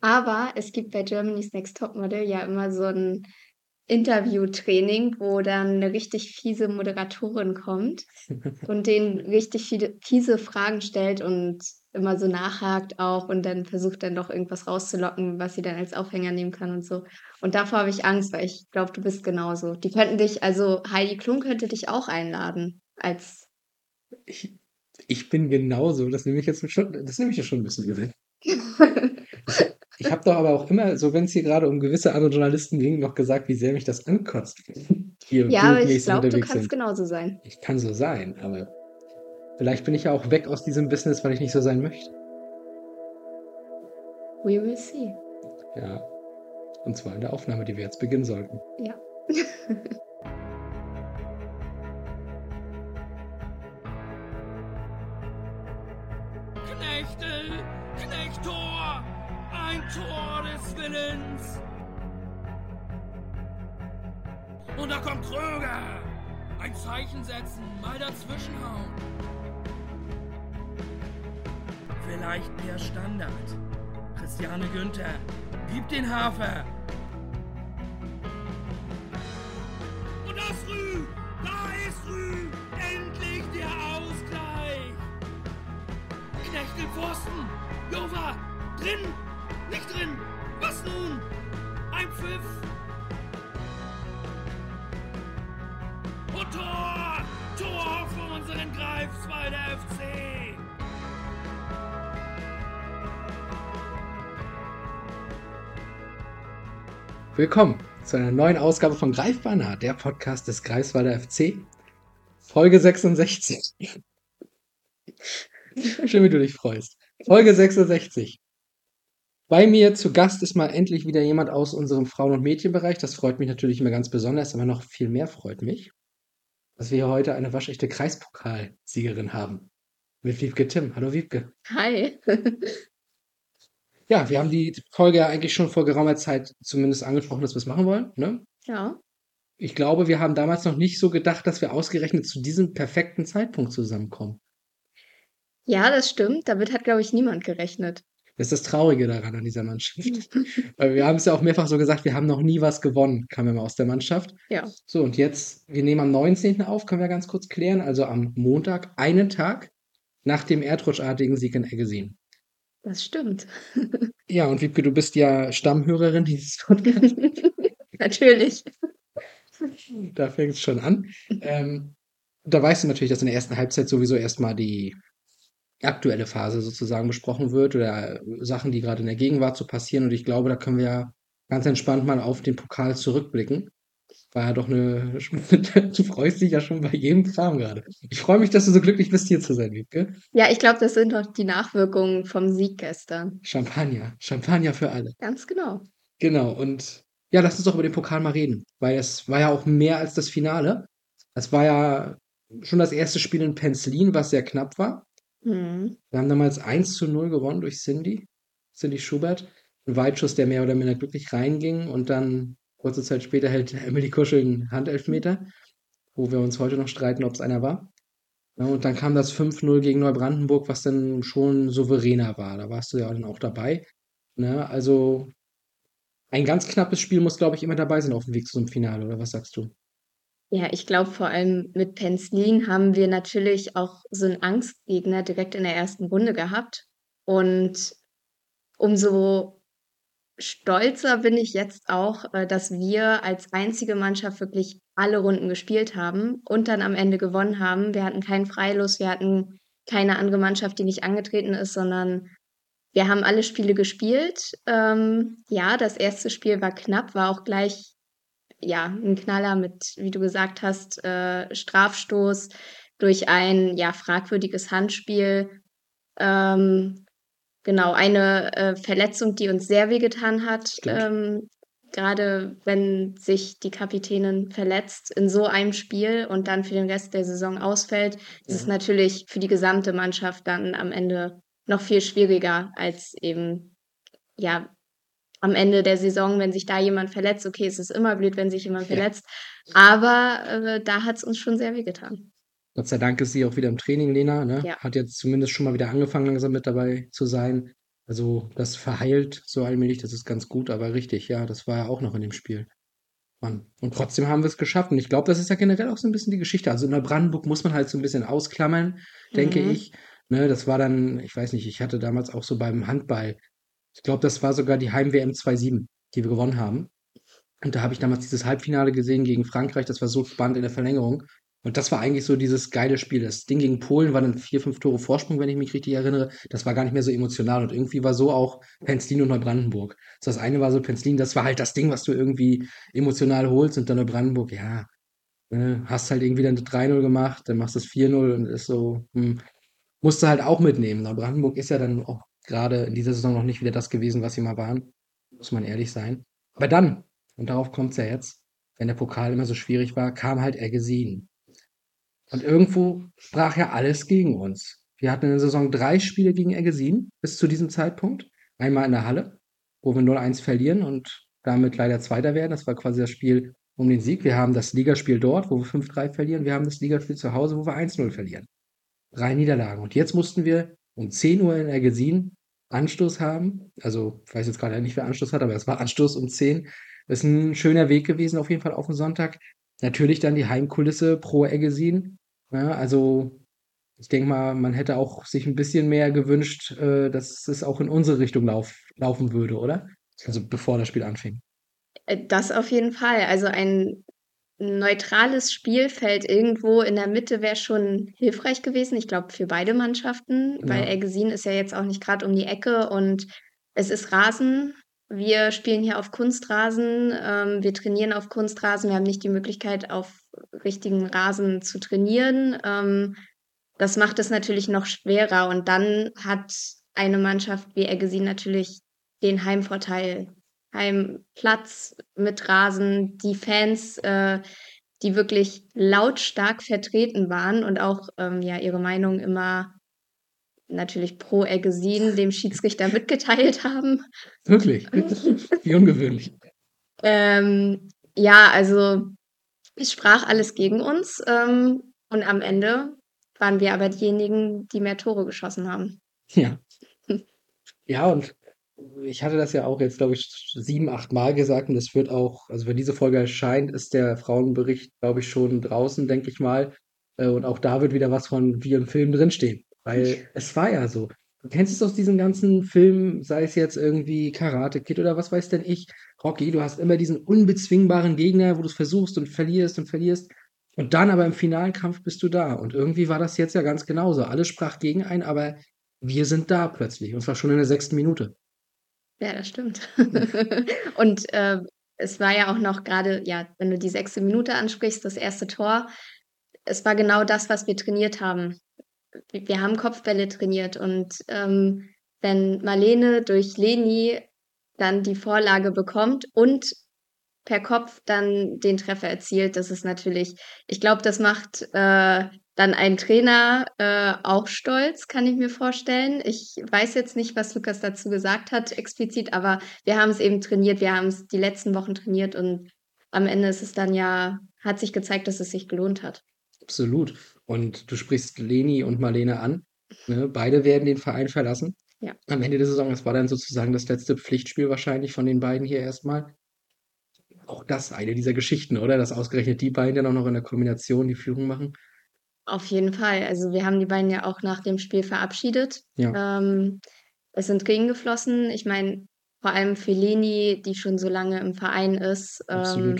Aber es gibt bei Germany's Next Topmodel ja immer so ein Interviewtraining, wo dann eine richtig fiese Moderatorin kommt und denen richtig viele fiese Fragen stellt und immer so nachhakt auch und dann versucht dann doch irgendwas rauszulocken, was sie dann als Aufhänger nehmen kann und so. Und davor habe ich Angst, weil ich glaube, du bist genauso. Die könnten dich, also Heidi Klum könnte dich auch einladen als Ich, ich bin genauso. Das nehme ich jetzt schon, das nehme ich ja schon ein bisschen übel. Habe doch aber auch immer, so wenn es hier gerade um gewisse andere Journalisten ging, noch gesagt, wie sehr mich das ankotzt. Hier Ja, aber ich glaube, du kannst sind. genauso sein. Ich kann so sein, aber vielleicht bin ich ja auch weg aus diesem Business, weil ich nicht so sein möchte. We will see. Ja. Und zwar in der Aufnahme, die wir jetzt beginnen sollten. Ja. da kommt Kröger. Ein Zeichen setzen, mal dazwischenhauen. Vielleicht der Standard. Christiane Günther, gib den Hafer. Und das Rü, da ist Rü, endlich der Ausgleich. Knecht den Pfosten! Jova! Drin! Nicht drin! Was nun? Ein Pfiff! Willkommen zu einer neuen Ausgabe von Greifbar nah, der Podcast des Greifswalder FC. Folge 66. Schön, wie du dich freust. Folge 66. Bei mir zu Gast ist mal endlich wieder jemand aus unserem Frauen- und Mädchenbereich. Das freut mich natürlich immer ganz besonders, aber noch viel mehr freut mich, dass wir hier heute eine waschechte Kreispokalsiegerin haben. Mit Wiebke Tim. Hallo Wiebke. Hi. Ja, wir haben die Folge ja eigentlich schon vor geraumer Zeit zumindest angesprochen, dass wir es machen wollen. Ne? ja. Ich glaube, wir haben damals noch nicht so gedacht, dass wir ausgerechnet zu diesem perfekten Zeitpunkt zusammenkommen. Ja, das stimmt. Damit hat, glaube ich, niemand gerechnet. Das ist das Traurige daran an dieser Mannschaft. Weil wir haben es ja auch mehrfach so gesagt, wir haben noch nie was gewonnen, kam ja mal aus der Mannschaft. Ja. So, und jetzt, wir nehmen am 19. auf, können wir ganz kurz klären, also am Montag, einen Tag nach dem erdrutschartigen Sieg in Eggesin. Das stimmt. Ja, und Wiebke, du bist ja Stammhörerin dieses Podcasts. Natürlich. Da fängt es schon an. Ähm, da weißt du natürlich, dass in der ersten Halbzeit sowieso erstmal die aktuelle Phase sozusagen besprochen wird oder Sachen, die gerade in der Gegenwart so passieren. Und ich glaube, da können wir ja ganz entspannt mal auf den Pokal zurückblicken. War ja doch eine. Du freust dich ja schon bei jedem Kram gerade. Ich freue mich, dass du so glücklich bist, hier zu sein, Wiebke. Ja, ich glaube, das sind doch die Nachwirkungen vom Sieg gestern. Champagner. Champagner für alle. Ganz genau. Genau. Und ja, lass uns doch über den Pokal mal reden. Weil es war ja auch mehr als das Finale. Es war ja schon das erste Spiel in Penzlin, was sehr knapp war. Mhm. Wir haben damals 1 zu 0 gewonnen durch Cindy, Cindy Schubert. Ein Weitschuss, der mehr oder minder glücklich reinging und dann kurze Zeit später hält Emily Kuschel einen Handelfmeter, wo wir uns heute noch streiten, ob es einer war. Ja, und dann kam das 5-0 gegen Neubrandenburg, was dann schon souveräner war. Da warst du ja dann auch dabei. Ne? Also ein ganz knappes Spiel muss, glaube ich, immer dabei sein auf dem Weg zum Finale, oder was sagst du? Ja, ich glaube, vor allem mit Penzlin haben wir natürlich auch so einen Angstgegner direkt in der ersten Runde gehabt. Und umso stolzer bin ich jetzt auch, äh, dass wir als einzige Mannschaft wirklich alle Runden gespielt haben und dann am Ende gewonnen haben. Wir hatten keinen Freilos, wir hatten keine andere Mannschaft, die nicht angetreten ist, sondern wir haben alle Spiele gespielt. Ähm, ja, das erste Spiel war knapp, war auch gleich ja, ein Knaller mit, wie du gesagt hast, äh, Strafstoß durch ein ja fragwürdiges Handspiel. Ähm, genau, eine äh, Verletzung, die uns sehr wehgetan hat. Ähm, Gerade wenn sich die Kapitänin verletzt in so einem Spiel und dann für den Rest der Saison ausfällt, ist es Ja. natürlich für die gesamte Mannschaft dann am Ende noch viel schwieriger als eben, ja, am Ende der Saison, wenn sich da jemand verletzt. Okay, es ist immer blöd, wenn sich jemand Ja. verletzt, aber äh, da hat es uns schon sehr wehgetan. Gott sei Dank ist sie auch wieder im Training, Lena. Ne? Ja. Hat jetzt zumindest schon mal wieder angefangen, langsam mit dabei zu sein. Also das verheilt so allmählich, das ist ganz gut, aber richtig, ja, das war ja auch noch in dem Spiel. Mann. Und trotzdem haben wir es geschafft. Und ich glaube, das ist ja generell auch so ein bisschen die Geschichte. Also in Neubrandenburg muss man halt so ein bisschen ausklammern, denke Mhm. ich. Ne, das war dann, ich weiß nicht, ich hatte damals auch so beim Handball, ich glaube, das war sogar die Heim-WM 2-7, die wir gewonnen haben. Und da habe ich damals dieses Halbfinale gesehen gegen Frankreich. Das war so spannend in der Verlängerung. Und das war eigentlich so dieses geile Spiel. Das Ding gegen Polen war dann vier, fünf Tore Vorsprung, wenn ich mich richtig erinnere. Das war gar nicht mehr so emotional. Und irgendwie war so auch Penzlin und Neubrandenburg. So, das eine war so Penzlin, das war halt das Ding, was du irgendwie emotional holst. Und dann Neubrandenburg, ja, ne, hast halt irgendwie dann 3-0 gemacht, dann machst du es 4-0 und ist so, hm, musst du halt auch mitnehmen. Neubrandenburg ist ja dann auch gerade in dieser Saison noch nicht wieder das gewesen, was sie mal waren. Muss man ehrlich sein. Aber dann, und darauf kommt es ja jetzt, wenn der Pokal immer so schwierig war, kam halt Ergesin. Und irgendwo sprach ja alles gegen uns. Wir hatten in der Saison drei Spiele gegen Ergesin bis zu diesem Zeitpunkt. Einmal in der Halle, wo wir 0-1 verlieren und damit leider Zweiter werden. Das war quasi das Spiel um den Sieg. Wir haben das Ligaspiel dort, wo wir 5-3 verlieren. Wir haben das Ligaspiel zu Hause, wo wir 1-0 verlieren. Drei Niederlagen. Und jetzt mussten wir um 10 Uhr in Ergesin Anstoß haben. Also, ich weiß jetzt gerade nicht, wer Anstoß hat, aber es war Anstoß um 10. Das ist ein schöner Weg gewesen, auf jeden Fall auf den Sonntag. Natürlich dann die Heimkulisse pro Eggesin. Ja, also, ich denke mal, man hätte auch sich ein bisschen mehr gewünscht, äh, dass es auch in unsere Richtung lauf, laufen würde, oder? Also, bevor das Spiel anfing. Äh, das auf jeden Fall. Also ein neutrales Spielfeld irgendwo in der Mitte wäre schon hilfreich gewesen. Ich glaube, für beide Mannschaften, weil Ja. Eggesin ist ja jetzt auch nicht gerade um die Ecke und es ist Rasen. Wir spielen hier auf Kunstrasen, ähm, wir trainieren auf Kunstrasen. Wir haben nicht die Möglichkeit, auf richtigen Rasen zu trainieren. Ähm, das macht es natürlich noch schwerer. Und dann hat eine Mannschaft wie Eggesin natürlich den Heimvorteil. Heimplatz mit Rasen, die Fans, äh, die wirklich lautstark vertreten waren und auch ähm, ja ihre Meinung immer natürlich pro Eggesin dem Schiedsrichter mitgeteilt haben. Wirklich. Wie ungewöhnlich. Ähm, ja, also es sprach alles gegen uns ähm, und am Ende waren wir aber diejenigen, die mehr Tore geschossen haben. Ja. Ja, und ich hatte das ja auch jetzt, glaube ich, sieben, acht Mal gesagt und das wird auch, also wenn diese Folge erscheint, ist der Frauenbericht, glaube ich, schon draußen, denke ich mal. Äh, Und auch da wird wieder was von wie im Film drinstehen. Weil es war ja so. Du kennst es aus diesen ganzen Filmen, sei es jetzt irgendwie Karate Kid oder was weiß denn ich, Rocky, du hast immer diesen unbezwingbaren Gegner, wo du es versuchst und verlierst und verlierst. Und dann aber im finalen Kampf bist du da. Und irgendwie war das jetzt ja ganz genauso. Alles sprach gegen einen, aber wir sind da plötzlich. Und zwar schon in der sechsten Minute. Ja, das stimmt. und äh, es war ja auch noch gerade, ja, wenn du die sechste Minute ansprichst, das erste Tor, es war genau das, was wir trainiert haben. Wir haben Kopfbälle trainiert und ähm, wenn Marlene durch Leni dann die Vorlage bekommt und per Kopf dann den Treffer erzielt, das ist natürlich, ich glaube, das macht äh, dann ein Trainer äh, auch stolz, kann ich mir vorstellen. Ich weiß jetzt nicht, was Lukas dazu gesagt hat explizit, aber wir haben es eben trainiert, wir haben es die letzten Wochen trainiert und am Ende ist es dann ja, hat sich gezeigt, dass es sich gelohnt hat. Absolut. Und du sprichst Leni und Marlene an. Ne? Beide werden den Verein verlassen. Ja. Am Ende der Saison, das war dann sozusagen das letzte Pflichtspiel wahrscheinlich von den beiden hier erstmal. Auch das eine dieser Geschichten, oder? Dass ausgerechnet die beiden dann auch noch in der Kombination die Führung machen. Auf jeden Fall. Also wir haben die beiden ja auch nach dem Spiel verabschiedet. Ja. Ähm, es sind Tränen geflossen. Ich meine, vor allem für Leni, die schon so lange im Verein ist ähm,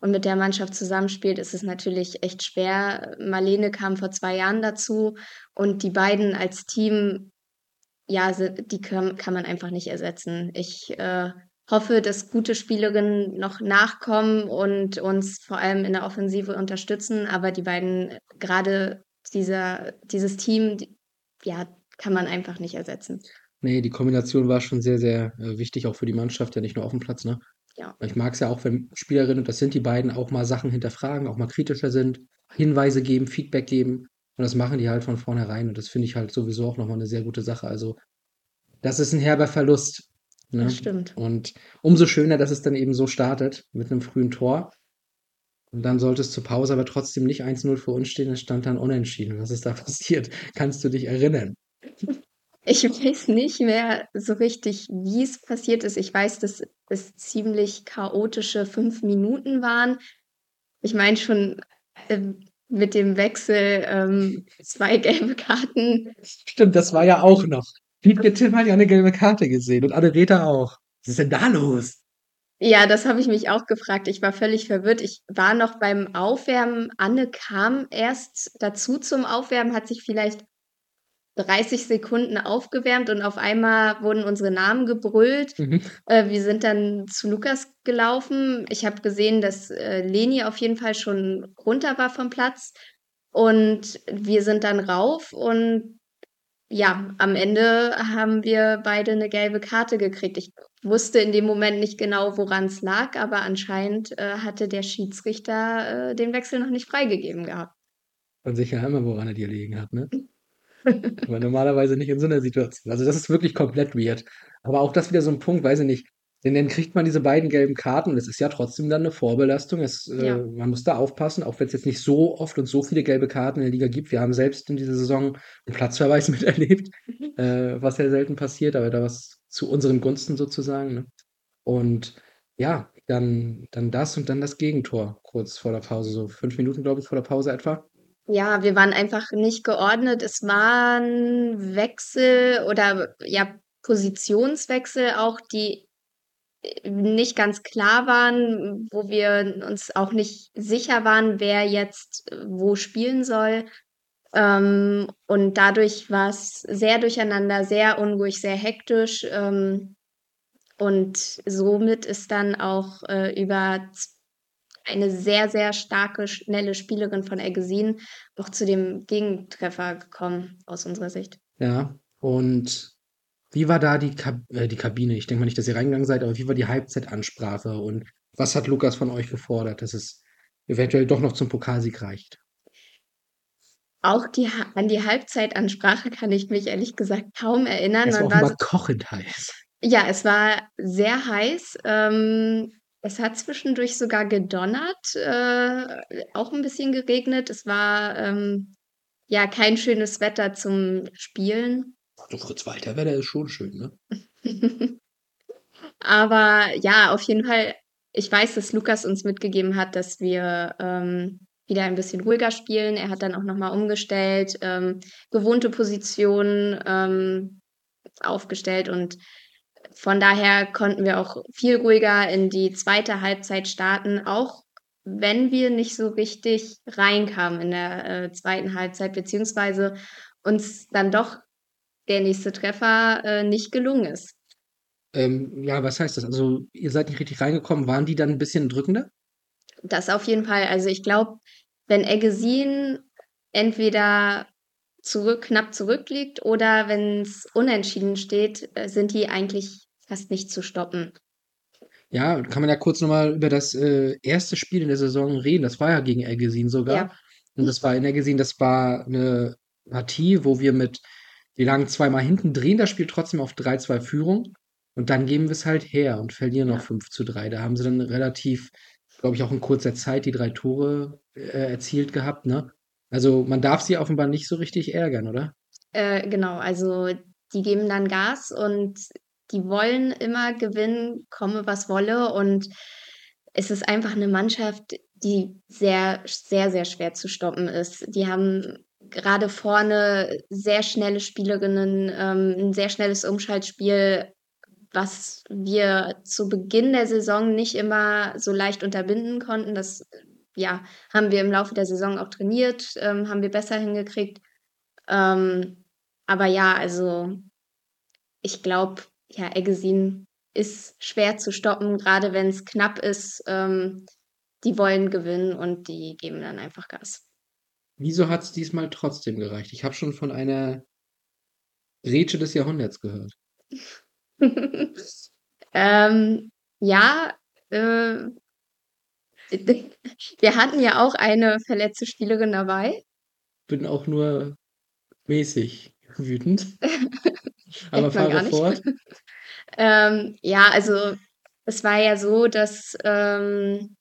und mit der Mannschaft zusammenspielt, ist es natürlich echt schwer. Marlene kam vor zwei Jahren dazu und die beiden als Team, ja, die kann, kann man einfach nicht ersetzen. Ich äh, hoffe, dass gute Spielerinnen noch nachkommen und uns vor allem in der Offensive unterstützen, aber die beiden, gerade dieser, dieses Team, die, ja, kann man einfach nicht ersetzen. Nee, die Kombination war schon sehr, sehr äh, wichtig, auch für die Mannschaft, ja nicht nur auf dem Platz, ne? Ja. Ich mag es ja auch, wenn Spielerinnen, und das sind die beiden, auch mal Sachen hinterfragen, auch mal kritischer sind, Hinweise geben, Feedback geben. Und das machen die halt von vornherein. Und das finde ich halt sowieso auch nochmal eine sehr gute Sache. Also, das ist ein herber Verlust. Ne? Das stimmt. Und umso schöner, dass es dann eben so startet mit einem frühen Tor. Und dann sollte es zur Pause aber trotzdem nicht 1-0 für uns stehen, es stand dann unentschieden. Was ist da passiert? Kannst du dich erinnern? Ich weiß nicht mehr so richtig, wie es passiert ist. Ich weiß, dass es ziemlich chaotische fünf Minuten waren. Ich meine schon ähm, mit dem Wechsel ähm, zwei gelbe Karten. Stimmt, das war ja auch noch. Wiebke Tim hat ja eine gelbe Karte gesehen und Anne-Reta auch. Was ist denn da los? Ja, das habe ich mich auch gefragt. Ich war völlig verwirrt. Ich war noch beim Aufwärmen. Anne kam erst dazu zum Aufwärmen, hat sich vielleicht 30 Sekunden aufgewärmt und auf einmal wurden unsere Namen gebrüllt. Mhm. Äh, wir sind dann zu Lukas gelaufen. Ich habe gesehen, dass äh, Leni auf jeden Fall schon runter war vom Platz. Und wir sind dann rauf und ja, am Ende haben wir beide eine gelbe Karte gekriegt. Ich wusste in dem Moment nicht genau, woran es lag, aber anscheinend äh, hatte der Schiedsrichter äh, den Wechsel noch nicht freigegeben gehabt. Man sich ja immer, woran er dir liegen hat, ne? Aber normalerweise nicht in so einer Situation. Also das ist wirklich komplett weird. Aber auch das wieder so ein Punkt, weiß ich nicht. Denn dann kriegt man diese beiden gelben Karten und es ist ja trotzdem dann eine Vorbelastung. Es, äh, Ja. man muss da aufpassen, auch wenn es jetzt nicht so oft und so viele gelbe Karten in der Liga gibt. Wir haben selbst in dieser Saison einen Platzverweis miterlebt, äh, was ja selten passiert, aber da was zu unseren Gunsten sozusagen. Ne? Und ja, dann, dann das und dann das Gegentor kurz vor der Pause, so fünf Minuten, glaube ich, vor der Pause etwa. Ja, wir waren einfach nicht geordnet. Es waren Wechsel oder ja, Positionswechsel auch, die äh, nicht ganz klar waren, wo wir uns auch nicht sicher waren, wer jetzt äh, wo spielen soll. Ähm, und dadurch war es sehr durcheinander, sehr unruhig, sehr hektisch. Ähm, und somit ist dann auch äh, über eine sehr, sehr starke, schnelle Spielerin von Ergesin auch zu dem Gegentreffer gekommen, aus unserer Sicht. Ja, und wie war da die, Kab äh, die Kabine? Ich denke mal nicht, dass ihr reingegangen seid, aber wie war die Halbzeitansprache und was hat Lukas von euch gefordert, dass es eventuell doch noch zum Pokalsieg reicht? Auch die, an die Halbzeitansprache kann ich mich ehrlich gesagt kaum erinnern. Es war war kochend heiß. Ja, es war sehr heiß. Ähm, es hat zwischendurch sogar gedonnert, äh, auch ein bisschen geregnet. Es war ähm, ja kein schönes Wetter zum Spielen. So Fritz Walter Wetter ist schon schön, ne? Aber ja, auf jeden Fall, ich weiß, dass Lukas uns mitgegeben hat, dass wir ähm, wieder ein bisschen ruhiger spielen. Er hat dann auch nochmal umgestellt, ähm, gewohnte Positionen ähm, aufgestellt und von daher konnten wir auch viel ruhiger in die zweite Halbzeit starten, auch wenn wir nicht so richtig reinkamen in der äh, zweiten Halbzeit, beziehungsweise uns dann doch der nächste Treffer äh, nicht gelungen ist. Ähm, ja, was heißt das? Also, ihr seid nicht richtig reingekommen. Waren die dann ein bisschen drückender? Das auf jeden Fall. Also ich glaube, wenn Eggesin entweder zurück, knapp zurückliegt oder wenn es unentschieden steht, äh, sind die eigentlich fast nicht zu stoppen. Ja, kann man ja kurz noch mal über das äh, erste Spiel in der Saison reden. Das war ja gegen Ergesin sogar. Ja. Und das war in Ergesin, das war eine Partie, wo wir mit, wir lagen zweimal hinten, drehen das Spiel trotzdem auf 3-2 Führung und dann geben wir es halt her und verlieren noch Ja. 5 zu 3. Da haben sie dann relativ, glaube ich, auch in kurzer Zeit die drei Tore äh, erzielt gehabt, ne? Also man darf sie offenbar nicht so richtig ärgern, oder? Äh, genau, also die geben dann Gas und die wollen immer gewinnen, komme was wolle. Und es ist einfach eine Mannschaft, die sehr, sehr, sehr schwer zu stoppen ist. Die haben gerade vorne sehr schnelle Spielerinnen, ähm, ein sehr schnelles Umschaltspiel, was wir zu Beginn der Saison nicht immer so leicht unterbinden konnten. Das ja, haben wir im Laufe der Saison auch trainiert, ähm, haben wir besser hingekriegt. Ähm, aber ja, also ich glaube, ja, Eggesin ist schwer zu stoppen, gerade wenn es knapp ist. Ähm, die wollen gewinnen und die geben dann einfach Gas. Wieso hat es diesmal trotzdem gereicht? Ich habe schon von einer Grätsche des Jahrhunderts gehört. ähm, ja, äh, wir hatten ja auch eine verletzte Spielerin dabei. Bin auch nur mäßig wütend. Aber fahre nicht. fort. Ähm, ja, also es war ja so, dass ähm,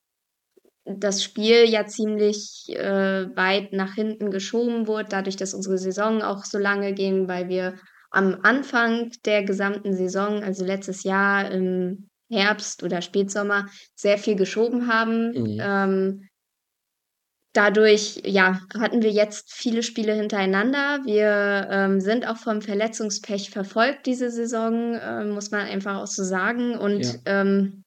das Spiel ja ziemlich äh, weit nach hinten geschoben wurde, dadurch, dass unsere Saison auch so lange ging, weil wir am Anfang der gesamten Saison, also letztes Jahr im Herbst oder Spätsommer, sehr viel geschoben haben. Mhm. Ähm, dadurch, ja, hatten wir jetzt viele Spiele hintereinander. Wir ähm, sind auch vom Verletzungspech verfolgt diese Saison, äh, muss man einfach auch so sagen. Und Ja. ähm,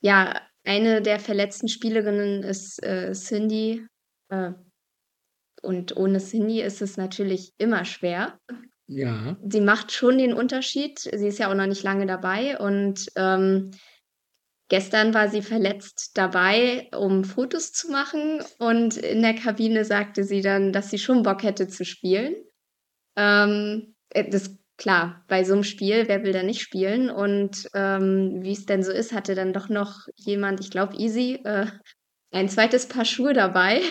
ja, eine der verletzten Spielerinnen ist äh, Cindy. Äh, und ohne Cindy ist es natürlich immer schwer. Ja. Sie macht schon den Unterschied. Sie ist ja auch noch nicht lange dabei und ähm, gestern war sie verletzt dabei, um Fotos zu machen und in der Kabine sagte sie dann, dass sie schon Bock hätte zu spielen. Ähm, äh, das klar, bei so einem Spiel, wer will da nicht spielen? Und ähm, wie es denn so ist, hatte dann doch noch jemand, ich glaube Easy, äh, ein zweites Paar Schuhe dabei.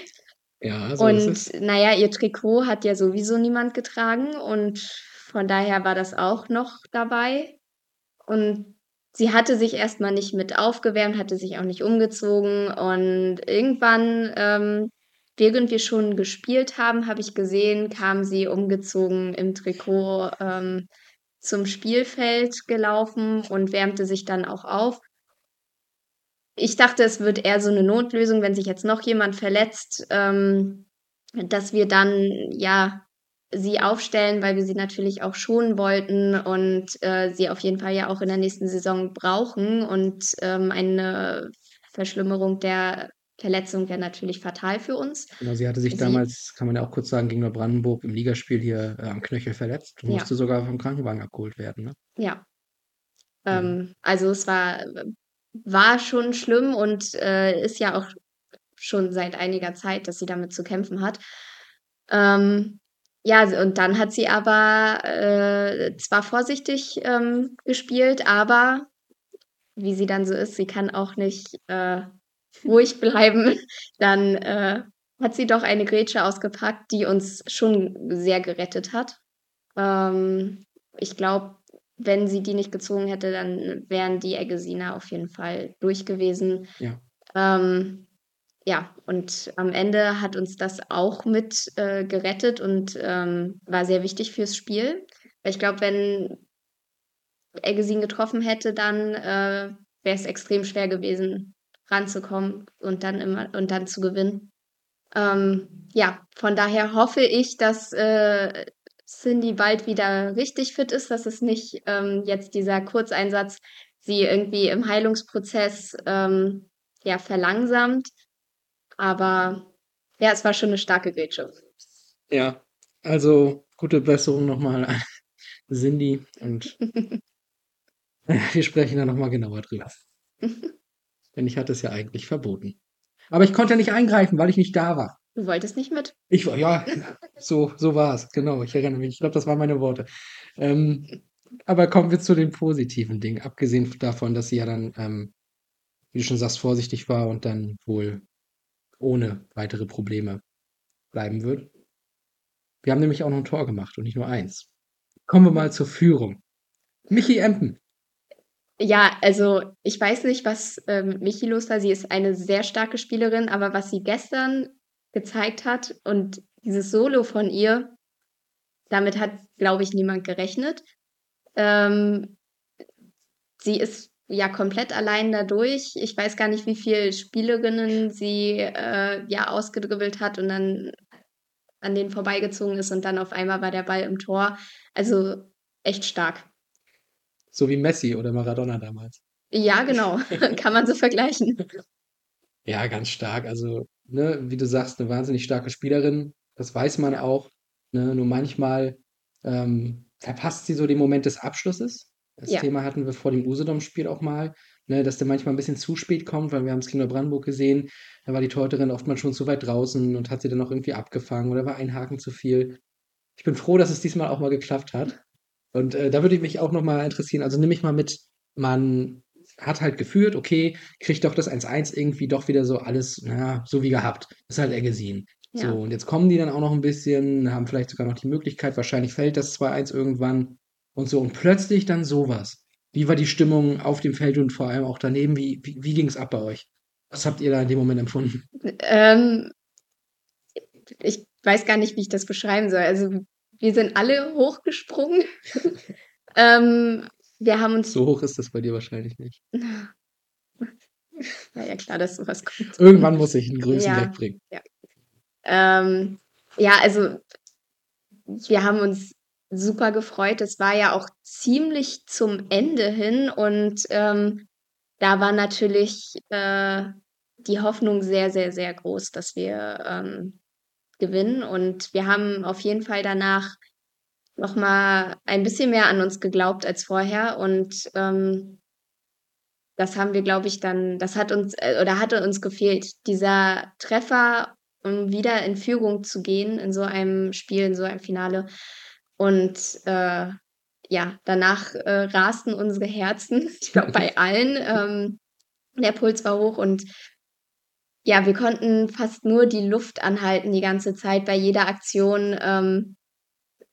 Ja, so ist es. Und naja, ihr Trikot hat ja sowieso niemand getragen und von daher war das auch noch dabei. Und sie hatte sich erstmal nicht mit aufgewärmt, hatte sich auch nicht umgezogen. Und irgendwann, ähm, während wir schon gespielt haben, habe ich gesehen, kam sie umgezogen im Trikot ähm, zum Spielfeld gelaufen und wärmte sich dann auch auf. Ich dachte, es wird eher so eine Notlösung, wenn sich jetzt noch jemand verletzt, ähm, dass wir dann ja sie aufstellen, weil wir sie natürlich auch schonen wollten und äh, sie auf jeden Fall ja auch in der nächsten Saison brauchen. Und ähm, eine Verschlimmerung der Verletzung wäre natürlich fatal für uns. Genau, sie hatte sich Sie- damals, kann man ja auch kurz sagen, gegen Neubrandenburg im Ligaspiel hier äh, am Knöchel verletzt und Ja. musste sogar vom Krankenwagen abgeholt werden. Ne? Ja. Ja. Ähm, also es war, war schon schlimm und äh, ist ja auch schon seit einiger Zeit, dass sie damit zu kämpfen hat. Ähm, ja, und dann hat sie aber äh, zwar vorsichtig ähm, gespielt, aber wie sie dann so ist, sie kann auch nicht äh, ruhig bleiben. Dann äh, hat sie doch eine Grätsche ausgepackt, die uns schon sehr gerettet hat. Ähm, ich glaube, wenn sie die nicht gezogen hätte, dann wären die Eggesiner auf jeden Fall durch gewesen. Ja. Ähm, ja, und am Ende hat uns das auch mit äh, gerettet und ähm, war sehr wichtig fürs Spiel. Weil ich glaube, wenn Eggesin getroffen hätte, dann äh, wäre es extrem schwer gewesen, ranzukommen und dann immer und dann zu gewinnen. Ähm, ja, von daher hoffe ich, dass äh, Cindy bald wieder richtig fit ist, dass es nicht ähm, jetzt dieser Kurzeinsatz sie irgendwie im Heilungsprozess ähm, ja, verlangsamt. Aber ja, es war schon eine starke Grätsche. Ja, also gute Besserung nochmal an Cindy und wir sprechen da nochmal genauer drüber. Denn ich hatte es ja eigentlich verboten. Aber ich konnte ja nicht eingreifen, weil ich nicht da war. Du wolltest nicht mit? Ich war, ja, so, so war es, genau. Ich erinnere mich. Ich glaube, das waren meine Worte. Ähm, aber kommen wir zu den positiven Dingen, abgesehen davon, dass sie ja dann, ähm, wie du schon sagst, vorsichtig war und dann wohl ohne weitere Probleme bleiben wird. Wir haben nämlich auch noch ein Tor gemacht und nicht nur eins. Kommen wir mal zur Führung. Michi Empen. Ja, also ich weiß nicht, was ähm, Michi los war. Sie ist eine sehr starke Spielerin, aber was sie gestern gezeigt hat und dieses Solo von ihr, damit hat, glaube ich, niemand gerechnet. Ähm, sie ist ja komplett allein dadurch. Ich weiß gar nicht, wie viele Spielerinnen sie äh, ja ausgedribbelt hat und dann an denen vorbeigezogen ist und dann auf einmal war der Ball im Tor. Also echt stark. So wie Messi oder Maradona damals. Ja, genau. Kann man so vergleichen. Ja, ganz stark. Also, ne, wie du sagst, eine wahnsinnig starke Spielerin. Das weiß man auch. Ne? Nur manchmal ähm, verpasst sie so den Moment des Abschlusses. Das Ja. Thema hatten wir vor dem Usedom-Spiel auch mal, ne, dass der manchmal ein bisschen zu spät kommt, weil wir haben es gegen Brandenburg gesehen. Da war die Torhüterin oftmals schon zu weit draußen und hat sie dann auch irgendwie abgefangen oder war ein Haken zu viel. Ich bin froh, dass es diesmal auch mal geklappt hat. Und äh, da würde ich mich auch nochmal interessieren. Also nimm mich mal mit, man hat halt geführt, okay, kriegt doch das 1-1 irgendwie doch wieder so alles, naja, so wie gehabt. Das ist halt gesehen. Ja. So, und jetzt kommen die dann auch noch ein bisschen, haben vielleicht sogar noch die Möglichkeit, wahrscheinlich fällt das 2-1 irgendwann und so. Und plötzlich dann sowas. Wie war die Stimmung auf dem Feld und vor allem auch daneben? Wie, wie, wie ging es ab bei euch? Was habt ihr da in dem Moment empfunden? Ähm, ich weiß gar nicht, wie ich das beschreiben soll. Also wir sind alle hochgesprungen. ähm, wir haben uns. So hoch ist das bei dir wahrscheinlich nicht. War ja klar, dass sowas kommt. Irgendwann muss ich einen Größen Ja, wegbringen. ja. Ähm, ja, also wir haben uns super gefreut. Es war ja auch ziemlich zum Ende hin und ähm, da war natürlich äh, die Hoffnung sehr, sehr, sehr groß, dass wir ähm, gewinnen. Und wir haben auf jeden Fall danach noch mal ein bisschen mehr an uns geglaubt als vorher. Und ähm, das haben wir, glaube ich, dann, das hat uns äh, oder hatte uns gefehlt. Dieser Treffer, um wieder in Führung zu gehen in so einem Spiel, in so einem Finale. Und äh, ja, danach äh, rasten unsere Herzen, ich glaube bei allen. Ähm, der Puls war hoch und ja, wir konnten fast nur die Luft anhalten die ganze Zeit bei jeder Aktion, ähm,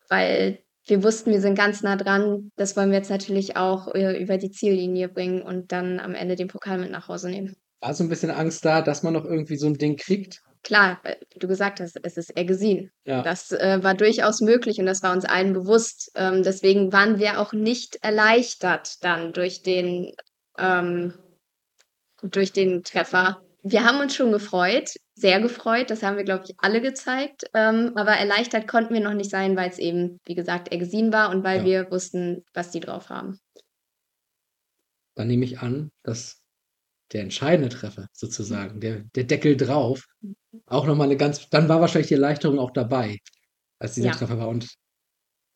weil wir wussten, wir sind ganz nah dran. Das wollen wir jetzt natürlich auch äh, über die Ziellinie bringen und dann am Ende den Pokal mit nach Hause nehmen. War so ein bisschen Angst da, dass man noch irgendwie so ein Ding kriegt? Klar, wie du gesagt hast, es ist Ergesin. Ja. Das äh, war durchaus möglich und das war uns allen bewusst. Ähm, deswegen waren wir auch nicht erleichtert dann durch den, ähm, durch den Treffer. Wir haben uns schon gefreut, sehr gefreut. Das haben wir, glaube ich, alle gezeigt. Ähm, aber erleichtert konnten wir noch nicht sein, weil es eben, wie gesagt, Ergesin war und weil Ja. wir wussten, was die drauf haben. Dann nehme ich an, dass der entscheidende Treffer sozusagen, der, der Deckel drauf, auch nochmal eine ganz, dann war wahrscheinlich die Erleichterung auch dabei, als dieser Ja. Treffer war. Und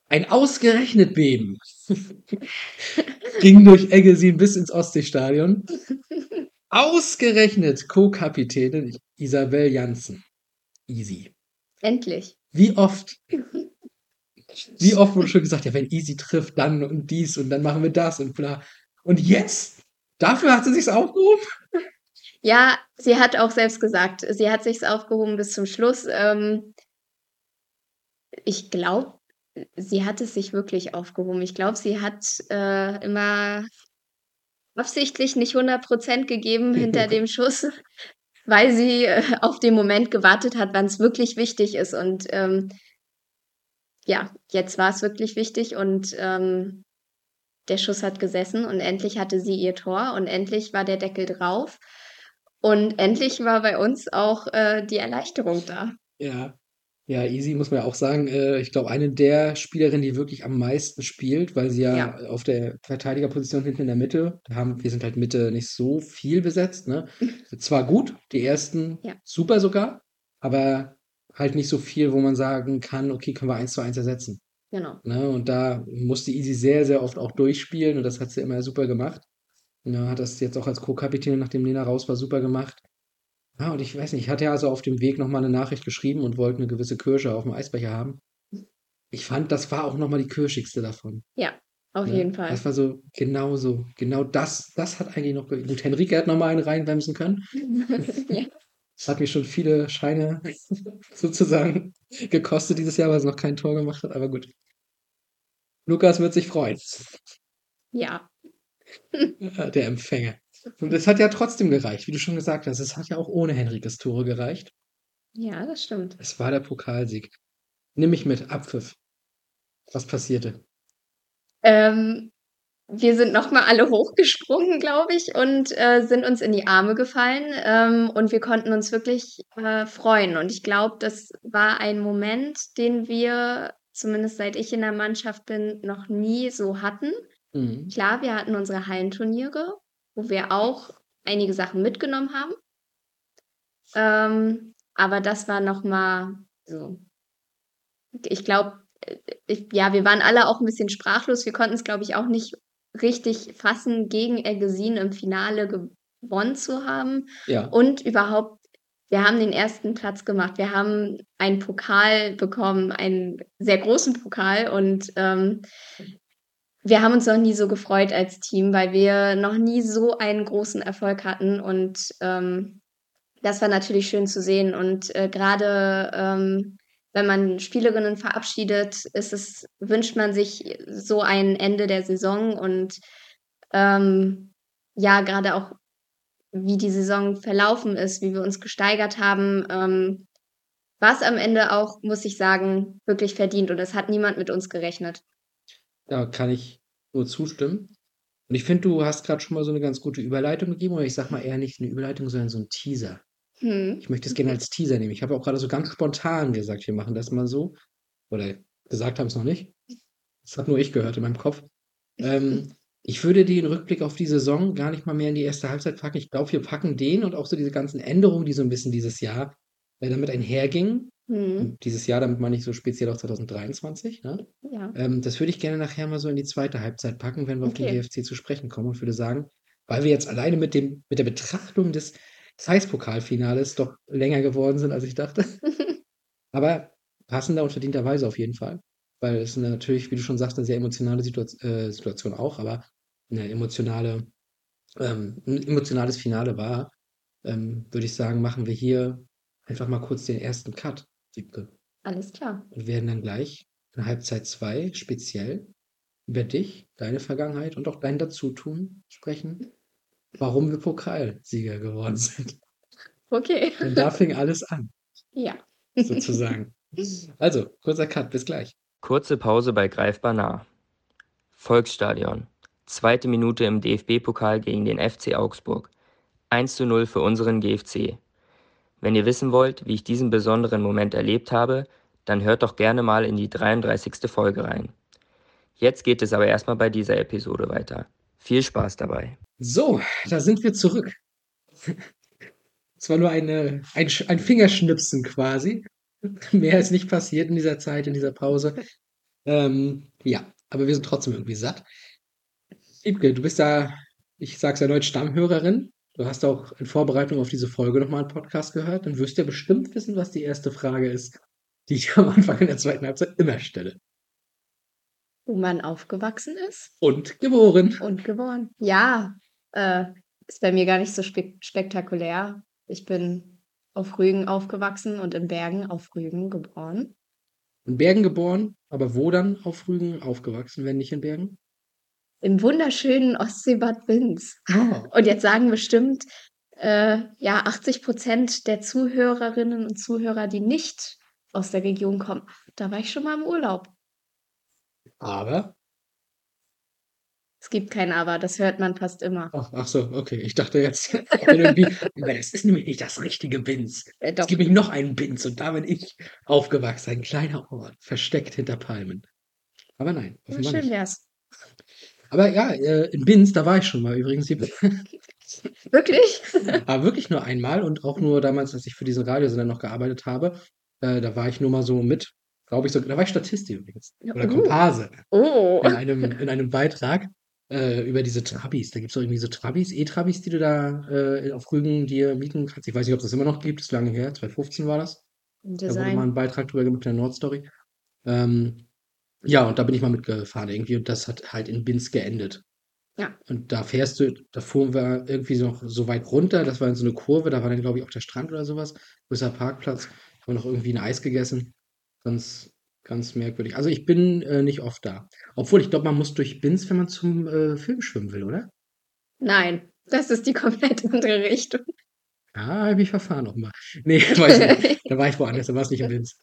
ein ausgerechnet Beben ging durch Eggesin bis ins Ostseestadion. Ausgerechnet Co-Kapitänin Isabel Janssen. Easy. Endlich. Wie oft, wie oft wurde schon gesagt, ja, wenn Easy trifft, dann und dies und dann machen wir das und bla. Und jetzt? Dafür hat sie sich's aufgehoben? Ja, sie hat auch selbst gesagt, sie hat sich's aufgehoben bis zum Schluss. Ähm, ich glaube, sie hat es sich wirklich aufgehoben. Ich glaube, sie hat äh, immer absichtlich nicht 100% gegeben hinter dem Schuss, weil sie äh, auf den Moment gewartet hat, wann es wirklich wichtig ist. Und ähm, ja, jetzt war es wirklich wichtig und ähm, der Schuss hat gesessen und endlich hatte sie ihr Tor und endlich war der Deckel drauf. Und endlich war bei uns auch äh, die Erleichterung da. Ja. Ja, Easy muss man ja auch sagen, äh, ich glaube, eine der Spielerinnen, die wirklich am meisten spielt, weil sie ja, Ja. auf der Verteidigerposition hinten in der Mitte, da haben, wir sind halt Mitte nicht so viel besetzt, ne? Zwar gut, die ersten Ja. super sogar, aber halt nicht so viel, wo man sagen kann, okay, können wir eins zu eins ersetzen. Genau. Ne? Und da musste Easy sehr, sehr oft auch durchspielen und das hat sie immer super gemacht. Ne, hat das jetzt auch als Co-Kapitän, nachdem Lena raus war, super gemacht. Ja, und ich weiß nicht, ich hatte ja also auf dem Weg nochmal eine Nachricht geschrieben und wollte eine gewisse Kirsche auf dem Eisbecher haben. Ich fand, das war auch nochmal die kirschigste davon. Ja, auf Ne? jeden Fall. Das war so, genau so, genau das, das hat eigentlich noch, gut, Henrike hat nochmal einen reinbremsen können. ja. Das hat mich schon viele Scheine sozusagen gekostet dieses Jahr, weil sie noch kein Tor gemacht hat, aber gut. Lukas wird sich freuen. ja, Ja, Der Empfänger. Und es hat ja trotzdem gereicht, wie du schon gesagt hast. Es hat ja auch ohne Henrikes Tore gereicht. ja, das stimmt. Es war der Pokalsieg. Nimm mich mit, Abpfiff. Was passierte? Ähm, wir sind nochmal alle hochgesprungen, glaube ich, und äh, sind uns in die Arme gefallen. Ähm, und wir konnten uns wirklich äh, freuen. Und ich glaube, das war ein Moment, den wir, zumindest seit ich in der Mannschaft bin, noch nie so hatten. Mhm. Klar, wir hatten unsere Hallenturniere, wo wir auch einige Sachen mitgenommen haben. Ähm, aber das war nochmal so. Ich glaube, ich, ja, wir waren alle auch ein bisschen sprachlos. Wir konnten es, glaube ich, auch nicht richtig fassen, gegen Ergesin im Finale gewonnen zu haben. Ja, Und überhaupt, wir haben den ersten Platz gemacht. Wir haben einen Pokal bekommen, einen sehr großen Pokal. Und ähm, wir haben uns noch nie so gefreut als Team, weil wir noch nie so einen großen Erfolg hatten. Und ähm, das war natürlich schön zu sehen. Und äh, gerade ähm, wenn man Spielerinnen verabschiedet, ist es, wünscht man sich so ein Ende der Saison. Und ähm, ja, gerade auch wie die Saison verlaufen ist, wie wir uns gesteigert haben, ähm, war am Ende auch, muss ich sagen, wirklich verdient und es hat niemand mit uns gerechnet. Da kann ich nur zustimmen. Und ich finde, du hast gerade schon mal so eine ganz gute Überleitung gegeben, oder ich sag mal eher nicht eine Überleitung, sondern so ein Teaser. Hm. Ich möchte es gerne als Teaser nehmen. Ich habe auch gerade so ganz spontan gesagt, wir machen das mal so. Oder gesagt haben es noch nicht. Das hat nur ich gehört in meinem Kopf. Ähm, ich würde den Rückblick auf die Saison gar nicht mal mehr in die erste Halbzeit packen. Ich glaube, wir packen den und auch so diese ganzen Änderungen, die so ein bisschen dieses Jahr äh, damit einhergingen. Hm. Und dieses Jahr, damit meine ich so speziell auch 2023. Ne? Ja. Ähm, das würde ich gerne nachher mal so in die zweite Halbzeit packen, wenn wir auf den Okay. GFC zu sprechen kommen und würde sagen, weil wir jetzt alleine mit dem, mit der Betrachtung des Zeiss-Pokalfinales doch länger geworden sind, als ich dachte. Aber passender und verdienterweise auf jeden Fall. Weil es natürlich, wie du schon sagst, eine sehr emotionale Situa- äh, Situation auch, aber eine emotionale, ähm, ein emotionales Finale war, ähm, würde ich sagen, machen wir hier einfach mal kurz den ersten Cut, Wiebke. Alles klar. Und werden dann gleich in Halbzeit 2 speziell über dich, deine Vergangenheit und auch dein Dazutun sprechen, warum wir Pokalsieger geworden sind. Okay. Denn da fing alles an, Ja. sozusagen. Also, kurzer Cut, bis gleich. Kurze Pause bei Greifbar nah. Volksstadion. Zweite Minute im DFB-Pokal gegen den FC Augsburg. 1 zu 0 für unseren GFC. Wenn ihr wissen wollt, wie ich diesen besonderen Moment erlebt habe, dann hört doch gerne mal in die 33. Folge rein. Jetzt geht es aber erstmal bei dieser Episode weiter. Viel Spaß dabei. So, da sind wir zurück. Es war nur eine, ein, ein Fingerschnipsen quasi. Mehr ist nicht passiert in dieser Zeit, in dieser Pause. Ähm, ja, aber wir sind trotzdem irgendwie satt. Ibke, du bist da, ich sag's erneut, Stammhörerin. Du hast auch in Vorbereitung auf diese Folge nochmal einen Podcast gehört. Dann wirst du ja bestimmt wissen, was die erste Frage ist, die ich am Anfang in der zweiten Halbzeit immer stelle. Wo man aufgewachsen ist Und geboren. und geboren. Ja, äh, ist bei mir gar nicht so spe spektakulär. Ich bin auf Rügen aufgewachsen und in Bergen auf Rügen geboren. In Bergen geboren, aber wo dann auf Rügen aufgewachsen, wenn nicht in Bergen? Im wunderschönen Ostseebad Binz. Ah. Und jetzt sagen bestimmt, äh, ja, 80 Prozent der Zuhörerinnen und Zuhörer, die nicht aus der Region kommen, da war ich schon mal im Urlaub. Aber Es gibt kein Aber, das hört man fast immer. Ach, ach so, okay. Ich dachte jetzt irgendwie, aber das ist nämlich nicht das richtige Binz. Äh, Es gibt nämlich noch einen Binz und da bin ich aufgewachsen. Ein kleiner Ort, versteckt hinter Palmen. Aber nein, ja, offenbar schön wär's. Aber ja, äh, in Binz, da war ich schon mal übrigens. Wirklich? Aber wirklich nur einmal und auch nur damals, als ich für diesen Radiosender noch gearbeitet habe. Äh, da war ich nur mal so mit, glaube ich, so, da war ich Statistin übrigens. Oder Uh. Komparse Oh. in einem, in einem Beitrag äh, über diese Trabis. Da gibt es doch irgendwie so Trabis, E-Trabis, die du da äh, auf Rügen dir mieten kannst. Ich weiß nicht, ob es das immer noch gibt, ist lange her, 2015 war das. Da wurde mal Design. ein Beitrag drüber gemacht in der Nordstory. Ähm, ja, und da bin ich mal mitgefahren irgendwie und das hat halt in Binz geendet. Ja. Und da fährst du, da fuhren wir irgendwie noch so weit runter, das war in so eine Kurve, da war dann, glaube ich, auch der Strand oder sowas, größer Parkplatz, haben wir noch irgendwie ein Eis gegessen. Ganz, ganz merkwürdig. Also ich bin äh, nicht oft da. Obwohl, ich glaube, man muss durch Binz, wenn man zum äh, Film schwimmen will, oder? Nein, das ist die komplett andere Richtung. Ah, habe ich verfahren nochmal. Nee, weiß ich nicht. Da war ich woanders, da war es nicht in Linz.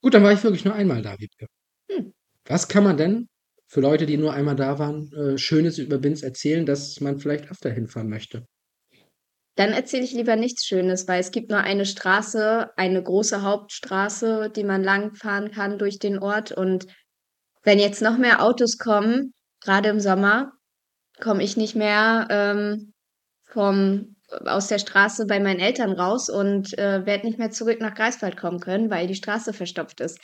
Gut, dann war ich wirklich nur einmal da, Wiebke. Hm. Was kann man denn für Leute, die nur einmal da waren, äh, Schönes über Binz erzählen, dass man vielleicht öfter hinfahren möchte? Dann erzähle ich lieber nichts Schönes, weil es gibt nur eine Straße, eine große Hauptstraße, die man langfahren kann durch den Ort. Und wenn jetzt noch mehr Autos kommen, gerade im Sommer, komme ich nicht mehr ähm, vom, aus der Straße bei meinen Eltern raus und äh, werde nicht mehr zurück nach Greifswald kommen können, weil die Straße verstopft ist.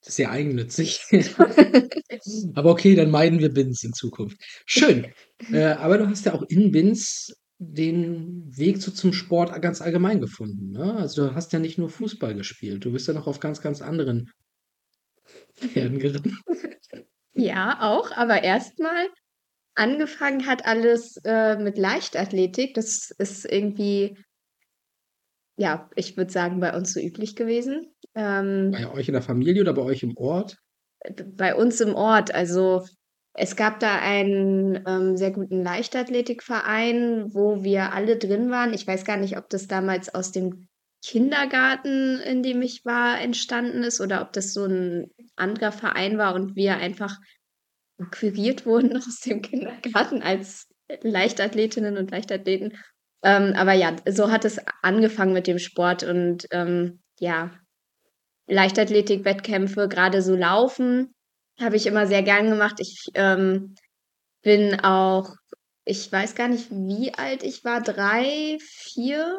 Das ist ja eigennützig. aber okay, dann meiden wir Binz in Zukunft. Schön. äh, aber du hast ja auch in Binz den Weg so zum Sport ganz allgemein gefunden. Ne? Also du hast ja nicht nur Fußball gespielt, du bist ja noch auf ganz, ganz anderen Pferden geritten. Ja, auch, aber erstmal angefangen hat alles äh, mit Leichtathletik. Das ist irgendwie, ja, ich würde sagen, bei uns so üblich gewesen. Ähm, Bei euch in der Familie oder bei euch im Ort? bei uns im Ort. Also es gab da einen ähm, sehr guten Leichtathletikverein, wo wir alle drin waren. Ich weiß gar nicht, ob das damals aus dem Kindergarten, in dem ich war, entstanden ist oder ob das so ein anderer Verein war und wir einfach akquiriert wurden aus dem Kindergarten als Leichtathletinnen und Leichtathleten. Ähm, aber ja, so hat es angefangen mit dem Sport und ähm, ja, Leichtathletik-Wettkämpfe, gerade so Laufen, habe ich immer sehr gern gemacht. Ich ähm, bin auch, ich weiß gar nicht, wie alt ich war, drei, vier,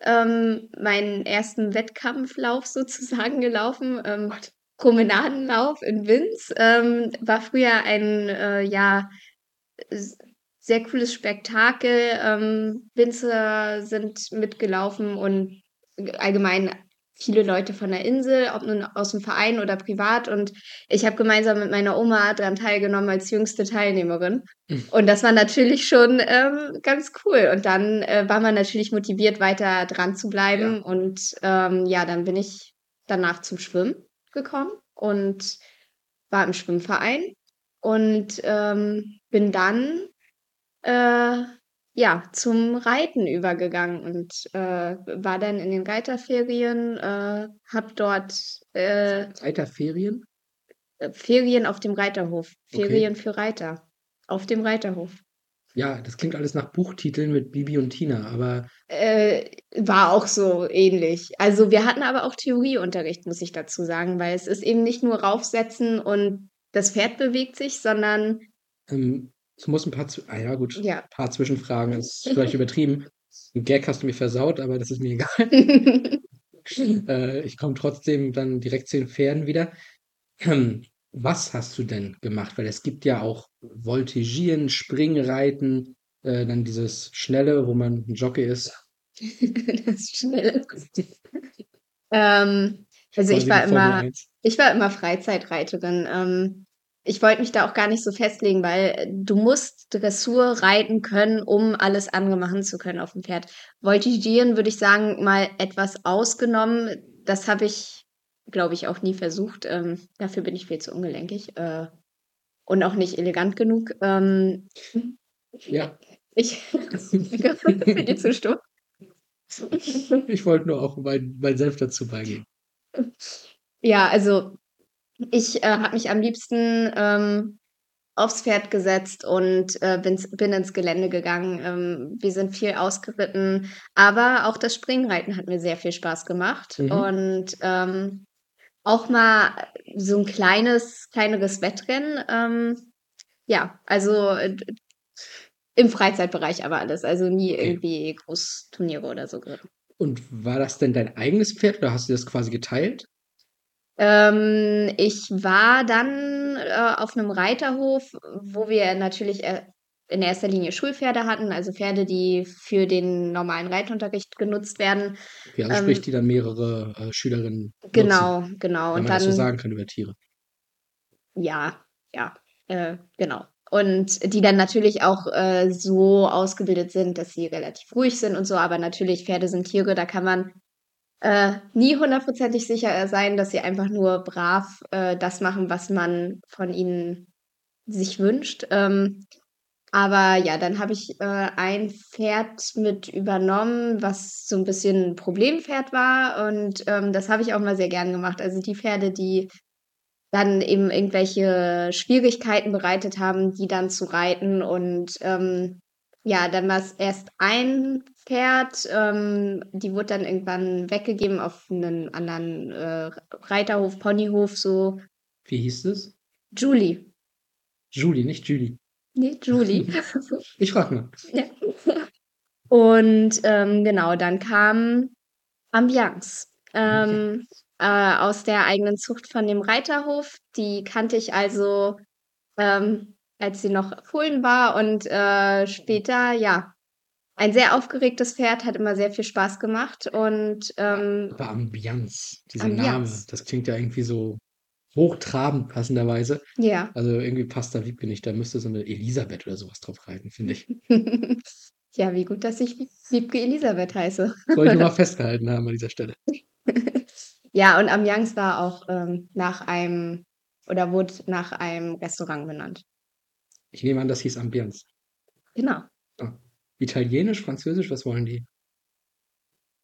ähm, meinen ersten Wettkampflauf sozusagen gelaufen. Ähm, Promenadenlauf in Winz. Ähm, war früher ein, äh, ja, sehr cooles Spektakel. Ähm, Winzer sind mitgelaufen und allgemein viele Leute von der Insel, ob nun aus dem Verein oder privat. Und ich habe gemeinsam mit meiner Oma daran teilgenommen als jüngste Teilnehmerin. Mhm. Und das war natürlich schon ähm, ganz cool. Und dann äh, war man natürlich motiviert, weiter dran zu bleiben. Ja. Und ähm, ja, dann bin ich danach zum Schwimmen gekommen und war im Schwimmverein und ähm, bin dann äh, ja, zum Reiten übergegangen und äh, war dann in den Reiterferien, äh, hab dort äh, Reiterferien? Äh, Ferien auf dem Reiterhof. Ferien okay. für Reiter. Auf dem Reiterhof. Ja, das klingt alles nach Buchtiteln mit Bibi und Tina, aber. Äh, war auch so ähnlich. Also wir hatten aber auch Theorieunterricht, muss ich dazu sagen, weil es ist eben nicht nur raufsetzen und das Pferd bewegt sich, sondern ähm, es muss ein paar, ah ja gut, Ja. ein paar Zwischenfragen, das ist vielleicht übertrieben. Ein Gag hast du mir versaut, aber das ist mir egal. Äh, ich komme trotzdem dann direkt zu den Pferden wieder. Was hast du denn gemacht? Weil es gibt ja auch Voltigieren, Springreiten, äh, dann dieses Schnelle, wo man 'n Jockey ist. Das Schnelle. Ähm, also ich war immer ich war immer Freizeitreiterin. Ähm, ich wollte mich da auch gar nicht so festlegen, weil äh, du musst Dressur reiten können, um alles andere machen zu können auf dem Pferd. Voltigieren würde ich sagen, mal etwas ausgenommen. Das habe ich, glaube ich, auch nie versucht. Ähm, dafür bin ich viel zu ungelenkig äh, und auch nicht elegant genug. Ähm, ja. Ich für die Zustimmung. Ich wollte nur auch mein, mein Selbst dazu beigeben. Ja, also ich äh, habe mich am liebsten ähm, aufs Pferd gesetzt und äh, bin, bin ins Gelände gegangen. Ähm, wir sind viel ausgeritten, aber auch das Springreiten hat mir sehr viel Spaß gemacht. Mhm. Und ähm, auch mal so ein kleines, kleineres Wettrennen. Ähm, ja, also äh, im Freizeitbereich aber alles. Also nie okay. irgendwie Großturniere oder so geritten. Und war das denn dein eigenes Pferd oder hast du das quasi geteilt? Ähm, ich war dann äh, auf einem Reiterhof, wo wir natürlich äh, in erster Linie Schulpferde hatten, also Pferde, die für den normalen Reitunterricht genutzt werden. Okay, also ähm, sprich, die dann mehrere äh, Schülerinnen Genau, nutzen, genau. wenn Und man das so sagen kann über Tiere. ja, ja, äh, genau. Und die dann natürlich auch äh, so ausgebildet sind, dass sie relativ ruhig sind und so, aber natürlich, Pferde sind Tiere, da kann man äh, nie hundertprozentig sicher sein, dass sie einfach nur brav äh, das machen, was man von ihnen sich wünscht. Ähm, aber ja, dann habe ich äh, ein Pferd mit übernommen, was so ein bisschen ein Problempferd war. Und ähm, das habe ich auch mal sehr gern gemacht. Also die Pferde, die dann eben irgendwelche Schwierigkeiten bereitet haben, die dann zu reiten. Und ähm, ja, dann war es erst ein Pferd, ähm, die wurde dann irgendwann weggegeben auf einen anderen äh, Reiterhof, Ponyhof, so. Wie hieß es? Julie. Julie, nicht Julie. Nee, Julie. ich frage mal. Ja. Und ähm, genau, dann kam Ambiance. Ähm, äh, aus der eigenen Zucht von dem Reiterhof. Die kannte ich also ähm, als sie noch Fohlen war und äh, später, ja, ein sehr aufgeregtes Pferd, hat immer sehr viel Spaß gemacht und ähm, Aber Ambiance, dieser Ambiance. Name, das klingt ja irgendwie so hochtrabend passenderweise. Ja. Also irgendwie passt da Wiebke nicht, da müsste so eine Elisabeth oder sowas drauf reiten, finde ich. ja, wie gut, dass ich Wiebke Elisabeth heiße. Soll ich nur mal festgehalten haben an dieser Stelle. ja, und Ambiance war auch ähm, nach einem oder wurde nach einem Restaurant benannt. Ich nehme an, das hieß Ambiance. Genau. Ah. Italienisch, Französisch, was wollen die?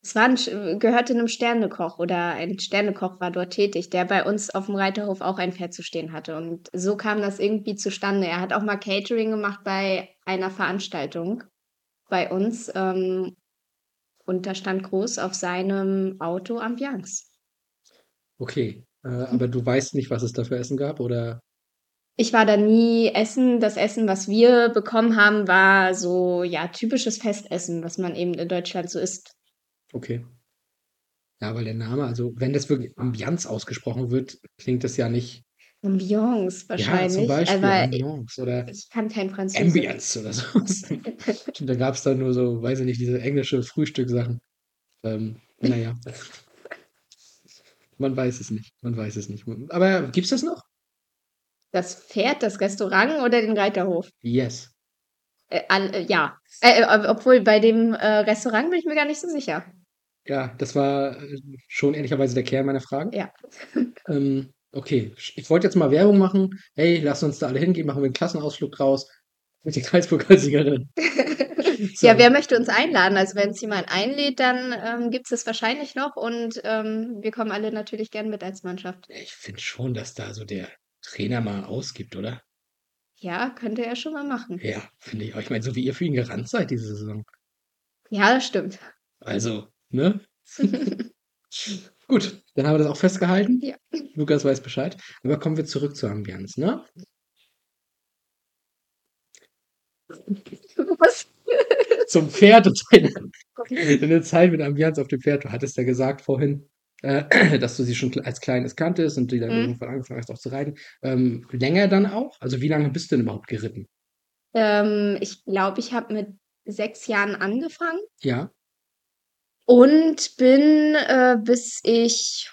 Es war 'n Sch gehörte 'nem Sternekoch oder ein Sternekoch war dort tätig, der bei uns auf'm Reiterhof auch ein Pferd zu stehen hatte. Und so kam das irgendwie zustande. Er hat auch mal Catering gemacht bei einer Veranstaltung bei uns, ähm, und da stand groß auf seinem Auto Ambiance. Okay, äh, aber du weißt nicht, was es da für Essen gab, oder? Ich war da nie essen. Das Essen, was wir bekommen haben, war so, ja, typisches Festessen, was man eben in Deutschland so isst. Okay. Ja, weil der Name also, wenn das wirklich Ambiance ausgesprochen wird, klingt das ja nicht Ambiance Ja, zum wahrscheinlich, Beispiel aber Ambiance oder ich kann kein Französisch. Ambience oder so da gab's dann nur so, weiß ich nicht, diese englische Frühstückssachen. Ähm, na ja. Man weiß es nicht, man weiß es nicht. Aber gibt's das noch? Das Pferd, das Restaurant oder den Reiterhof? Yes. Äh, all äh, ja. Äh, äh, obwohl bei dem, äh, Restaurant bin ich mir gar nicht so sicher. Ja, das war, äh, schon ehrlicherweise der Kern meiner Frage. Ja. Ähm, okay, ich wollte jetzt mal Werbung machen. Hey, lass uns da alle hingehen, machen wir 'n Klassenausflug draus mit den Kreispokalsiegerin. So. Ja, wer möchte uns einladen? Also, wenn's jemand einlädt, dann, ähm, gibt's das wahrscheinlich noch und, ähm, wir kommen alle natürlich gern mit als Mannschaft. Ich finde schon, dass da so der Trainer mal ausgibt, oder? Ja, könnte er schon mal machen. Ja, finde ich auch. Ich meine, so wie ihr für ihn gerannt seid diese Saison. Ja, das stimmt. Also, ne? Gut, dann haben wir das auch festgehalten. Ja. Lukas weiß Bescheid. Aber kommen wir zurück zur Ambiance, ne? Was? Zum Pferd und deine Zeit mit Ambiance auf dem Pferd. Du hattest ja gesagt vorhin, äh, dass du sie schon als Kleines kanntest und die dann Mhm. irgendwann angefangen hast, auch zu reiten. Ähm, länger dann auch? Also, wie lange bist du denn überhaupt geritten? Ähm, ich glaube, ich habe mit 6 Jahren angefangen Ja. und bin, äh, bis ich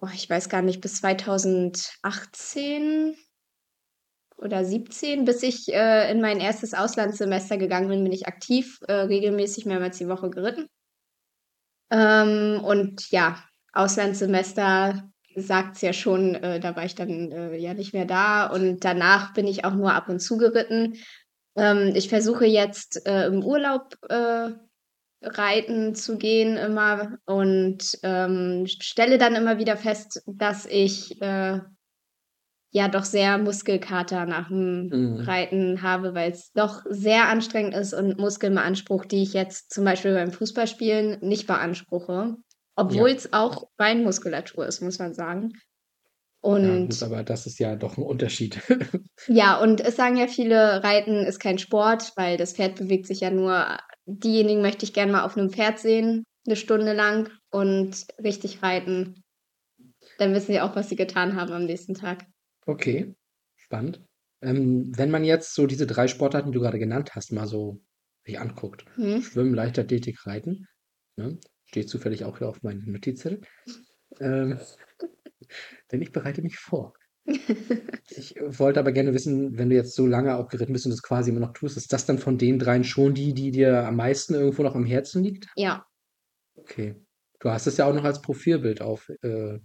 oh, ich weiß gar nicht, bis 2018 oder 17, bis ich, äh, in mein 1. Auslandssemester gegangen bin, bin ich aktiv, äh, regelmäßig mehrmals die Woche geritten. Ähm, und ja, Auslandssemester sagt's ja schon, äh, da war ich dann, äh, ja nicht mehr da und danach bin ich auch nur ab und zu geritten. Ähm, ich versuche jetzt, äh, im Urlaub, äh, reiten zu gehen immer und, ähm, stelle dann immer wieder fest, dass ich, äh, ja doch sehr Muskelkater nach'm Mhm. Reiten habe, weil's doch sehr anstrengend ist und Muskeln beansprucht, die ich jetzt zum Beispiel beim Fußballspielen nicht beanspruche, Ja. obwohl's auch Beinmuskulatur ist, muss man sagen. Ja, Und gut, aber das ist ja doch 'n Unterschied. ja, und es sagen ja viele, Reiten ist kein Sport, weil das Pferd bewegt sich ja nur. Diejenigen möchte ich gern mal auf 'nem Pferd sehen, 'ne Stunde lang und richtig reiten. Dann wissen sie auch, was sie getan haben am nächsten Tag. Okay, spannend. Ähm, wenn man jetzt so diese 3 Sportarten, die du grade genannt hast, mal so sich anguckt. Mhm. Schwimmen, Leichtathletik, Reiten, ne? Steht zufällig auch hier auf meinem Notizzettel. Ähm, denn ich bereite mich vor. Ich wollte aber gerne wissen, wenn du jetzt so lange auch geritten bist und das quasi immer noch tust, ist das dann von den 3 schon die, die dir am meisten irgendwo noch am Herzen liegt? Ja. Okay. Du hast es ja auch noch als Profilbild auf, äh,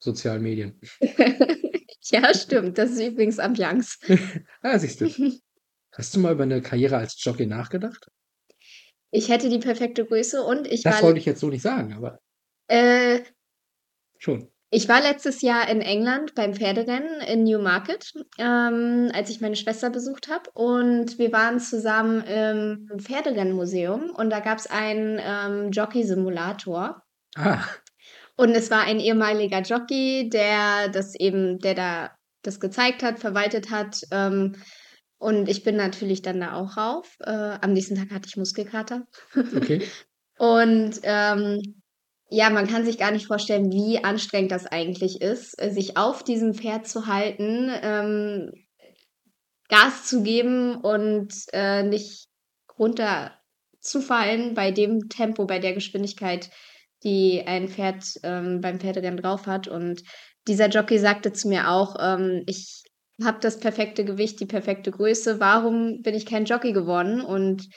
sozialen Medien. Ja, stimmt. Das ist übrigens Ambiance. Ah, siehst du. Hast du mal über 'ne Karriere als Jockey nachgedacht? Ich hätte die perfekte Größe und ich Das war wollte ich jetzt so nicht sagen, aber Äh schon. ich war letztes Jahr in England beim Pferderennen in Newmarket, ähm, als ich meine Schwester besucht habe und wir waren zusammen im Pferderennmuseum und da gab's einen, ähm, Jockey-Simulator. Ah. Und es war ein ehemaliger Jockey, der das eben der da das gezeigt hat, verwaltet hat, ähm, und ich bin natürlich dann da auch rauf. Äh, am nächsten Tag hatte ich Muskelkater. Okay. Und, ähm, ja, man kann sich gar nicht vorstellen, wie anstrengend das eigentlich ist, äh, sich auf diesem Pferd zu halten, ähm, Gas zu geben und, äh, nicht runterzufallen bei dem Tempo, bei der Geschwindigkeit, die ein Pferd, ähm, beim Pferderennen drauf hat. Und dieser Jockey sagte zu mir auch, ähm: „Ich habe das perfekte Gewicht, die perfekte Größe. Warum bin ich kein Jockey geworden?“ Und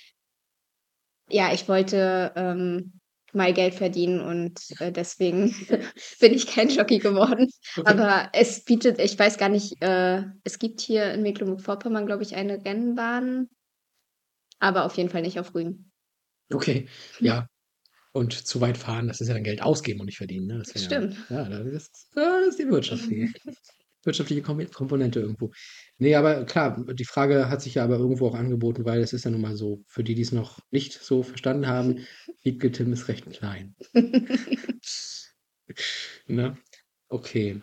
ja, ich wollte, ähm, mal Geld verdienen und, äh, deswegen bin ich kein Jockey geworden. Okay. Aber es bietet ich weiß gar nicht, äh, es gibt hier in Mecklenburg-Vorpommern, glaube ich, eine Rennbahn, aber auf jeden Fall nicht auf Rügen. Okay, ja. Und zu weit fahren, das ist ja dann Geld ausgeben und nicht verdienen. Ne? Das stimmt. Ja, ja, das, ist, das ist die wirtschaftliche, wirtschaftliche Kom- Komponente irgendwo. Nee, aber klar, die Frage hat sich ja aber irgendwo auch angeboten, weil es ist ja nun mal so, für die, die es noch nicht so verstanden haben, Wiebke Tim ist recht klein. Ne? Okay.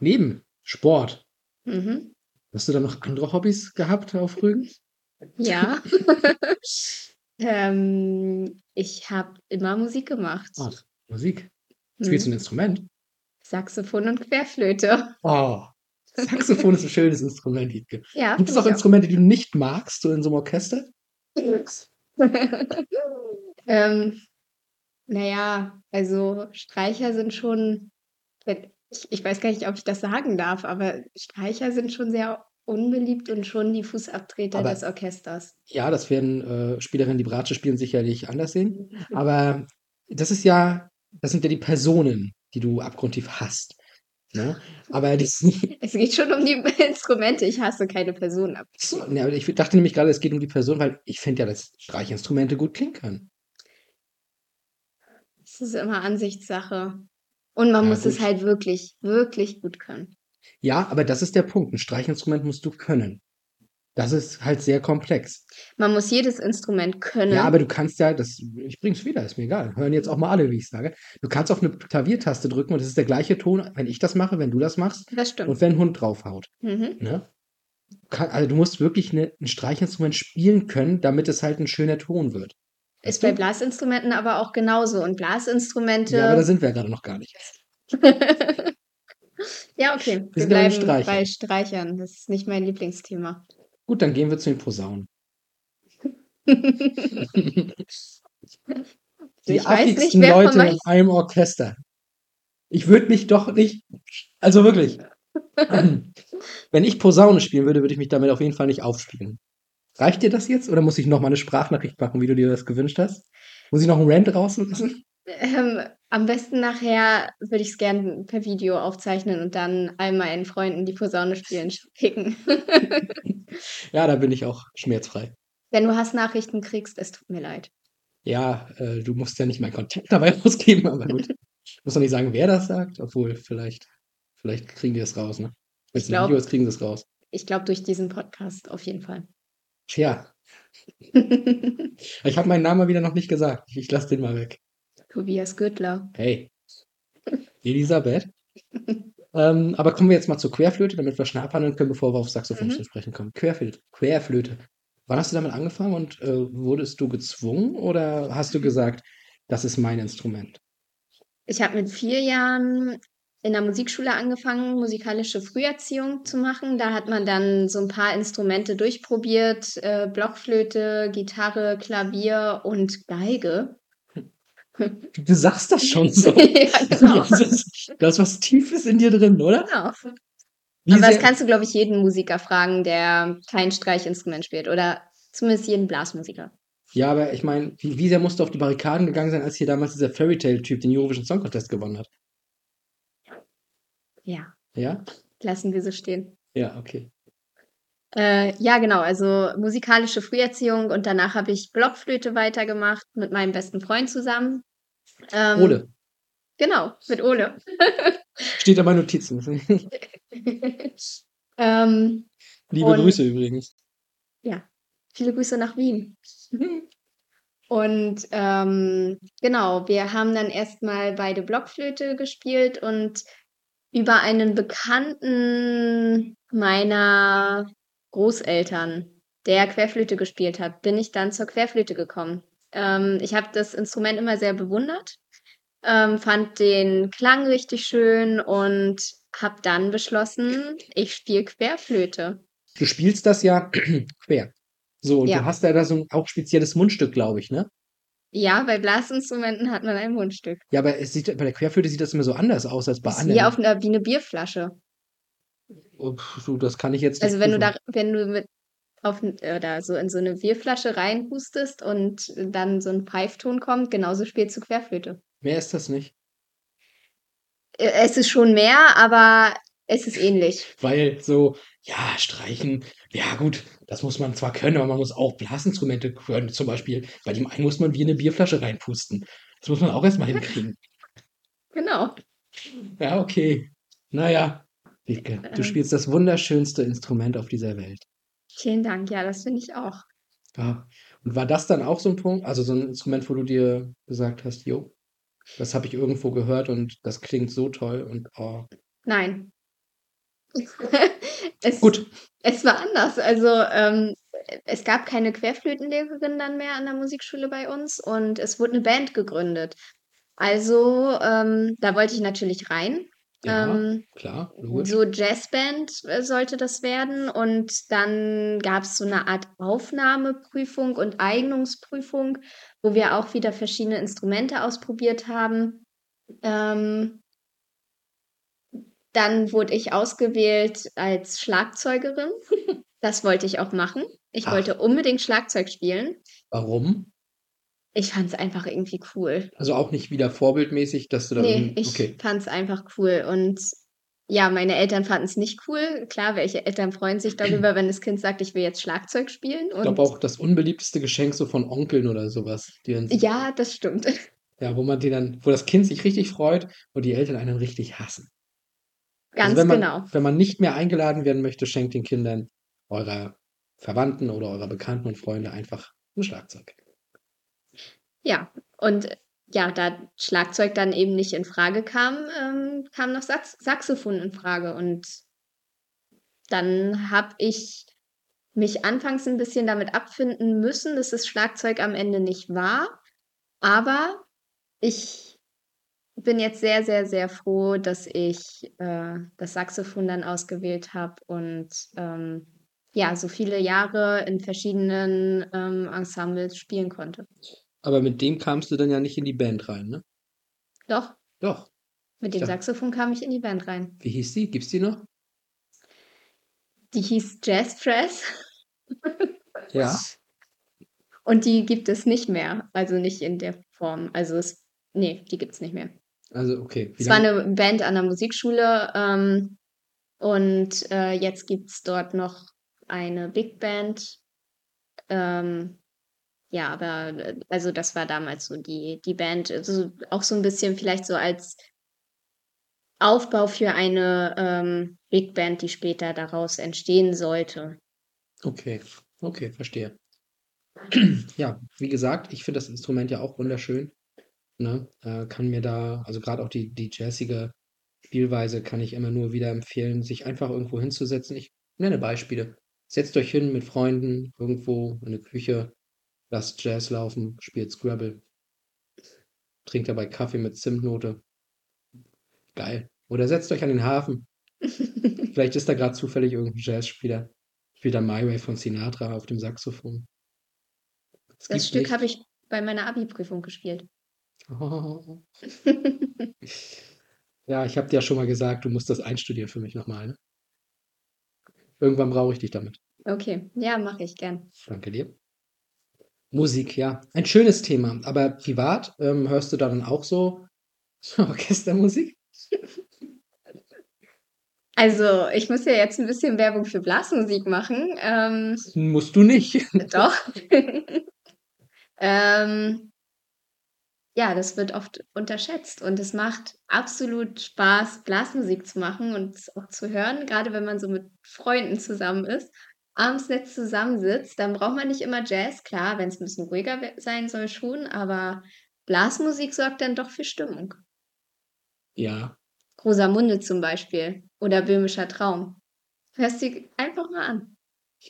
Neben Sport, Mhm. hast du da noch andere Hobbys gehabt auf Rügen? Ja. ähm, ich habe immer Musik gemacht. Ach, Musik. Spielst du Mhm. ein Instrument? Saxophon und Querflöte. Oh, Saxophon ist ein schönes Instrument, Wiebke. Ja, Gibt es auch Instrumente, die du nicht magst, so in so einem Orchester? ähm, naja, also Streicher sind schon, ich, ich weiß gar nicht, ob ich das sagen darf, aber Streicher sind schon sehr unbeliebt und schon die Fußabtreter Aber- des Orchesters. Ja, das werden äh, Spielerinnen, die Bratsche spielen, sicherlich anders sehen. Aber das ist ja, das sind ja die Personen, die du abgrundtief hasst. Ne? Aber die, Es geht schon um die Instrumente. Ich hasse keine Person ab. So, ne, ich dachte nämlich gerade, es geht um die Person, weil ich finde ja, dass Streichinstrumente gut klingen können. Es ist immer Ansichtssache. Und man Ja, muss es gut. halt wirklich, wirklich gut können. Ja, aber das ist der Punkt. Ein Streichinstrument musst du können. Das ist halt sehr komplex. Man muss jedes Instrument können. Ja, aber du kannst ja, das, ich bring's wieder, ist mir egal. Hören jetzt auch mal alle, wie ich sage. Du kannst auf eine Klaviertaste drücken und es ist der gleiche Ton, wenn ich das mache, wenn du das machst das stimmt. und wenn ein Hund draufhaut. Mhm. Ne? Also du musst wirklich eine, ein Streichinstrument spielen können, damit es halt ein schöner Ton wird. Ist Weißt bei du? Blasinstrumenten aber auch genauso. Und Blasinstrumente. Ja, aber da sind wir ja gerade noch gar nicht. ja, okay. Wir bei den bleiben bei Streichern. Das ist nicht mein Lieblingsthema. Gut, dann gehen wir zu den Posaunen. Die ich nicht, affigsten von Leute in einem Orchester. Ich würde mich doch nicht, also wirklich. Wenn ich Posaune spielen würde, würde ich mich damit auf jeden Fall nicht aufspielen. Reicht dir das jetzt oder muss ich noch mal eine Sprachnachricht machen, wie du dir das gewünscht hast? Muss ich noch einen Rant rauslassen? Ähm, am besten nachher würde ich es gerne per Video aufzeichnen und dann all meinen Freunden, die Posaune spielen, schicken. Ja, da bin ich auch schmerzfrei. Wenn du Hassnachrichten kriegst, es tut mir leid. Ja, äh, du musst ja nicht meinen Kontakt dabei rausgeben, aber gut. Ich muss doch nicht sagen, wer das sagt, obwohl vielleicht, vielleicht kriegen die das raus, ne? Wenn es ein glaub- Video ist, kriegen sie es raus. Ich glaube, durch diesen Podcast auf jeden Fall. Tja, ich habe meinen Namen mal wieder noch nicht gesagt. Ich, ich lasse den mal weg. Tobias Gürtler. Hey, Elisabeth. Ähm, aber kommen wir jetzt mal zur Querflöte, damit wir schnell abhandeln können, bevor wir auf Saxophon Mhm. zu sprechen kommen. Querflöte. Querflöte. Wann hast du damit angefangen und äh, wurdest du gezwungen oder hast du gesagt, das ist mein Instrument? Ich habe mit vier Jahren in der Musikschule angefangen, musikalische Früherziehung zu machen. Da hat man dann so ein paar Instrumente durchprobiert: äh, Blockflöte, Gitarre, Klavier und Geige. Du sagst das schon so. ja, genau. Das ist, da ist was Tiefes in dir drin, oder? genau. Wie Aber das kannst du, glaube ich, jeden Musiker fragen, der kein Streichinstrument spielt. Oder zumindest jeden Blasmusiker. ja, aber ich meine, wie, wie sehr musst du auf die Barrikaden gegangen sein, als hier damals dieser Fairy Tale-Typ den Eurovision Song Contest gewonnen hat? Ja, Ja? lassen wir so stehen. Ja, okay. Äh, ja, genau, also musikalische Früherziehung und danach habe ich Blockflöte weitergemacht mit meinem besten Freund zusammen. Ähm, Ole. Genau, mit Ole. Steht da bei Notizen. ähm, Liebe Und- Grüße übrigens. viele Grüße nach Wien. Und ähm, genau, wir haben dann erstmal beide Blockflöte gespielt und über einen Bekannten meiner Großeltern, der Querflöte gespielt hat, bin ich dann zur Querflöte gekommen. Ähm, ich habe das Instrument immer sehr bewundert, ähm, fand den Klang richtig schön und habe dann beschlossen, ich spiele Querflöte. Du spielst das ja quer. So, und Ja. du hast ja da so ein auch spezielles Mundstück, glaube ich, ne? Ja, bei Blasinstrumenten hat man ein Mundstück. Ja, aber es sieht, bei der Querflöte sieht das immer so anders aus als bei Das anderen. wie auf einer, wie eine Bierflasche. Oh, pf, du, das kann ich jetzt Also nicht wenn du da, wenn du mit auf oder so in so eine Bierflasche reinhustest und dann so ein Pfeifton kommt, genauso spielst du Querflöte. Mehr ist das nicht. Äh, Es ist schon mehr, aber es ist ähnlich. Weil so, ja, streichen, ja gut, das muss man zwar können, aber man muss auch Blasinstrumente können. Zum Beispiel, bei dem einen muss man wie eine Bierflasche reinpusten. Das muss man auch erstmal hinkriegen. Genau. Ja, okay. Naja, Wiebke, du Ähm. spielst das wunderschönste Instrument auf dieser Welt. Vielen Dank. Ja, das finde ich auch. Ja. Und war das dann auch so ein Punkt, also so ein Instrument, wo du dir gesagt hast, jo, das habe ich irgendwo gehört und das klingt so toll und oh, Nein. es, gut. Es war anders. Also ähm, es gab keine Querflötenlehrerin dann mehr an der Musikschule bei uns und es wurde eine Band gegründet. Also ähm, da wollte ich natürlich rein. Ja, Ähm, klar, logisch. so Jazzband äh, sollte das werden und dann gab es so eine Art Aufnahmeprüfung und Eignungsprüfung, wo wir auch wieder verschiedene Instrumente ausprobiert haben. Ähm, dann wurde ich ausgewählt als Schlagzeugerin. Das wollte ich auch machen. Ich Ach. wollte unbedingt Schlagzeug spielen. Warum? Ich fand es einfach irgendwie cool. Also auch nicht wieder vorbildmäßig, dass du da Nee, ich okay. fand es einfach cool. Und ja, meine Eltern fanden es nicht cool. Klar, welche Eltern freuen sich darüber, wenn das Kind sagt, ich will jetzt Schlagzeug spielen. Ich glaube auch das unbeliebteste Geschenk so von Onkeln oder sowas. Dann, ja, das stimmt. ja, wo man die dann, wo das Kind sich richtig freut und die Eltern einen richtig hassen. Ganz also wenn man, genau. Wenn man nicht mehr eingeladen werden möchte, schenkt den Kindern eurer Verwandten oder eurer Bekannten und Freunde einfach ein Schlagzeug. Ja, und äh, ja, da Schlagzeug dann eben nicht in Frage kam, ähm, kam noch Sax Saxophon in Frage. Und dann habe ich mich anfangs ein bisschen damit abfinden müssen, dass das Schlagzeug am Ende nicht war. Aber ich bin jetzt sehr, sehr, sehr froh, dass ich äh, das Saxophon dann ausgewählt habe und ähm, ja, so viele Jahre in verschiedenen ähm, Ensembles spielen konnte. Aber mit dem kamst du dann ja nicht in die Band rein, ne? Doch, Doch. mit dem Ja. Saxophon kam ich in die Band rein. Wie hieß die? Gibt's die noch? Die hieß Jazz Press Ja. und die gibt es nicht mehr. Also nicht in der Form. Also es, nee, die gibt es nicht mehr. Also, okay. Wie Es war eine Band an der Musikschule ähm, und äh, jetzt gibt es dort noch eine Big Band. Ähm, ja, aber also das war damals so die, die Band, also auch so ein bisschen vielleicht so als Aufbau für eine ähm, Big Band, die später daraus entstehen sollte. Okay, okay, verstehe. Ja, wie gesagt, ich finde das Instrument ja auch wunderschön. Ne? Äh, kann mir da, also gerade auch die, die jazzige Spielweise kann ich immer nur wieder empfehlen, sich einfach irgendwo hinzusetzen. Ich nenne Beispiele. Setzt euch hin mit Freunden irgendwo in der Küche, lasst Jazz laufen, spielt Scrabble, trinkt dabei Kaffee mit Zimtnote. Geil. Oder setzt euch an den Hafen. Vielleicht ist da gerade zufällig irgendein Jazzspieler. Spielt da My Way von Sinatra auf dem Saxophon. Es Das Stück habe ich bei meiner Abi-Prüfung gespielt. Oh. Ja, ich habe dir ja schon mal gesagt, du musst das einstudieren für mich nochmal. Ne? Irgendwann brauche ich dich damit. Okay, ja, mache ich gern. Danke dir. Musik, ja. Ein schönes Thema. Aber privat ähm, hörst du da dann auch so Orchestermusik? Also, ich muss ja jetzt ein bisschen Werbung für Blasmusik machen. Ähm, Musst du nicht. doch. ähm, ja, das wird oft unterschätzt und es macht absolut Spaß, Blasmusik zu machen und es auch zu hören, gerade wenn man so mit Freunden zusammen ist, abends nett zusammensitzt, dann braucht man nicht immer Jazz, klar, wenn es ein bisschen ruhiger sein soll schon, aber Blasmusik sorgt dann doch für Stimmung. Ja, Rosamunde zum Beispiel oder Böhmischer Traum. Hörst dir einfach mal an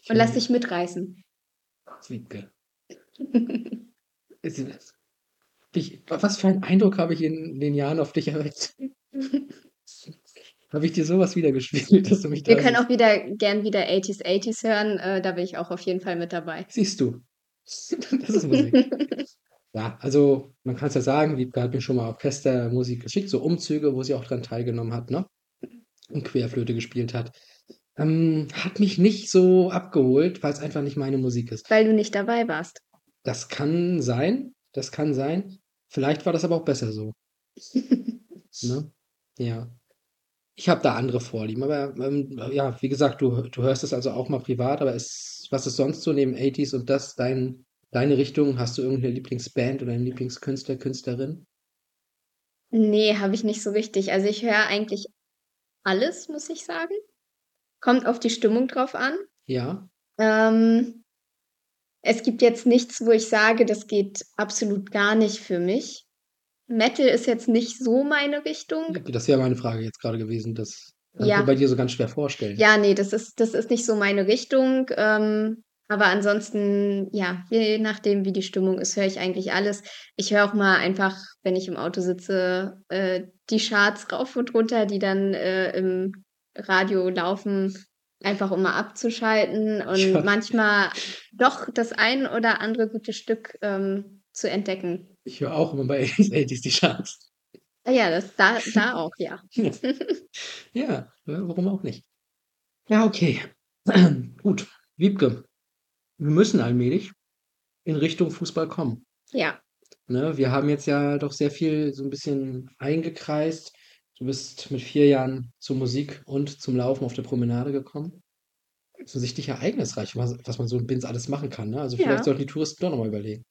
und lass dich mitreißen. Wiebke. Ist- Ich, was für einen Eindruck habe ich in den Jahren auf dich erweckt? Habe ich dir sowas wieder gespielt, dass du mich da Wir können auch wieder gern wieder 80s 80s hören, äh, da bin ich auch auf jeden Fall mit dabei. Siehst du. Das ist Musik. Ja, also man kann es ja sagen, Wiebke hat mir schon mal Orchestermusik geschickt, so Umzüge, wo sie auch dran teilgenommen hat, ne? Und Querflöte gespielt hat. Ähm, hat mich nicht so abgeholt, weil es einfach nicht meine Musik ist. Weil du nicht dabei warst. Das kann sein, das kann sein. Vielleicht war das aber auch besser so. Ne? Ja. Ich habe da andere Vorlieben, aber ähm, ja, wie gesagt, du, du hörst es also auch mal privat, aber ist, was ist sonst so neben 80s und das dein, deine Richtung? Hast du irgendeine Lieblingsband oder einen Lieblingskünstler, Künstlerin? Nee, habe ich nicht so richtig. Also ich höre eigentlich alles, muss ich sagen. Kommt auf die Stimmung drauf an. Ja. Ähm, es gibt jetzt nichts, wo ich sage, das geht absolut gar nicht für mich. Metal ist jetzt nicht so meine Richtung. Das wäre meine Frage jetzt gerade gewesen. Das kann ich Ja. mir bei dir so ganz schwer vorstellen. Ja, nee, das ist, das ist nicht so meine Richtung. Ähm, aber ansonsten, ja, je nachdem, wie die Stimmung ist, höre ich eigentlich alles. Ich höre auch mal einfach, wenn ich im Auto sitze, äh, die Charts rauf und runter, die dann äh, im Radio laufen, einfach um mal abzuschalten und Ja. manchmal doch das ein oder andere gute Stück ähm, zu entdecken. Ich höre auch immer bei 80s die Charts. Ah Ja, das da, da auch, ja. Ja, ja, warum auch nicht? Ja, okay. Gut. Wiebke, wir müssen allmählich in Richtung Fußball kommen. Ja, Ne? Wir haben jetzt ja doch sehr viel so ein bisschen eingekreist. Du bist mit vier Jahren zur Musik und zum Laufen auf der Promenade gekommen. Offensichtlich ereignisreich, was, was man so in Binz alles machen kann. Ne? Also Ja. vielleicht sollten die Touristen doch nochmal überlegen.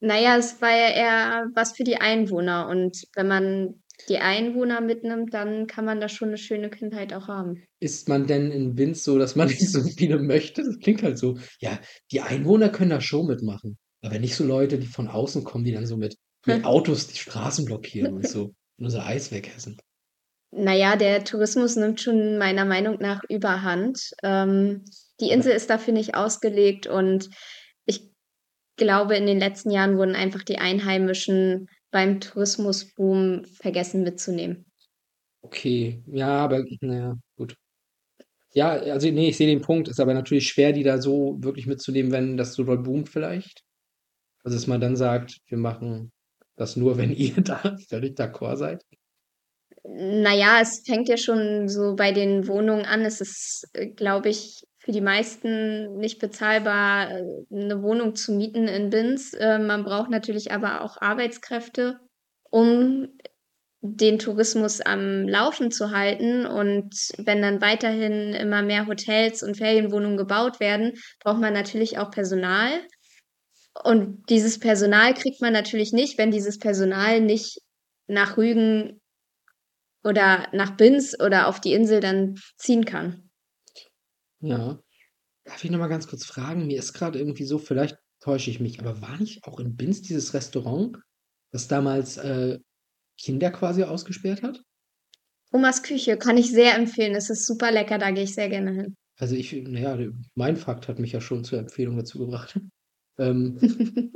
Naja, es war ja eher was für die Einwohner. Und wenn man die Einwohner mitnimmt, dann kann man da schon eine schöne Kindheit auch haben. Ist man denn in Binz so, dass man nicht so viele möchte? Das klingt halt so. Ja, die Einwohner können da schon mitmachen. Aber nicht so Leute, die von außen kommen, die dann so mit, mit Autos die Straßen blockieren und so und unser Eis wegessen. Naja, der Tourismus nimmt schon meiner Meinung nach überhand. Ähm, die Insel ist dafür nicht ausgelegt und glaube, in den letzten Jahren wurden einfach die Einheimischen beim Tourismusboom vergessen mitzunehmen. Okay, ja, aber naja, gut. Ja, also nee, ich sehe den Punkt. Ist aber natürlich schwer, die da so wirklich mitzunehmen, wenn das so doll boomt vielleicht. Also, dass man dann sagt, wir machen das nur, wenn ihr da völlig d'accord seid. Naja, es fängt ja schon so bei den Wohnungen an. Es ist, äh, glaube ich, für die meisten nicht bezahlbar, äh, eine Wohnung zu mieten in Binz. Äh, man braucht natürlich aber auch Arbeitskräfte, um den Tourismus am Laufen zu halten. Und wenn dann weiterhin immer mehr Hotels und Ferienwohnungen gebaut werden, braucht man natürlich auch Personal. Und dieses Personal kriegt man natürlich nicht, wenn dieses Personal nicht nach Rügen oder nach Binz oder auf die Insel dann ziehen kann. Ja. Darf ich noch mal ganz kurz fragen? Mir ist gerade irgendwie so, vielleicht täusche ich mich, aber war nicht auch in Binz dieses Restaurant, das damals äh, Kinder quasi ausgesperrt hat? Omas Küche kann ich sehr empfehlen. Es ist super lecker, da gehe ich sehr gerne hin. Also ich, naja, mein Fakt hat mich ja schon zur Empfehlung dazu gebracht. Ähm,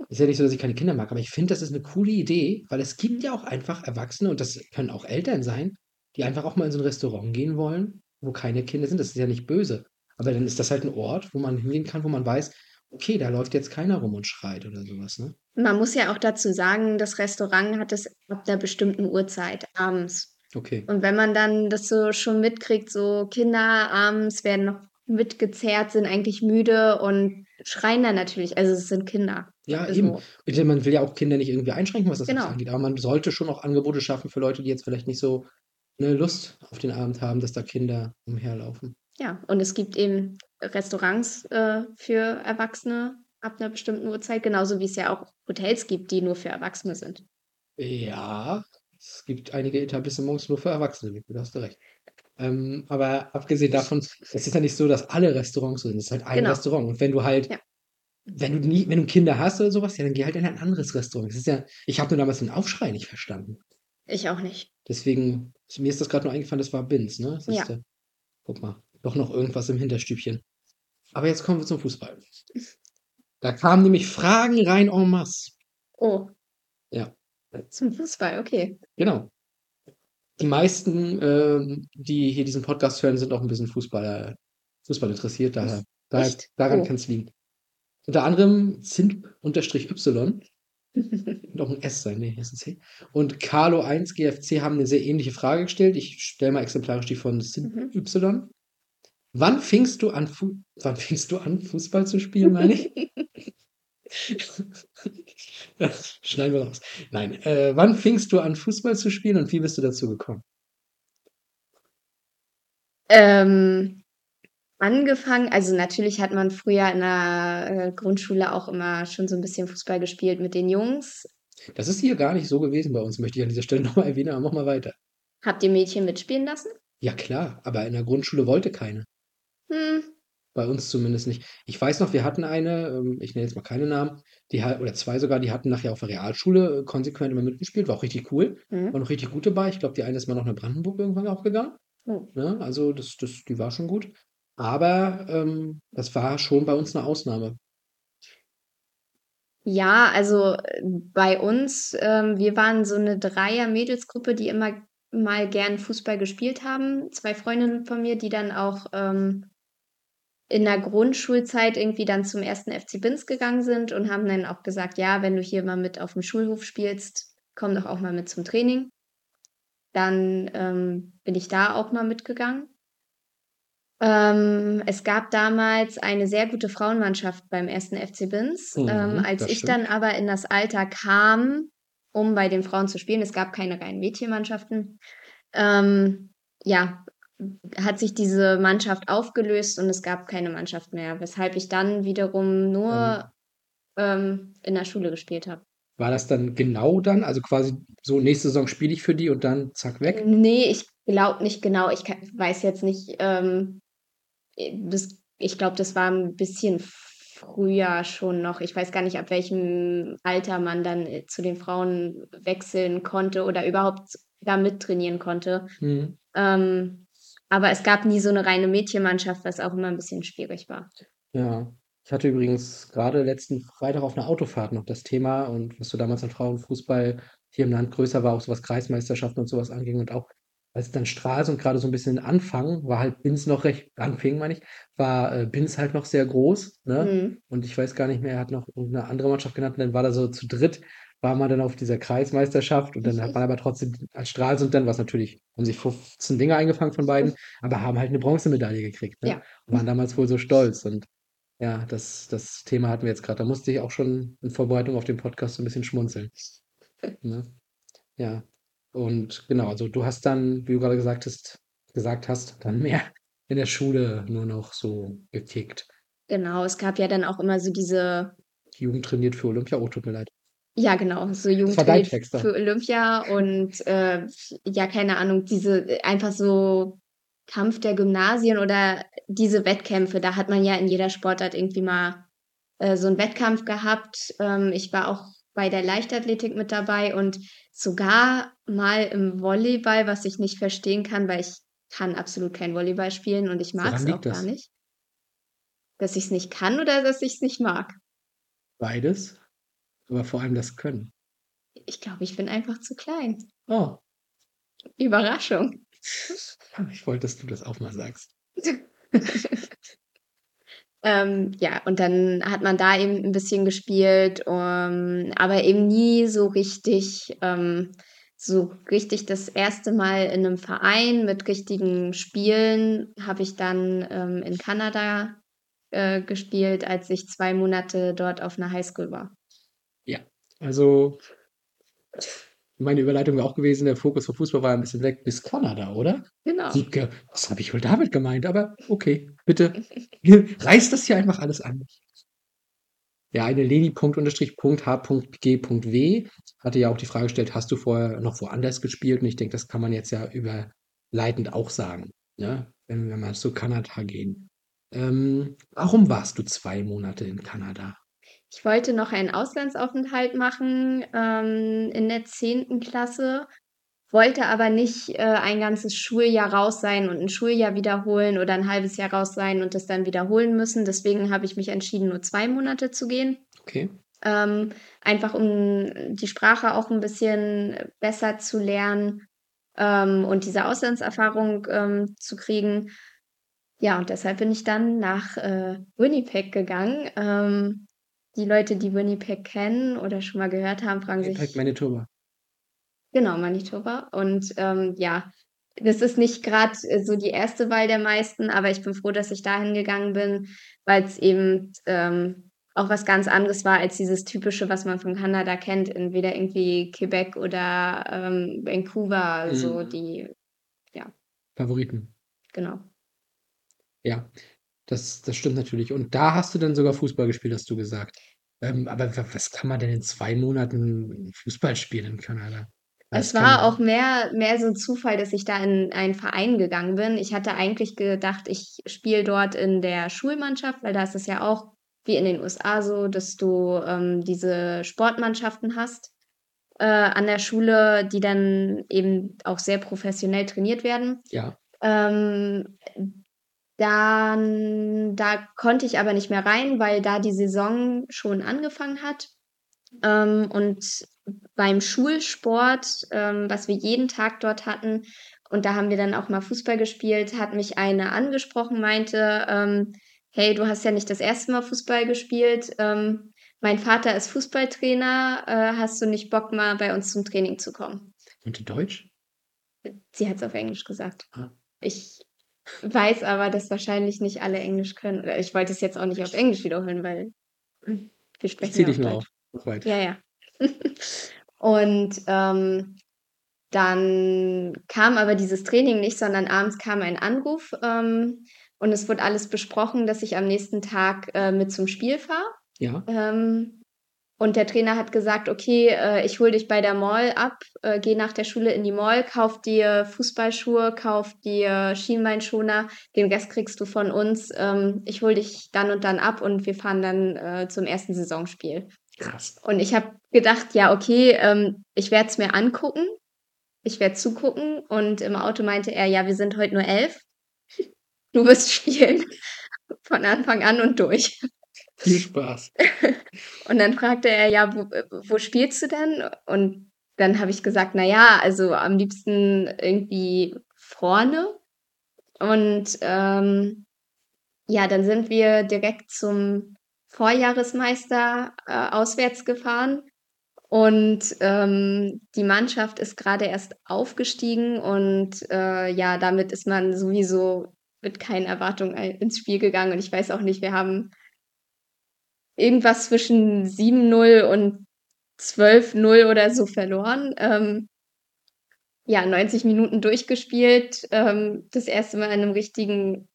ist ja nicht so, dass ich keine Kinder mag, aber ich finde, das ist eine coole Idee, weil es gibt ja auch einfach Erwachsene und das können auch Eltern sein, die einfach auch mal in so ein Restaurant gehen wollen, wo keine Kinder sind. Das ist ja nicht böse. Aber dann ist das halt ein Ort, wo man hingehen kann, wo man weiß, okay, da läuft jetzt keiner rum und schreit oder sowas, ne? Man muss ja auch dazu sagen, das Restaurant hat es ab einer bestimmten Uhrzeit abends. Okay. Und wenn man dann das so schon mitkriegt, so Kinder abends werden noch mitgezerrt, sind eigentlich müde und schreien dann natürlich. Also es sind Kinder. Ja, Ist eben. so. Man will ja auch Kinder nicht irgendwie einschränken, was das Genau. angeht. Aber man sollte schon auch Angebote schaffen für Leute, die jetzt vielleicht nicht so eine Lust auf den Abend haben, dass da Kinder umherlaufen. Ja, und es gibt eben Restaurants äh, für Erwachsene ab einer bestimmten Uhrzeit, genauso wie es ja auch Hotels gibt, die nur für Erwachsene sind. Ja, es gibt einige Etablissements nur für Erwachsene, da hast du recht. Ähm, aber abgesehen davon, es ist ja nicht so, dass alle Restaurants so sind. Es ist halt ein Genau. Restaurant. Und wenn du halt, Ja. wenn du nie, wenn du Kinder hast oder sowas, ja, dann geh halt in ein anderes Restaurant. Das ist ja, ich habe nur damals den Aufschrei nicht verstanden. Ich auch nicht. Deswegen, mir ist das gerade nur eingefallen, das war Binz, ne? Ja. Siehste. Guck mal, doch noch irgendwas im Hinterstübchen. Aber jetzt kommen wir zum Fußball. Da kamen nämlich Fragen rein en masse. Oh. Ja. Zum Fußball, okay. Genau. Die meisten, ähm, die hier diesen Podcast hören, sind auch ein bisschen Fußballer, Fußball interessiert. Daher, daher, daran Oh. kann es liegen. Unter anderem Zint-Y und auch ein S sein, nee, S und C. Und Carlo 1 GFC haben eine sehr ähnliche Frage gestellt. Ich stelle mal exemplarisch die von Zint Y. Wann fingst du an, Fu wann fingst du an, Fußball zu spielen, meine ich? Schneiden wir raus. Nein. Äh, wann fingst du an, Fußball zu spielen und wie bist du dazu gekommen? Ähm, angefangen also natürlich hat man früher in der, äh, Grundschule auch immer schon so ein bisschen Fußball gespielt mit den Jungs. Das ist hier gar nicht so gewesen bei uns, möchte ich an dieser Stelle noch mal erwähnen, aber mach mal weiter. Habt ihr Mädchen mitspielen lassen? Ja klar, aber in der Grundschule wollte keine. Hm, Bei uns zumindest nicht. Ich weiß noch, wir hatten eine, ähm, ich nenne jetzt mal keine Namen, die oder zwei sogar, die hatten nachher auf der Realschule äh, konsequent immer mitgespielt, war auch richtig cool, mhm. war noch richtig gut dabei. Ich glaube, die eine ist mal noch nach Brandenburg irgendwann auch gegangen. Oh. Ne? Also das, das, die war schon gut. Aber ähm, das war schon bei uns eine Ausnahme. Ja, also, bei uns ähm, wir waren so eine Dreier-Mädelsgruppe, die immer mal gern Fußball gespielt haben. Zwei Freundinnen von mir, die dann auch, ähm, in der Grundschulzeit irgendwie dann zum 1. FC Binz gegangen sind und haben dann auch gesagt: „Ja, wenn du hier mal mit auf dem Schulhof spielst, komm doch auch mal mit zum Training.“ Dann, ähm, bin ich da auch mal mitgegangen. Ähm, es gab damals eine sehr gute Frauenmannschaft beim 1. FC Binz. Mhm, Ähm, als ich stimmt. dann aber in das Alter kam, um bei den Frauen zu spielen es gab keine reinen Mädchenmannschaften, ähm, ja, hat sich diese Mannschaft aufgelöst und es gab keine Mannschaft mehr, weshalb ich dann wiederum Ähm nur, ähm, in der Schule gespielt habe. War das dann genau dann? Also quasi so, nächste Saison spiele ich für die und dann zack weg? Ne, ich glaube nicht genau. Ich ka weiß jetzt nicht, ähm, äh, das ich glaube, das war 'n bisschen früher schon noch. Ich weiß gar nicht, ab welchem Alter man dann, äh, zu den Frauen wechseln konnte oder überhaupt da mittrainieren konnte. Mhm. Ähm, aber es gab nie so 'ne reine Mädchenmannschaft, was auch immer 'n bisschen schwierig war. Ja. Ich hatte übrigens gerade letzten Freitag auf 'ner Autofahrt noch das Thema und was so damals an Frauenfußball hier im Land größer war, auch so was Kreismeisterschaften und so was anging und auch als dann Stralsund grade so 'n bisschen Anfang war halt Binz noch recht anfing, meine ich, war, äh, Binz halt noch sehr groß, ne? Mhm. Und ich weiß gar nicht mehr, er hat noch irgend 'ne andere Mannschaft genannt und dann war da so zu dritt war man dann auf dieser Kreismeisterschaft und dann hat man aber trotzdem als Stralsund dann was natürlich haben sich 15 Dinger eingefangen von beiden, aber haben halt 'ne Bronzemedaille gekriegt, ne? Ja. Und waren damals wohl so stolz und ja, das das Thema hatten wir jetzt grad. Da musste ich auch schon in Vorbereitung auf den Podcast so 'n bisschen schmunzeln, ne? Ja. Und genau, also du hast dann, wie du grade gesagt hast gesagt hast, dann mehr in der Schule nur noch so gekickt. Genau, es gab ja dann auch immer so diese Jugend trainiert für Olympia. Oh, tut mir leid. Ja, genau, so Das Jugend war dein trainiert Text da. für Olympia und, äh, ja, keine Ahnung, diese einfach so Kampf der Gymnasien oder diese Wettkämpfe, da hat man ja in jeder Sportart irgendwie mal, äh, so 'n Wettkampf gehabt. Ähm, ich war auch bei der Leichtathletik mit dabei und sogar mal im Volleyball, was ich nicht verstehen kann, weil ich kann absolut kein Volleyball spielen und ich Woran mag's auch liegt gar das? nicht. Dass ich's nicht kann oder dass ich's nicht mag? Beides, aber vor allem das Können. Ich glaube, ich bin einfach zu klein. Oh. Überraschung. Ich wollte, dass du das auch mal sagst. Ähm, ja, und dann hat man da eben 'n bisschen gespielt, ähm, aber eben nie so richtig ähm, so richtig das erste Mal in 'nem Verein mit richtigen Spielen habe ich dann, ähm, in Kanada, äh, gespielt, als ich 2 Monate dort auf 'ner Highschool war. Also meine Überleitung wäre auch gewesen, der Fokus vom Fußball war ja 'n bisschen weg bis Kanada, oder? Genau. Wiebke, was habe ich wohl damit gemeint? Aber okay, bitte reiß das hier einfach alles an. Ja, eine Leni.H.G.W. hatte ja auch die Frage gestellt: „Hast du vorher noch woanders gespielt?“ Und ich denke, das kann man jetzt ja überleitend auch sagen, ne, wenn wir mal zu Kanada gehen. Ähm, warum warst du 2 Monate in Kanada? Ich wollte noch einen Auslandsaufenthalt machen, ähm, in der 10. Klasse, wollte aber nicht, äh, ein ganzes Schuljahr raus sein und 'n Schuljahr wiederholen oder 'n halbes Jahr raus sein und das dann wiederholen müssen. Deswegen habe ich mich entschieden, nur 2 Monate zu gehen. Okay. Ähm, einfach um die Sprache auch 'n bisschen besser zu lernen, ähm, und diese Auslandserfahrung, ähm, zu kriegen. Ja, und deshalb bin ich dann nach, äh, Winnipeg gegangen. Die Leute, die Winnipeg kennen oder schon mal gehört haben, fragen Winnipeg, sich Manitoba. Genau, Manitoba. Und, ähm, ja, das ist nicht grad, äh, so die erste Wahl der meisten, aber ich bin froh, dass ich dahin gegangen bin, weil's eben, ähm, auch was ganz anderes war als dieses Typische, was man von Kanada kennt, entweder irgendwie Quebec oder, ähm, Vancouver, so Mhm. die ja. Favoriten. Genau. Ja, das, das stimmt natürlich. Und da hast du dann sogar Fußball gespielt, hast du gesagt. Ähm, aber was kann man denn in zwei Monaten Fußball spielen in Kanada? Es war auch mehr, mehr so ein Zufall, dass ich da in einen Verein gegangen bin. Ich hatte eigentlich gedacht, ich spiele dort in der Schulmannschaft, weil da ist es ja auch wie in den USA so, dass du ähm, diese Sportmannschaften hast äh, an der Schule, die dann eben auch sehr professionell trainiert werden. Ja. Ähm, dann, da konnte ich aber nicht mehr rein, weil da die Saison schon angefangen hat. Ähm, und beim Schulsport, ähm, was wir jeden Tag dort hatten, und da haben wir dann auch mal Fußball gespielt, hat mich eine angesprochen, meinte, ähm, hey, du hast ja nicht das erste Mal Fußball gespielt. Ähm, mein Vater ist Fußballtrainer. Äh, hast du nicht Bock, mal bei uns zum Training zu kommen? Und in Deutsch? Sie hat es auf Englisch gesagt. Ah. Ich weiß aber, dass wahrscheinlich nicht alle Englisch können. Ich wollte es jetzt auch nicht auf Englisch wiederholen, weil wir sprechen ich zieh ja dich mal auf. Ja, ja. Und ähm, dann kam aber dieses Training nicht, sondern abends kam ein Anruf ähm, und es wurde alles besprochen, dass ich am nächsten Tag äh, mit zum Spiel fahre. Ja. Ähm, und der Trainer hat gesagt, okay, äh, ich hole dich bei der Mall ab, äh, geh nach der Schule in die Mall, kauf dir Fußballschuhe, kauf dir Schienbeinschoner, den Rest kriegst du von uns. Ähm, ich hole dich dann und dann ab und wir fahren dann äh, zum ersten Saisonspiel. Krass. Und ich habe gedacht, ja, okay, ähm, ich werde es mir angucken, ich werde zugucken. Und im Auto meinte er, ja, wir sind heute nur elf. Du wirst spielen. Von Anfang an und durch. Viel Spaß. Und dann fragte er, ja, wo, wo spielst du denn? Und dann habe ich gesagt, na ja, also am liebsten irgendwie vorne. Und ähm, ja, dann sind wir direkt zum Vorjahresmeister äh, auswärts gefahren. Und ähm, die Mannschaft ist gerade erst aufgestiegen und äh, ja, damit ist man sowieso mit keinen Erwartungen ins Spiel gegangen. Und ich weiß auch nicht, wir haben irgendwas zwischen 7-0 und 12-0 oder so verloren. Ähm, ja, 90 Minuten durchgespielt, ähm, das erste Mal in einem richtigen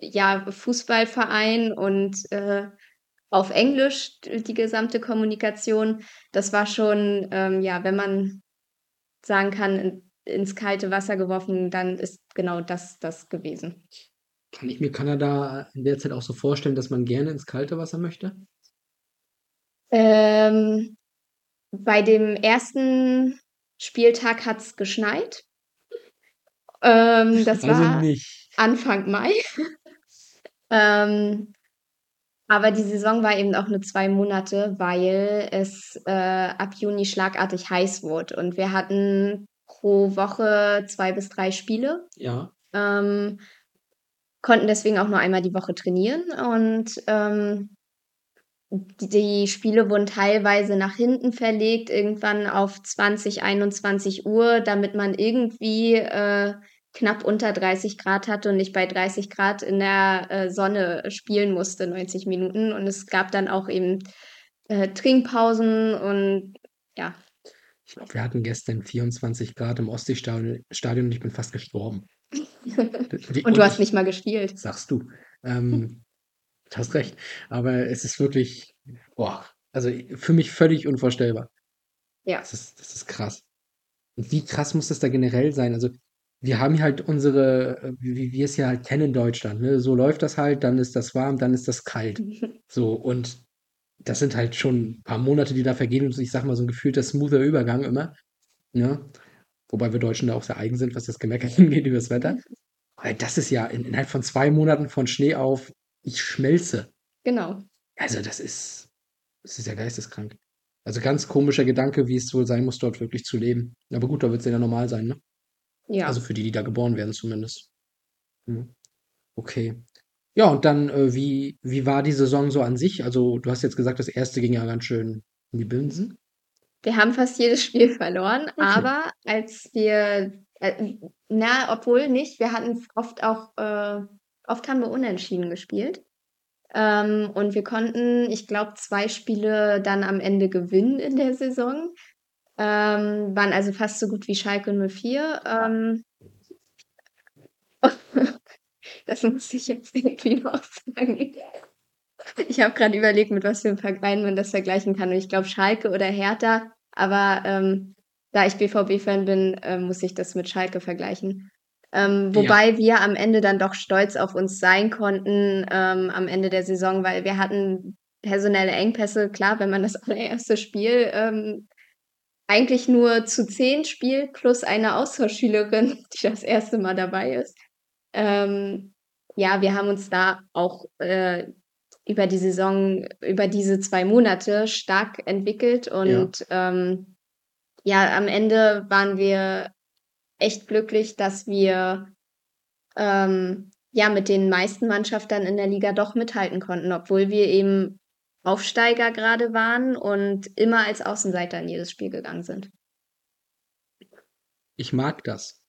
ja, Fußballverein und äh, auf Englisch die gesamte Kommunikation. Das war schon, ähm, ja, wenn man sagen kann, in, ins kalte Wasser geworfen, dann ist genau das das gewesen. Kann ich mir Kanada in der Zeit auch so vorstellen, dass man gerne ins kalte Wasser möchte? Ähm, bei dem ersten Spieltag hat es geschneit. Ähm, das Also war nicht. Anfang Mai. ähm, aber die Saison war eben auch nur zwei Monate, weil es äh, ab Juni schlagartig heiß wurde. Und wir hatten pro Woche zwei bis drei Spiele. Ja. Ähm, konnten deswegen auch nur einmal die Woche trainieren. Und ähm, die, Spiele wurden teilweise nach hinten verlegt, irgendwann auf 20, 21 Uhr, damit man irgendwie äh, knapp unter 30 Grad hatte und nicht bei 30 Grad in der äh, Sonne spielen musste, 90 Minuten. Und es gab dann auch eben äh, Trinkpausen und ja. Ich glaube, wir hatten gestern 24 Grad im Ostseestadion Stadion und ich bin fast gestorben. Die- Und du hast ich- nicht mal gespielt. Sagst du. Ähm, du hast recht. Aber es ist wirklich, boah, also für mich völlig unvorstellbar. Ja. Das ist, das ist krass. Und wie krass muss das da generell sein? Also, wir haben halt unsere, wie wir es ja halt kennen in Deutschland, ne? So läuft das halt, dann ist das warm, dann ist das kalt. So, und das sind halt schon ein paar Monate, die da vergehen und ich sag mal, so ein gefühlter smoother Übergang immer. Ne? Wobei wir Deutschen da auch sehr eigen sind, was das Gemecker angeht über das Wetter. Aber das ist ja in, innerhalb von zwei Monaten von Schnee auf, ich schmelze. Genau. Also, das ist, das ist ja geisteskrank. Also ganz komischer Gedanke, wie es wohl sein muss, dort wirklich zu leben. Aber gut, da wird es ja normal sein, ne? Ja. Also für die, die da geboren werden, zumindest. Hm. Okay. Ja, und dann, äh, wie, wie war die Saison so an sich? Also, du hast jetzt gesagt, das erste ging ja ganz schön in die Binsen. Wir haben fast jedes Spiel verloren, aber als wir, äh, na, obwohl nicht, wir hatten oft auch, äh, oft haben wir unentschieden gespielt. Ähm, und wir konnten, ich glaube, zwei Spiele dann am Ende gewinnen in der Saison. Ähm, waren also fast so gut wie Schalke 04. Ähm, Das muss ich jetzt irgendwie noch sagen. Ich habe gerade überlegt, mit was für einem Verein man das vergleichen kann. Und ich glaube Schalke oder Hertha, aber ähm, da ich BVB-Fan bin, äh, muss ich das mit Schalke vergleichen. Ähm, wobei ja. wir am Ende dann doch stolz auf uns sein konnten ähm, am Ende der Saison, weil wir hatten personelle Engpässe. Klar, wenn man das allererste Spiel ähm, eigentlich nur zu zehn spielt, plus eine Austauschschülerin, die das erste Mal dabei ist. Ähm, ja, wir haben uns da auch äh, über die Saison, über diese zwei Monate stark entwickelt und ja. Ähm, ja, am Ende waren wir echt glücklich, dass wir ähm, ja mit den meisten Mannschaften in der Liga doch mithalten konnten, obwohl wir eben Aufsteiger gerade waren und immer als Außenseiter in jedes Spiel gegangen sind. Ich mag das.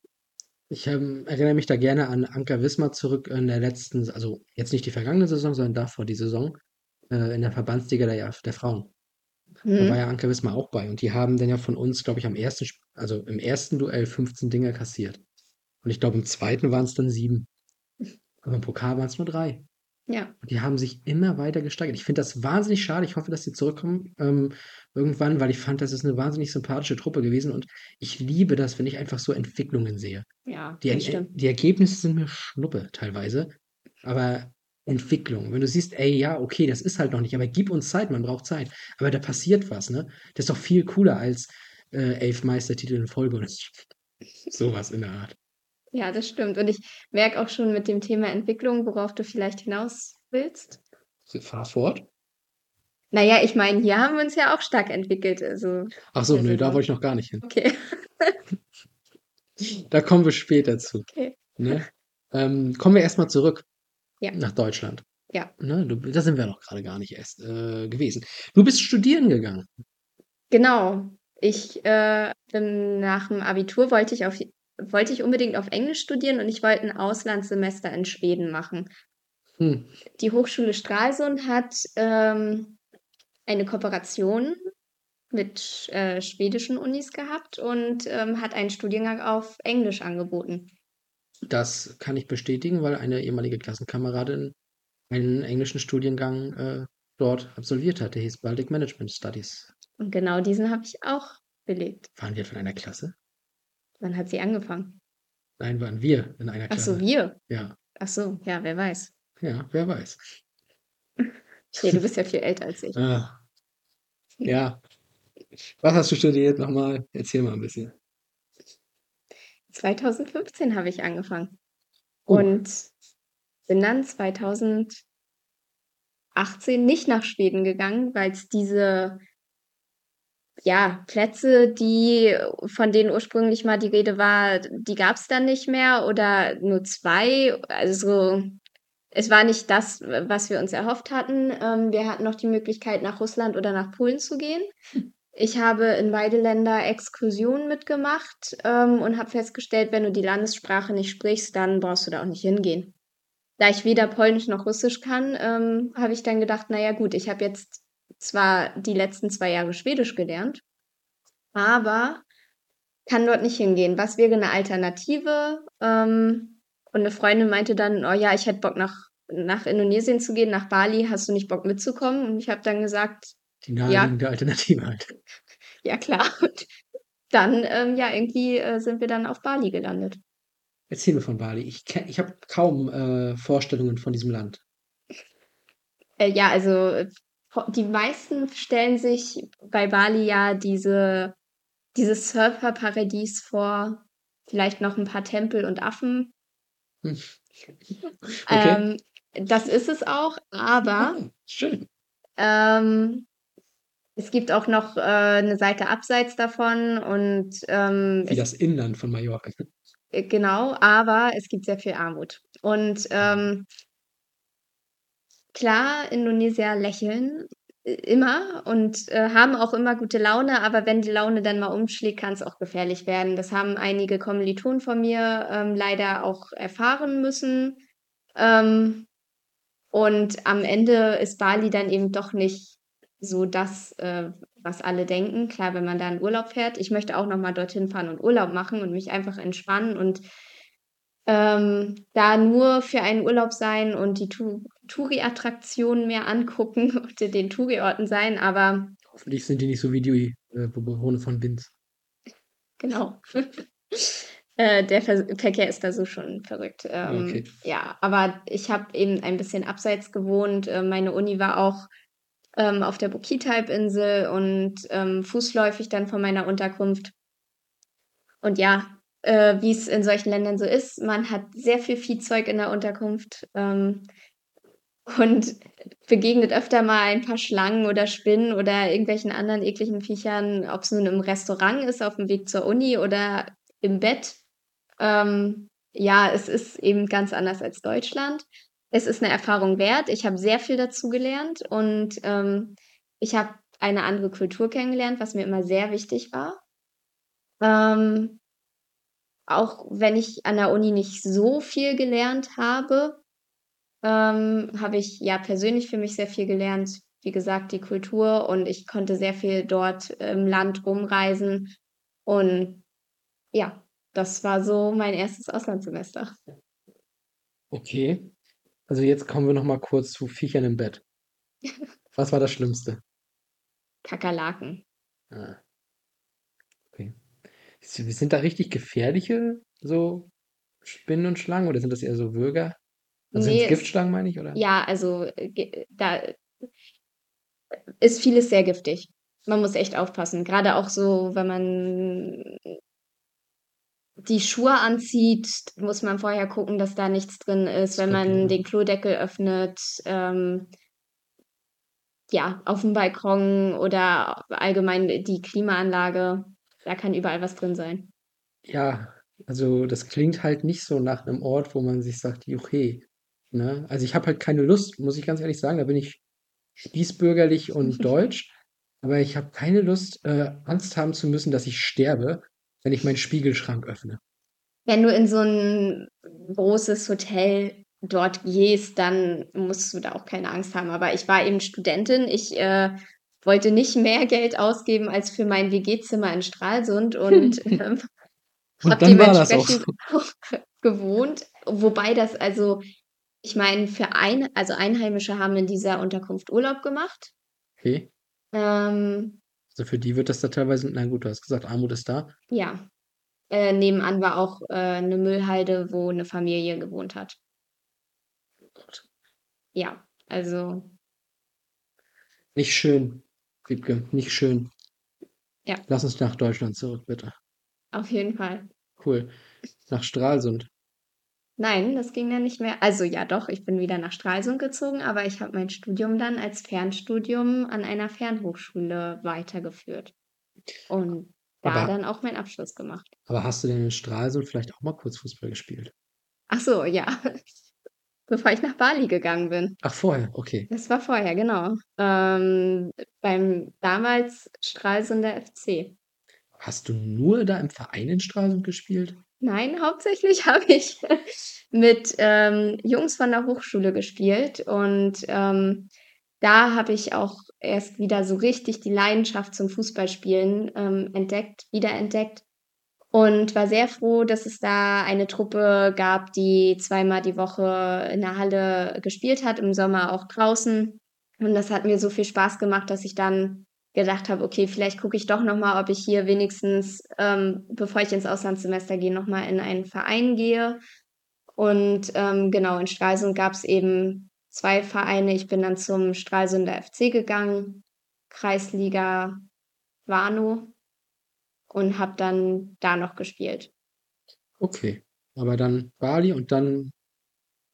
Ich ähm, erinnere mich da gerne an Anker Wismar zurück in der letzten, also jetzt nicht die vergangene Saison, sondern davor die Saison äh, in der Verbandsliga der, der Frauen. Mhm. Da war ja Anker Wismar auch bei und die haben dann ja von uns, glaube ich, am ersten, also im ersten Duell 15 Dinge kassiert. Und ich glaube, im zweiten waren es dann sieben. Aber im Pokal waren es nur drei. Ja. Und die haben sich immer weiter gesteigert. Ich finde das wahnsinnig schade. Ich hoffe, dass sie zurückkommen ähm, irgendwann, weil ich fand, das ist eine wahnsinnig sympathische Truppe gewesen. Und ich liebe das, wenn ich einfach so Entwicklungen sehe. Ja, die, das stimmt. die Ergebnisse sind mir Schnuppe teilweise. Aber Entwicklung, wenn du siehst, ey, ja, okay, das ist halt noch nicht, aber gib uns Zeit, man braucht Zeit. Aber da passiert was, ne? Das ist doch viel cooler als äh, elf Meistertitel in Folge oder sowas in der Art. Ja, das stimmt. Und ich merke auch schon mit dem Thema Entwicklung, worauf du vielleicht hinaus willst. Fahr fort. Naja, ich meine, hier haben wir uns ja auch stark entwickelt. Also Ach so, nö, da wollte ich noch gar nicht hin. Okay. da kommen wir später zu. Okay. Ne? Ähm, kommen wir erstmal zurück ja. nach Deutschland. Ja. Ne, du, da sind wir noch gerade gar nicht erst äh, gewesen. Du bist studieren gegangen. Genau. Ich äh, nach dem Abitur wollte ich auf wollte ich unbedingt auf Englisch studieren und ich wollte ein Auslandssemester in Schweden machen. Hm. Die Hochschule Stralsund hat ähm, eine Kooperation mit äh, schwedischen Unis gehabt und ähm, hat einen Studiengang auf Englisch angeboten. Das kann ich bestätigen, weil eine ehemalige Klassenkameradin einen englischen Studiengang äh, dort absolviert hat. Der hieß Baltic Management Studies. Und genau diesen habe ich auch belegt. Waren wir von einer Klasse? Wann hat sie angefangen? Nein, waren wir in einer Ach Klasse. so, wir. Ja. Ach so, ja, wer weiß. Ja, wer weiß. Okay, du bist ja viel älter als ich. Ah. Ja. Was hast du studiert nochmal? Erzähl mal ein bisschen. 2015 habe ich angefangen. Oh. Und bin dann 2018 nicht nach Schweden gegangen, weil es diese ja, Plätze, die von denen ursprünglich mal die Rede war, die gab es dann nicht mehr oder nur zwei. Also es war nicht das, was wir uns erhofft hatten. Ähm, wir hatten noch die Möglichkeit, nach Russland oder nach Polen zu gehen. Ich habe in beide Länder Exkursionen mitgemacht ähm, und habe festgestellt, wenn du die Landessprache nicht sprichst, dann brauchst du da auch nicht hingehen. Da ich weder Polnisch noch Russisch kann, ähm, habe ich dann gedacht, naja gut, ich habe jetzt zwar die letzten zwei Jahre Schwedisch gelernt, aber kann dort nicht hingehen. Was wäre eine Alternative? Ähm, und eine Freundin meinte dann, oh ja, ich hätte Bock nach, nach Indonesien zu gehen, nach Bali, hast du nicht Bock mitzukommen? Und ich habe dann gesagt, die naheliegende ja, Alternative halt. Ja, klar. Und dann, ähm, ja, irgendwie äh, sind wir dann auf Bali gelandet. Erzähl mir von Bali. Ich, ich habe kaum äh, Vorstellungen von diesem Land. Äh, ja, also die meisten stellen sich bei Bali ja diese, dieses Surferparadies vor, vielleicht noch ein paar Tempel und Affen. Hm. Okay. Ähm, das ist es auch, aber oh, schön. Ähm, es gibt auch noch äh, eine Seite abseits davon und ähm, wie das Inland von Mallorca. Äh, genau, aber es gibt sehr viel Armut. Und ähm, klar, Indonesier lächeln äh, immer und äh, haben auch immer gute Laune, aber wenn die Laune dann mal umschlägt, kann es auch gefährlich werden. Das haben einige Kommilitonen von mir ähm, leider auch erfahren müssen. Ähm, und am Ende ist Bali dann eben doch nicht so das, äh, was alle denken. Klar, wenn man da in Urlaub fährt. Ich möchte auch noch mal dorthin fahren und Urlaub machen und mich einfach entspannen und ähm, da nur für einen Urlaub sein und die Tu Touri-Attraktionen mehr angucken und in den Touri-Orten sein, aber Hoffentlich sind die nicht so wie die äh, Bewohner von Binz. genau. Äh, der Ver Verkehr ist da so schon verrückt. Ähm, Okay. ja, aber ich habe eben ein bisschen abseits gewohnt. Äh, meine Uni war auch ähm, auf der Bokitalp-Insel und ähm, fußläufig dann von meiner Unterkunft. Und ja, äh, wie es in solchen Ländern so ist, man hat sehr viel Viehzeug in der Unterkunft ähm, und begegnet öfter mal ein paar Schlangen oder Spinnen oder irgendwelchen anderen ekligen Viechern, ob es nun im Restaurant ist, auf dem Weg zur Uni oder im Bett. Ähm, ja, es ist eben ganz anders als Deutschland. Es ist eine Erfahrung wert. Ich habe sehr viel dazu gelernt und ähm, ich habe eine andere Kultur kennengelernt, was mir immer sehr wichtig war. Ähm, auch wenn ich an der Uni nicht so viel gelernt habe, ähm, habe ich ja persönlich für mich sehr viel gelernt. Wie gesagt, die Kultur und ich konnte sehr viel dort im Land rumreisen. Und ja, das war so mein erstes Auslandssemester. Okay. Also jetzt kommen wir noch mal kurz zu Viechern im Bett. Was war das Schlimmste? Kakerlaken. Ah. Okay. Sind da richtig gefährliche so Spinnen und Schlangen oder sind das eher so Würger? Also sind Nee, es, Giftschlangen, meine ich, oder? ja, also da ist vieles sehr giftig. Man muss echt aufpassen. Gerade auch so, wenn man die Schuhe anzieht, muss man vorher gucken, dass da nichts drin ist. Wenn man den Klodeckel öffnet, ähm, ja, auf dem Balkon oder allgemein die Klimaanlage, da kann überall was drin sein. Ja, also das klingt halt nicht so nach einem Ort, wo man sich sagt, juche, ne? Also ich habe halt keine Lust, muss ich ganz ehrlich sagen, da bin ich spießbürgerlich und deutsch, aber ich habe keine Lust, äh, Angst haben zu müssen, dass ich sterbe, wenn ich meinen Spiegelschrank öffne. Wenn du in so ein großes Hotel dort gehst, dann musst du da auch keine Angst haben. Aber ich war eben Studentin. Ich äh, wollte nicht mehr Geld ausgeben als für mein WG-Zimmer in Stralsund und ähm, habe dementsprechend auch gewohnt. Wobei das also, ich meine, für ein, also Einheimische haben in dieser Unterkunft Urlaub gemacht. Okay. Ähm, Also für die wird das da teilweise, na gut, du hast gesagt, Armut ist da. ja, äh, nebenan war auch äh, eine Müllhalde, wo eine Familie gewohnt hat. Ja, also Nicht schön, Wiebke, nicht schön. Ja. Lass uns nach Deutschland zurück, bitte. auf jeden Fall. Cool. Nach Stralsund. Nein, das ging dann nicht mehr. Also ja, doch, ich bin wieder nach Stralsund gezogen, aber ich habe mein Studium dann als Fernstudium an einer Fernhochschule weitergeführt und da Aber- dann auch meinen Abschluss gemacht. Aber hast du denn in Stralsund vielleicht auch mal kurz Fußball gespielt? Ach so, ja. Bevor ich nach Bali gegangen bin. Ach, vorher, okay. Das war vorher, genau. Ähm, beim damals Stralsunder FC. Hast du nur da im Verein in Stralsund gespielt? Nein, hauptsächlich habe ich mit ähm, Jungs von der Hochschule gespielt und ähm, da habe ich auch erst wieder so richtig die Leidenschaft zum Fußballspielen ähm, entdeckt, wiederentdeckt und war sehr froh, dass es da eine Truppe gab, die zweimal die Woche in der Halle gespielt hat, im Sommer auch draußen. Und das hat mir so viel Spaß gemacht, dass ich dann gedacht habe, okay, vielleicht gucke ich doch noch mal, ob ich hier wenigstens, ähm, bevor ich ins Auslandssemester gehe, noch mal in einen Verein gehe. Und ähm, genau, in Stralsund gab es eben zwei Vereine. Ich bin dann zum Stralsunder FC gegangen, Kreisliga Warnow und habe dann da noch gespielt. Okay. Aber dann Bali und dann,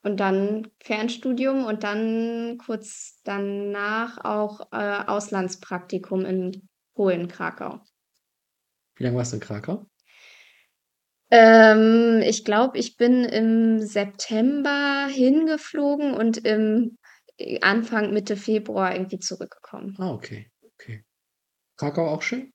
Und dann Fernstudium und dann kurz danach auch äh, Auslandspraktikum in Polen, Krakau. wie lange warst du in Krakau? Ähm, ich glaube, ich bin im September hingeflogen und im äh, Anfang, Mitte Februar irgendwie zurückgekommen. Ah, okay. Okay. Krakau auch schön?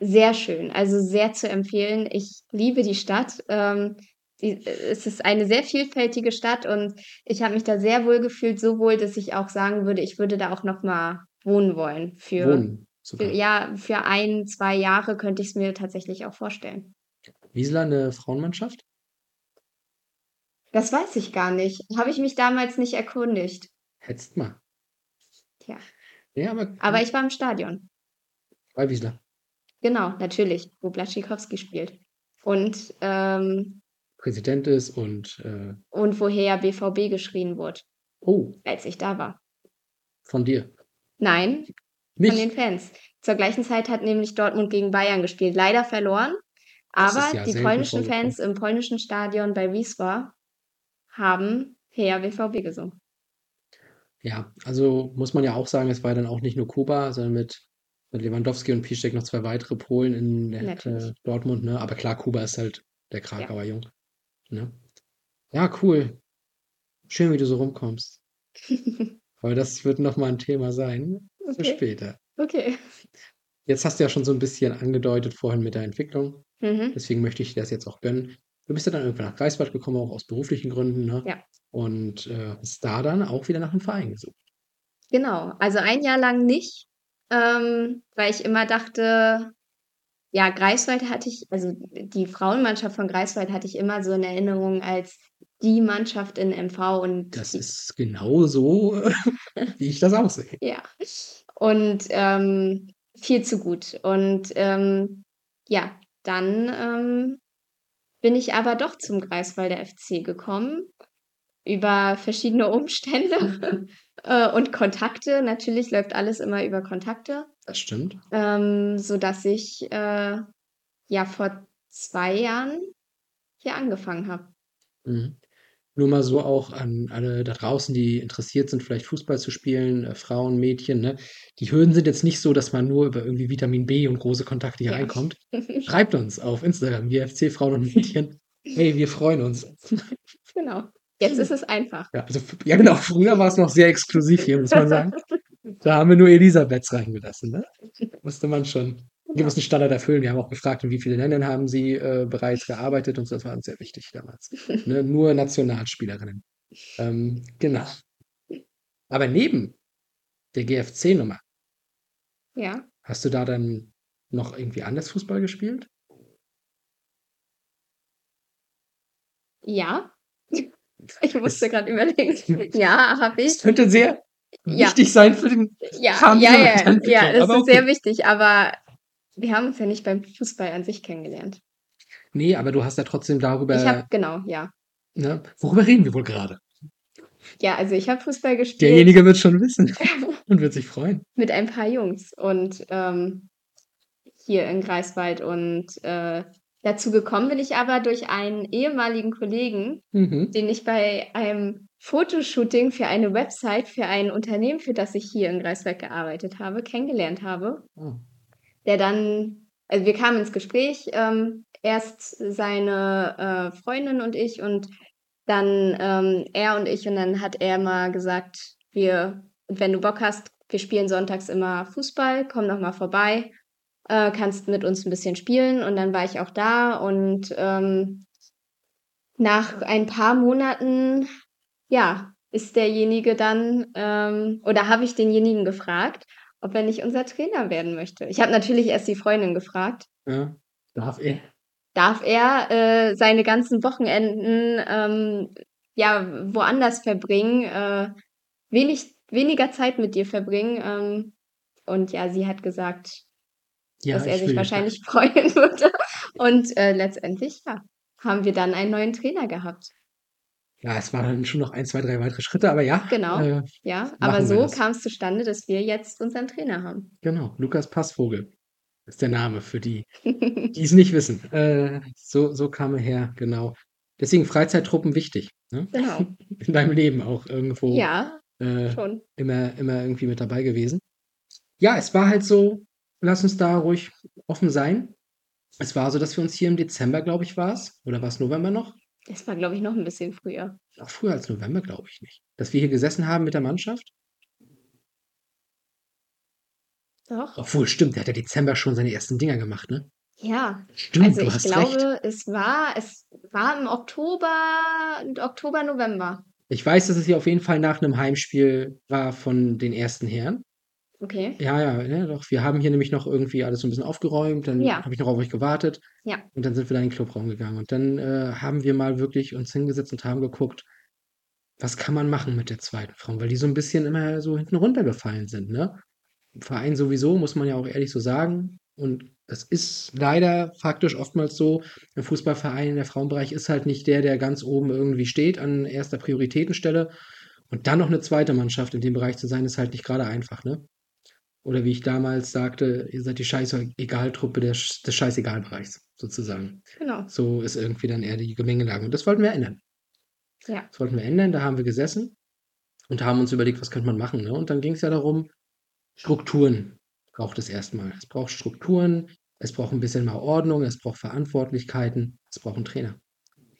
Sehr schön, also sehr zu empfehlen. Ich liebe die Stadt. Ähm, es ist eine sehr vielfältige Stadt und ich habe mich da sehr wohl gefühlt, so wohl, dass ich auch sagen würde, ich würde da auch noch mal wohnen wollen. Für, Wohnen für ja, für ein, zwei Jahre könnte ich es mir tatsächlich auch vorstellen. Wiesler eine Frauenmannschaft? Das weiß ich gar nicht. Habe ich mich damals nicht erkundigt. Hättest mal. Tja. Ja, aber Aber ich war im Stadion. bei Wiesler. Genau, natürlich, wo Blaschikowski spielt. Und, ähm, Präsident ist und äh, und woher BVB geschrien wurde, oh, als ich da war. von dir. Nein, von Nicht. den Fans. Zur gleichen Zeit hat nämlich Dortmund gegen Bayern gespielt. Leider verloren, aber ja die polnischen. Fans im polnischen Stadion bei Wisła haben Her BVB gesungen. Ja, also muss man ja auch sagen, es war dann auch nicht nur Kuba, sondern mit, mit Lewandowski und Piszczek noch zwei weitere Polen in der, äh, Dortmund, ne? Aber klar, Kuba ist halt der Krakauer Jung. Ne? Ja, cool. Schön, wie du so rumkommst. Aber das wird nochmal ein Thema sein für Okay. später. Okay. Jetzt hast du ja schon so ein bisschen angedeutet vorhin mit der Entwicklung. Mhm. Deswegen möchte ich dir das jetzt auch gönnen. Du bist ja dann irgendwann nach Greifswald gekommen, auch aus beruflichen Gründen, ne? Ja. Und äh, hast da dann auch wieder nach einem Verein gesucht. Genau, also ein Jahr lang nicht, ähm, weil ich immer dachte, ja, Greifswald hatte ich, also die Frauenmannschaft von Greifswald hatte ich immer so in Erinnerung als die Mannschaft in MV und Das ist genau so, wie ich das auch sehe. ja, und ähm, viel zu gut. Und ähm, ja, dann ähm, bin ich aber doch zum Greifswalder FC gekommen über verschiedene Umstände äh, und Kontakte. Natürlich läuft alles immer über Kontakte, Das stimmt. ähm, sodass ich äh, ja vor zwei Jahren hier angefangen habe. Mhm. Nur mal so auch an alle da draußen, die interessiert sind, vielleicht Fußball zu spielen, äh, Frauen, Mädchen, ne? Die Hürden sind jetzt nicht so, dass man nur über irgendwie Vitamin B und große Kontakte hier Ja. reinkommt. Schreibt uns auf Instagram, GFC Frauen und Mädchen. Hey, wir freuen uns. genau. Jetzt ist es einfach. Ja, also, ja genau, früher war es noch sehr exklusiv hier, muss man sagen. Da haben wir nur Elisabeths reingelassen, ne? Musste man schon einen gewissen Standard erfüllen. Wir haben auch gefragt, in wie vielen Ländern haben sie äh, bereits gearbeitet und so, das war uns sehr wichtig damals. Ne? Nur Nationalspielerinnen. Ähm, genau. Aber neben der GFC-Nummer, Ja. hast du da dann noch irgendwie anders Fußball gespielt? Ja. Ich musste Das- gerade überlegen. Ja, habe Das ich. könnte sehr Ja. wichtig sein für den Ja, Rahmen ja, ja, ja, das aber ist okay. sehr wichtig, aber wir haben uns ja nicht beim Fußball an sich kennengelernt. Nee, aber du hast ja trotzdem darüber, Ich habe, genau, ja. ne? Worüber reden wir wohl gerade? Ja, also ich habe Fußball gespielt Derjenige wird schon wissen und wird sich freuen. mit ein paar Jungs und ähm, hier in Greifswald und äh, dazu gekommen bin ich aber durch einen ehemaligen Kollegen, Mhm. den ich bei einem Fotoshooting für eine Website für ein Unternehmen, für das ich hier in Greifswald gearbeitet habe, kennengelernt habe. Oh. der dann, also wir kamen ins Gespräch, ähm, erst seine äh, Freundin und ich und dann ähm, er und ich und dann hat er mal gesagt, wir, wenn du Bock hast, wir spielen sonntags immer Fußball, komm doch mal vorbei, äh, kannst mit uns ein bisschen spielen und dann war ich auch da und ähm, nach ein paar Monaten, ja, ist derjenige dann, ähm, oder habe ich denjenigen gefragt, ob er nicht unser Trainer werden möchte. Ich habe natürlich erst die Freundin gefragt, Ja, darf er? darf er äh, seine ganzen Wochenenden ähm, ja woanders verbringen, äh, wenig, weniger Zeit mit dir verbringen. Ähm, und ja, sie hat gesagt, Ja, dass er ich sich wahrscheinlich freuen würde. Und äh, letztendlich, ja, haben wir dann einen neuen Trainer gehabt. Ja, es waren schon noch ein, zwei, drei weitere Schritte, aber ja. Genau. Äh, Ja, aber so kam es zustande, dass wir jetzt unseren Trainer haben. genau, Lukas Passvogel ist der Name für die, die es nicht wissen. Äh, so, so kam er her, genau. Deswegen Freizeittruppen wichtig. Ne? genau. In deinem Leben auch irgendwo Ja, äh, schon. immer, immer irgendwie mit dabei gewesen. Ja, es war halt so, lass uns da ruhig offen sein. Es war so, dass wir uns hier im Dezember, glaube ich, war es, oder war es November noch? Das war, glaube ich, noch ein bisschen früher. Auch früher als November, glaube ich nicht. Dass wir hier gesessen haben mit der Mannschaft. Doch. Obwohl, stimmt, der hat ja Dezember schon seine ersten Dinger gemacht, ne? Ja, Stimmt, also du ich hast glaube, recht. es war, es war im Oktober, Oktober, November. Ich weiß, dass es hier auf jeden Fall nach einem Heimspiel war von den ersten Herren. Okay. Ja, ja, ja, doch. Wir haben hier nämlich noch irgendwie alles so ein bisschen aufgeräumt. Dann Ja. habe ich noch auf euch gewartet. Ja. Und dann sind wir da in den Clubraum gegangen. Und dann äh, haben wir mal wirklich uns hingesetzt und haben geguckt, was kann man machen mit der zweiten Frau? Weil die so ein bisschen immer so hinten runtergefallen sind, ne? Im Verein sowieso, muss man ja auch ehrlich so sagen. Und das ist leider faktisch oftmals so. Ein Fußballverein, der Frauenbereich ist halt nicht der, der ganz oben irgendwie steht an erster Prioritätenstelle. Und dann noch eine zweite Mannschaft in dem Bereich zu sein, ist halt nicht gerade einfach, ne? Oder wie ich damals sagte, ihr seid die Scheißegal-Truppe des, des Scheißegal-Bereichs, sozusagen. Genau. So ist irgendwie dann eher die Gemengelage. Und das wollten wir ändern. Ja. Das wollten wir ändern. Da haben wir gesessen und haben uns überlegt, was könnte man machen. Ne? Und dann ging es ja darum, Strukturen braucht es erstmal. Es braucht Strukturen, es braucht ein bisschen mal Ordnung, es braucht Verantwortlichkeiten, es braucht einen Trainer.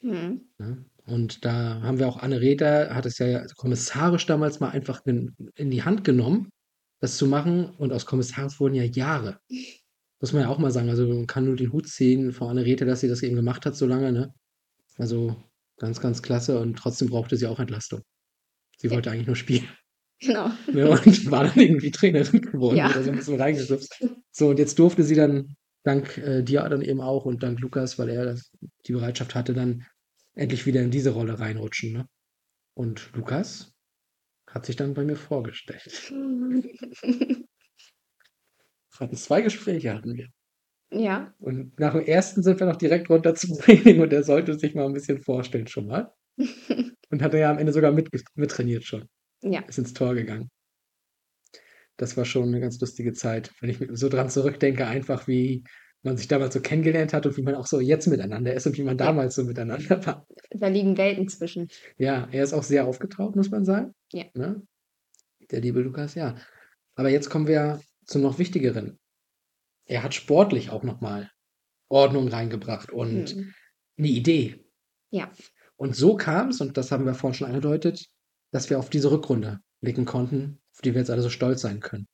Hm. Ne? Und da haben wir auch Anne Reder, hat es ja kommissarisch damals mal einfach in, in die Hand genommen, das zu machen. Und aus Kommissars wurden ja Jahre. Muss man ja auch mal sagen. Also man kann nur den Hut ziehen vor Anne Rete, dass sie das eben gemacht hat so lange. Ne? Also ganz, ganz klasse. Und trotzdem brauchte sie auch Entlastung. Sie Ja. wollte eigentlich nur spielen. Genau. Ne? Und war dann irgendwie Trainerin geworden Ja. oder so ein bisschen reingeschubst. So, und jetzt durfte sie dann, dank äh, dir dann eben auch und dank Lukas, weil er das, die Bereitschaft hatte, dann endlich wieder in diese Rolle reinrutschen. Ne? Und Lukas hat sich dann bei mir vorgestellt. Hatten zwei Gespräche hatten wir. ja. Und nach dem ersten sind wir noch direkt runter zum Training und er sollte sich mal ein bisschen vorstellen schon mal. Und hat er ja am Ende sogar mit, mittrainiert schon. Ja. Ist ins Tor gegangen. Das war schon eine ganz lustige Zeit, wenn ich so dran zurückdenke, einfach wie man sich damals so kennengelernt hat und wie man auch so jetzt miteinander ist und wie man damals so miteinander war. Da liegen Welten zwischen. Ja, er ist auch sehr aufgetaucht, muss man sagen. Ja. Ne? Der liebe Lukas, ja. Aber jetzt kommen wir zum noch wichtigeren. Er hat sportlich auch nochmal Ordnung reingebracht und Hm. eine Idee. Ja. Und so kam es, und das haben wir vorhin schon angedeutet, dass wir auf diese Rückrunde blicken konnten, auf die wir jetzt alle so stolz sein können.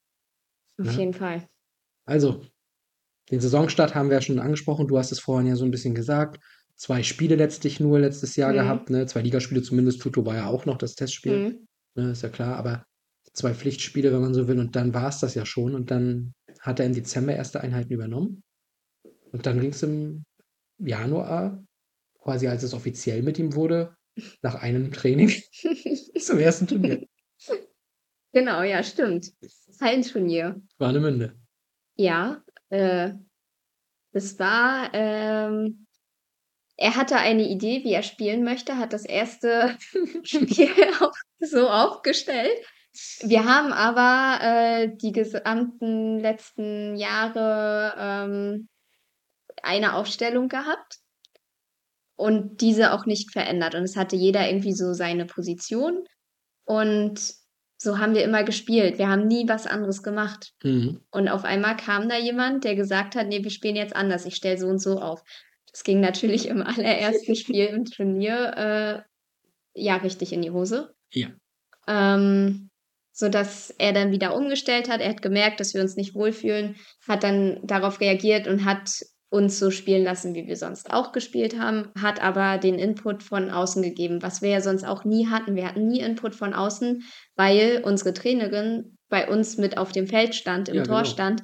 Auf Ja. jeden Fall. Also, den Saisonstart haben wir ja schon angesprochen. Du hast es vorhin ja so ein bisschen gesagt. Zwei Spiele letztlich nur letztes Jahr Mhm. gehabt, ne? Zwei Ligaspiele zumindest. Tuto war ja auch noch das Testspiel, Hm. ne? Ist ja klar. Aber zwei Pflichtspiele, wenn man so will. Und dann war es das ja schon. Und dann hat er im Dezember erste Einheiten übernommen. Und dann ging es im Januar, quasi als es offiziell mit ihm wurde, nach einem Training zum ersten Turnier. Genau, ja, stimmt. Hallenturnier. Warnemünde. Ja, äh, das war, ähm, er hatte eine Idee, wie er spielen möchte, hat das erste Spiel auch so aufgestellt. Wir haben aber äh, die gesamten letzten Jahre ähm, eine Aufstellung gehabt und diese auch nicht verändert. Und es hatte jeder irgendwie so seine Position und so haben wir immer gespielt. Wir haben nie was anderes gemacht. Mhm. Und auf einmal kam da jemand, der gesagt hat, nee, wir spielen jetzt anders, ich stelle so und so auf. Das ging natürlich im allerersten Spiel im Turnier äh, ja richtig in die Hose. Ja. Ähm, sodass er dann wieder umgestellt hat. Er hat gemerkt, dass wir uns nicht wohlfühlen, hat dann darauf reagiert und hat uns so spielen lassen, wie wir sonst auch gespielt haben, hat aber den Input von außen gegeben, was wir ja sonst auch nie hatten. Wir hatten nie Input von außen, weil unsere Trainerin bei uns mit auf dem Feld stand, im Ja, Tor genau. stand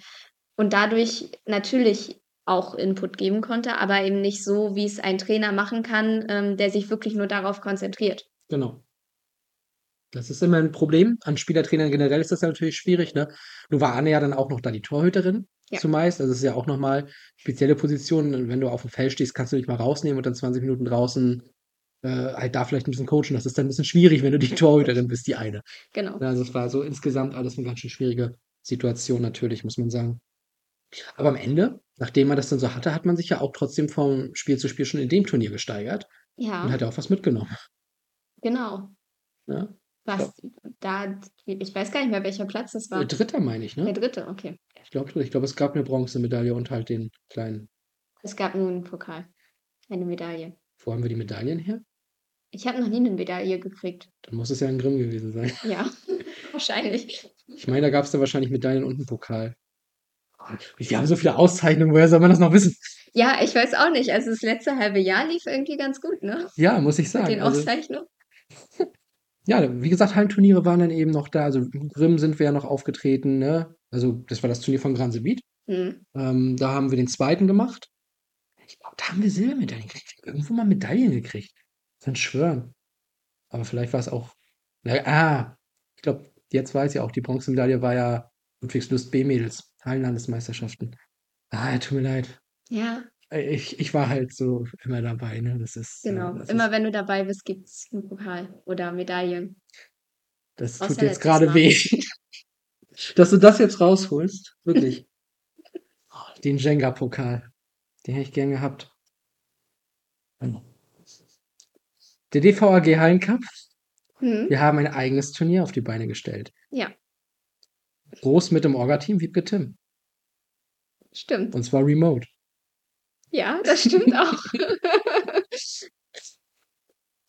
und dadurch natürlich auch Input geben konnte, aber eben nicht so, wie es ein Trainer machen kann, ähm, der sich wirklich nur darauf konzentriert. Genau. Das ist immer ein Problem. An Spielertrainern generell ist das ja natürlich schwierig, ne? Nun war Anne ja dann auch noch da die Torhüterin Ja. zumeist. Also es ist ja auch nochmal spezielle Position. Und wenn du auf dem Feld stehst, kannst du dich mal rausnehmen und dann 20 Minuten draußen äh, halt da vielleicht ein bisschen coachen. Das ist dann ein bisschen schwierig, wenn du die Torhüterin bist, die eine. Genau. Also es war so insgesamt alles eine ganz schön schwierige Situation natürlich, muss man sagen. Aber am Ende, nachdem man das dann so hatte, hat man sich ja auch trotzdem vom Spiel zu Spiel schon in dem Turnier gesteigert und Ja, hat ja auch was mitgenommen. genau. Ne? Was da, ich weiß gar nicht mehr, welcher Platz das war. Äh, Dritter meine ich, Der ne? dritte, okay. Ich glaube, ich glaube, es gab eine Bronzemedaille und halt den kleinen. Es gab nur einen Pokal, eine Medaille. Wo haben wir die Medaillen her? Ich habe noch nie eine Medaille gekriegt. Dann muss es ja ein Grimm gewesen sein. Ja, wahrscheinlich. Ich meine, da gab es dann wahrscheinlich Medaillen und einen Pokal. Wir haben so viele Auszeichnungen, woher soll man das noch wissen? Ja, ich weiß auch nicht. Also das letzte halbe Jahr lief irgendwie ganz gut, ne? Ja, muss ich Mit sagen. den Also, Auszeichnungen. Ja, wie gesagt, Hallenturniere waren dann eben noch da. Also Grimm sind wir ja noch aufgetreten, ne? Also das war das Turnier von Gran Sebit. Mhm. Ähm, da haben wir den zweiten gemacht. Ich glaube, da haben wir Silbermedaillen gekriegt. Irgendwo mal Medaillen gekriegt. Kann schwören. Aber vielleicht war es auch. Na, ah, ich glaube, jetzt weiß ich auch, die Bronzemedaille war ja Ludwigslust B-Mädels, Hallenlandesmeisterschaften. Ah, tut mir leid. Ja, Ich, ich war halt so immer dabei, ne? Das ist. äh, genau. das Immer ist, wenn du dabei bist, gibt es einen Pokal oder Medaillen. das Außer tut jetzt gerade weh. Dass du das jetzt rausholst. Wirklich. Oh, Den Jenga-Pokal. Den hätte ich gern gehabt. Der DVAG Hallencup. Hm? Wir haben ein eigenes Turnier auf die Beine gestellt. Ja, Groß mit dem Orga-Team Wiebke Tim. stimmt. Und zwar remote. Ja, das stimmt auch.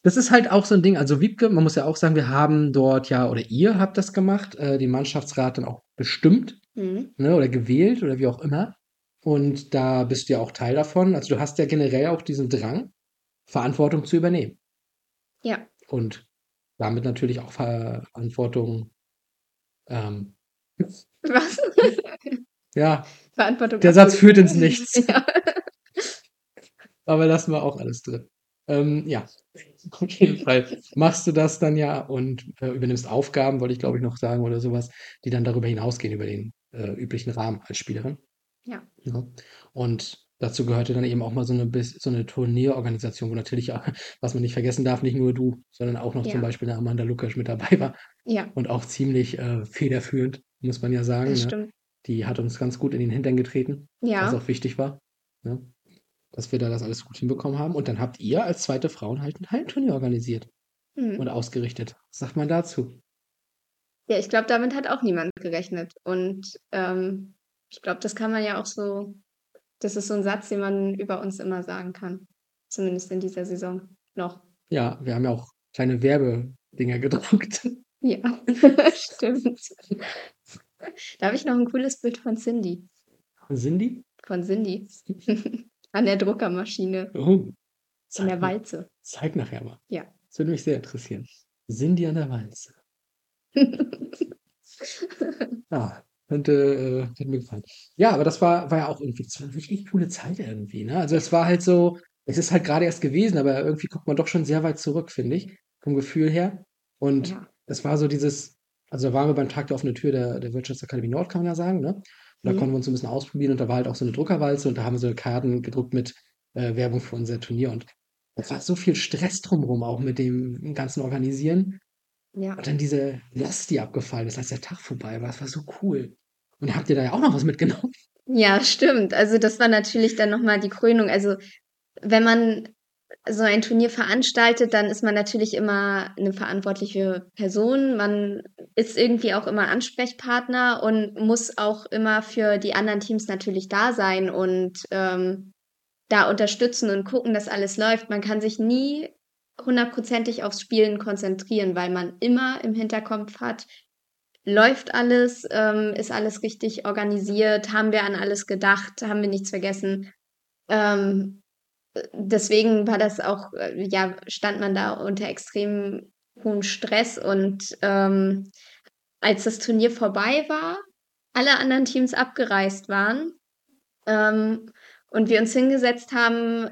Das ist halt auch so ein Ding. Also Wiebke, man muss ja auch sagen, wir haben dort ja, oder ihr habt das gemacht, äh, den Mannschaftsrat dann auch bestimmt, Hm. ne, oder gewählt oder wie auch immer. Und da bist du ja auch Teil davon. Also du hast ja generell auch diesen Drang, Verantwortung zu übernehmen. Ja, Und damit natürlich auch Verantwortung, ähm, was? ja, Verantwortung. Der Satz führt ins Nichts. Ja. Aber lassen wir auch alles drin. Ähm, ja, auf jeden Fall machst du das dann ja und äh, übernimmst Aufgaben, wollte ich glaube ich noch sagen oder sowas, die dann darüber hinausgehen, über den äh, üblichen Rahmen als Spielerin. Ja. Ja. Und dazu gehörte dann eben auch mal so eine, bis- so eine Turnierorganisation, wo natürlich auch, was man nicht vergessen darf, nicht nur du, sondern auch noch Ja. zum Beispiel eine Amanda Lukas mit dabei war Ja, und auch ziemlich äh, federführend, muss man ja sagen. das Ne? stimmt. Die hat uns ganz gut in den Hintern getreten was Ja, auch wichtig war, ne? Dass wir da das alles gut hinbekommen haben. Und dann habt ihr als zweite Frauen halt ein Hallenturnier organisiert hm. und ausgerichtet. Was sagt man dazu? ja, ich glaube, damit hat auch niemand gerechnet. Und ähm, ich glaube, das kann man ja auch so, das ist so ein Satz, den man über uns immer sagen kann. Zumindest in dieser Saison noch. Ja, wir haben ja auch kleine Werbedinger gedruckt. Ja, stimmt. Da habe ich noch ein cooles Bild von Cindy. Cindy? Von Cindy. An der Druckermaschine. Oh, In zeig, der mal- Walze. zeig nachher mal. Ja. Das würde mich sehr interessieren. Cindy an der Walze. Ja, könnte, äh, hätte mir gefallen. Ja, aber das war, war ja auch irgendwie, das war eine richtig coole Zeit irgendwie, ne? Also es war halt so, es ist halt gerade erst gewesen, aber irgendwie guckt man doch schon sehr weit zurück, finde ich, vom Gefühl her. Und Ja. es war so dieses, also da waren wir beim Tag der offenen Tür der, der Wirtschaftsakademie Nord, kann man ja sagen, ne? Da Mhm. konnten wir uns so ein bisschen ausprobieren und da war halt auch so eine Druckerwalze und da haben wir so Karten gedruckt mit äh, Werbung für unser Turnier und es war so viel Stress drumherum auch mit dem ganzen Organisieren. Ja. Und dann diese Last, die abgefallen ist, als der Tag vorbei war. Das war so cool. Und habt ihr da ja auch noch was mitgenommen? Ja, stimmt. Also das war natürlich dann nochmal die Krönung. Also wenn man so ein Turnier veranstaltet, dann ist man natürlich immer eine verantwortliche Person. Man ist irgendwie auch immer Ansprechpartner und muss auch immer für die anderen Teams natürlich da sein und ähm, da unterstützen und gucken, dass alles läuft. Man kann sich nie hundertprozentig aufs Spielen konzentrieren, weil man immer im Hinterkopf hat, läuft alles, ähm, ist alles richtig organisiert, haben wir an alles gedacht, haben wir nichts vergessen. Ähm, deswegen war das auch, äh, ja, stand man da unter extrem hohem Stress und ähm, als das Turnier vorbei war, alle anderen Teams abgereist waren ähm, und wir uns hingesetzt haben, äh,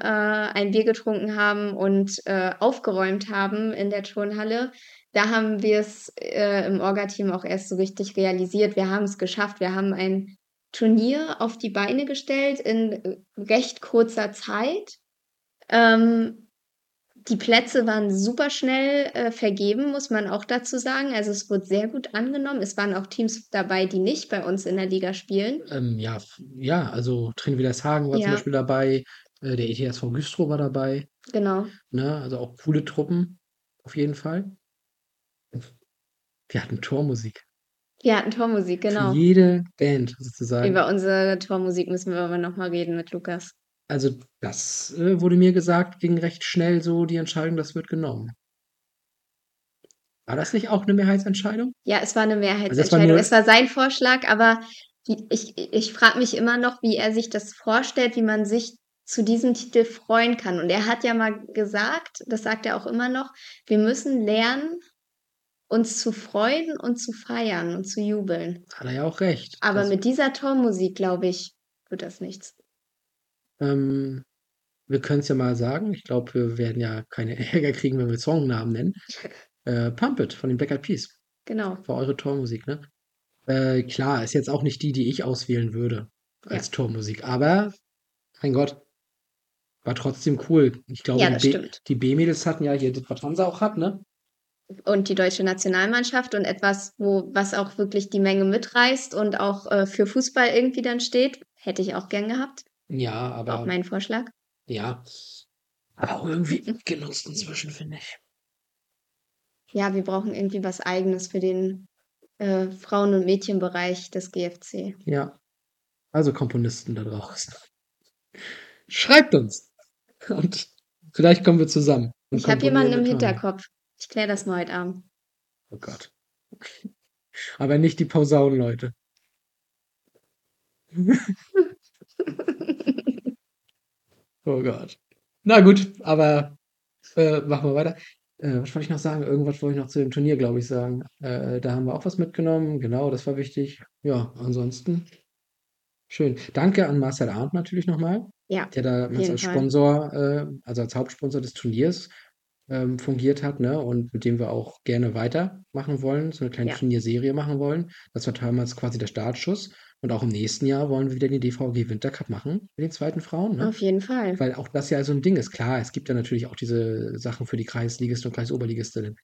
ein Bier getrunken haben und äh, aufgeräumt haben in der Turnhalle, da haben wir es äh, im Orga-Team auch erst so richtig realisiert. Wir haben es geschafft. Wir haben ein Turnier auf die Beine gestellt in äh, recht kurzer Zeit. Ähm, die Plätze waren super schnell äh, vergeben, muss man auch dazu sagen. Also es wurde sehr gut angenommen. Es waren auch Teams dabei, die nicht bei uns in der Liga spielen. Ähm, ja, ja, also Trin Wiedershagen war zum Ja. Beispiel dabei, äh, der ETSV Güstrow war dabei, Genau. ne? Also auch coole Truppen, auf jeden Fall. Wir hatten Tormusik. Wir hatten Tormusik, genau. Für jede Band sozusagen. Über unsere Tormusik müssen wir aber nochmal reden mit Lukas. Also das äh, wurde mir gesagt, ging recht schnell so die Entscheidung, das wird genommen. War das nicht auch eine Mehrheitsentscheidung? Ja, es war eine Also war Mehrheitsentscheidung. nur- Es war sein Vorschlag, aber ich, ich frage mich immer noch, wie er sich das vorstellt, wie man sich zu diesem Titel freuen kann. Und er hat ja mal gesagt, das sagt er auch immer noch, wir müssen lernen, uns zu freuen und zu feiern und zu jubeln. Hat er ja auch recht. Aber mit dieser Tormusik, glaube ich, wird das nichts. Ähm, wir können es ja mal sagen. Ich glaube, wir werden ja keine Ärger kriegen, wenn wir Songnamen nennen. Äh, Pump It von den Black Eyed Peas. Genau. War eure Tormusik, ne? Äh, klar, ist jetzt auch nicht die, die ich auswählen würde als Ja. Tormusik. Aber, mein Gott, war trotzdem cool. Ich glaube, Ja, die B-Mädels hatten ja hier das, was Hansa auch hat, ne? Und die deutsche Nationalmannschaft und etwas, wo, was auch wirklich die Menge mitreißt und auch äh, für Fußball irgendwie dann steht, hätte ich auch gern gehabt. Ja, Auch aber mein Vorschlag. ja. Aber auch irgendwie genutzt inzwischen, finde ich. Ja, wir brauchen irgendwie was Eigenes für den äh, Frauen- und Mädchenbereich des GFC. Ja. Also Komponisten da draußen. Schreibt uns. Und vielleicht kommen wir zusammen. Ich habe jemanden im. Hinterkopf. Ich kläre das mal heute Abend. Oh Gott. Aber nicht die Posaunenleute. Oh Gott. Na gut, aber äh, machen wir weiter. Äh, was wollte ich noch sagen? Irgendwas wollte ich noch zu dem Turnier, glaube ich, sagen. Äh, da haben wir auch was mitgenommen. Genau, das war wichtig. Ja, ansonsten schön. Danke an Marcel Arndt natürlich nochmal, Ja, der da als. Sponsor, äh, also als Hauptsponsor des Turniers ähm, fungiert hat, ne? Und mit dem wir auch gerne weitermachen wollen, so eine kleine Ja. Turnierserie machen wollen. Das war damals quasi der Startschuss. Und auch im nächsten Jahr wollen wir wieder den DVG Wintercup machen mit den zweiten Frauen, ne? auf jeden Fall. Weil auch das ja so ein Ding ist. Klar, es gibt ja natürlich auch diese Sachen für die Kreisligisten und Kreisoberligistinnen.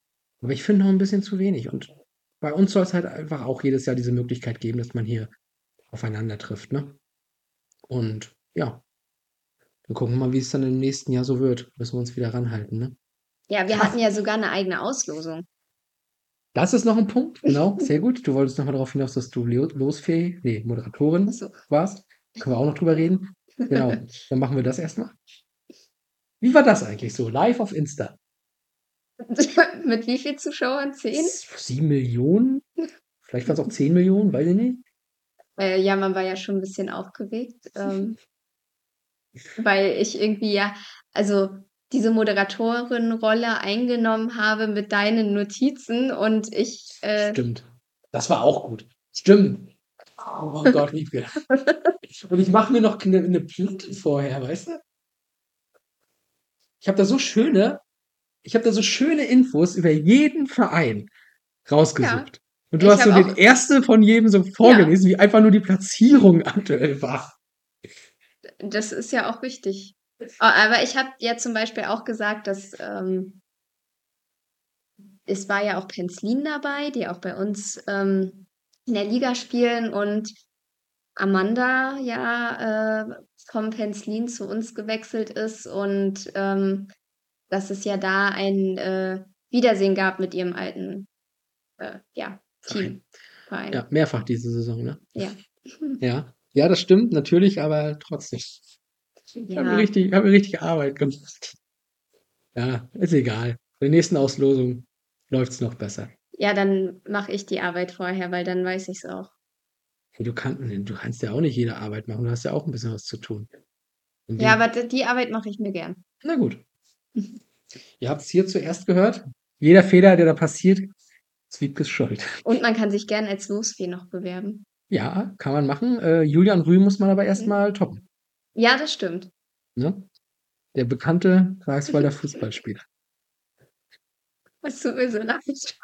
Aber ich finde noch ein bisschen zu wenig. Und bei uns soll es halt einfach auch jedes Jahr diese Möglichkeit geben, dass man hier aufeinander trifft, ne? Und ja, wir gucken mal, wie es dann im nächsten Jahr so wird. Müssen wir uns wieder ranhalten, ne? Ja, wir Krass. hatten ja sogar eine eigene Auslosung. Das ist noch ein Punkt, genau, sehr gut. Du wolltest nochmal darauf hinaus, dass du Losfee, nee, Moderatorin warst. Können wir auch noch drüber reden. Genau, dann machen wir das erstmal. Wie war das eigentlich so? Live auf Insta? Mit wie viel Zuschauern? Zehn? Sieben Millionen? Vielleicht waren es auch zehn Millionen, weiß ich nicht. Äh, ja, man war ja schon ein bisschen aufgeregt, ähm, weil ich irgendwie ja, also diese Moderatorin-Rolle eingenommen habe mit deinen Notizen und ich, äh, Stimmt. Das war auch gut. Stimmt. Oh Gott, Wiebke. Und ich mache mir noch eine, eine Platte vorher, weißt du? Ich habe da so schöne, ich habe da so schöne Infos über jeden Verein rausgesucht. Und du Ich hast so den ersten von jedem so vorgelesen, wie einfach nur die Platzierung aktuell war. das ist ja auch wichtig. Aber ich habe ja zum Beispiel auch gesagt, dass ähm, es war ja auch Penzlin dabei, die auch bei uns ähm, in der Liga spielen und Amanda ja äh, vom Penzlin zu uns gewechselt ist und ähm, dass es ja da ein äh, Wiedersehen gab mit ihrem alten äh, ja, Team. Verein. Ja, mehrfach diese Saison, ne? Ja. Ja. Ja, das stimmt, natürlich, aber trotzdem. Ich habe Ja. mir richtig, hab mir richtig Arbeit gemacht. Ja, ist egal. Bei der nächsten Auslosung läuft es noch besser. Ja, dann mache ich die Arbeit vorher, weil dann weiß ich es auch. Hey, du, kann, du kannst ja auch nicht jede Arbeit machen, du hast ja auch ein bisschen was zu tun. Und Ja, aber die Arbeit mache ich mir gern. Na gut. Ihr habt es hier zuerst gehört. Jeder Fehler, der da passiert, ist Wiebkes Schuld. Und man kann sich gern als Losfee noch bewerben. Ja, kann man machen. Äh, Julian Rüh muss man aber Mhm. erstmal toppen. Ja, das stimmt. Ne? Der bekannte Greifswalder Fußballspieler. Es tut mir so leid.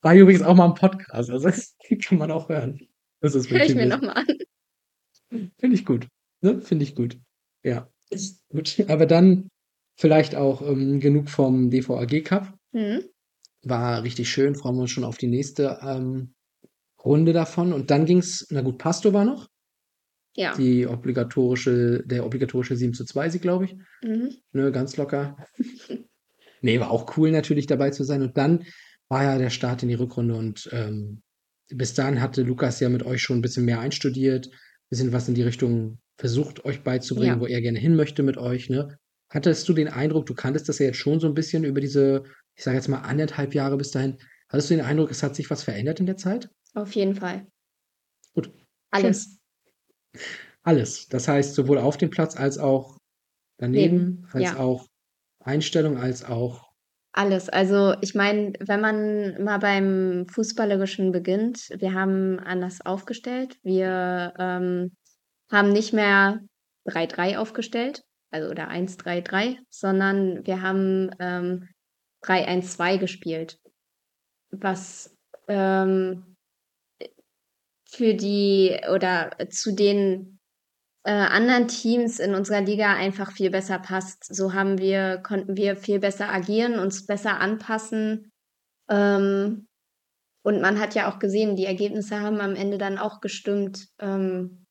War übrigens auch mal ein Podcast, also das kann man auch hören. Das ist Hör ich mir nochmal an. Finde ich gut. Ne? Finde ich gut. Ja. Gut. Aber dann vielleicht auch ähm, genug vom DVAG Cup. Hm? War richtig schön. Freuen wir uns schon auf die nächste ähm, Runde davon. Und dann ging es, na gut, Pasto war noch. Ja. Die obligatorische, der obligatorische 7 zu 2 Sieg, glaube ich. Mhm. Ne, ganz locker. nee, war auch cool natürlich dabei zu sein. Und dann war ja der Start in die Rückrunde und ähm, bis dahin hatte Lukas ja mit euch schon ein bisschen mehr einstudiert, ein bisschen was in die Richtung versucht, euch beizubringen, Ja. wo er gerne hin möchte mit euch. Ne? Hattest du den Eindruck, du kanntest das ja jetzt schon so ein bisschen über diese, ich sage jetzt mal anderthalb Jahre bis dahin. Hattest du den Eindruck, es hat sich was verändert in der Zeit? Auf jeden Fall. Gut. Alles. Alles. Das heißt, sowohl auf dem Platz als auch daneben, als ja. auch Einstellung, als auch Alles. Also ich meine, wenn man mal beim Fußballerischen beginnt, wir haben anders aufgestellt. Wir ähm, haben nicht mehr 3-3 aufgestellt, also oder 1-3-3, sondern wir haben ähm, 3-1-2 gespielt. Was ähm, für die oder zu den äh, anderen Teams in unserer Liga einfach viel besser passt. So haben wir, konnten wir viel besser agieren, uns besser anpassen. Ähm, und man hat ja auch gesehen, die Ergebnisse haben am Ende dann auch gestimmt. Ähm,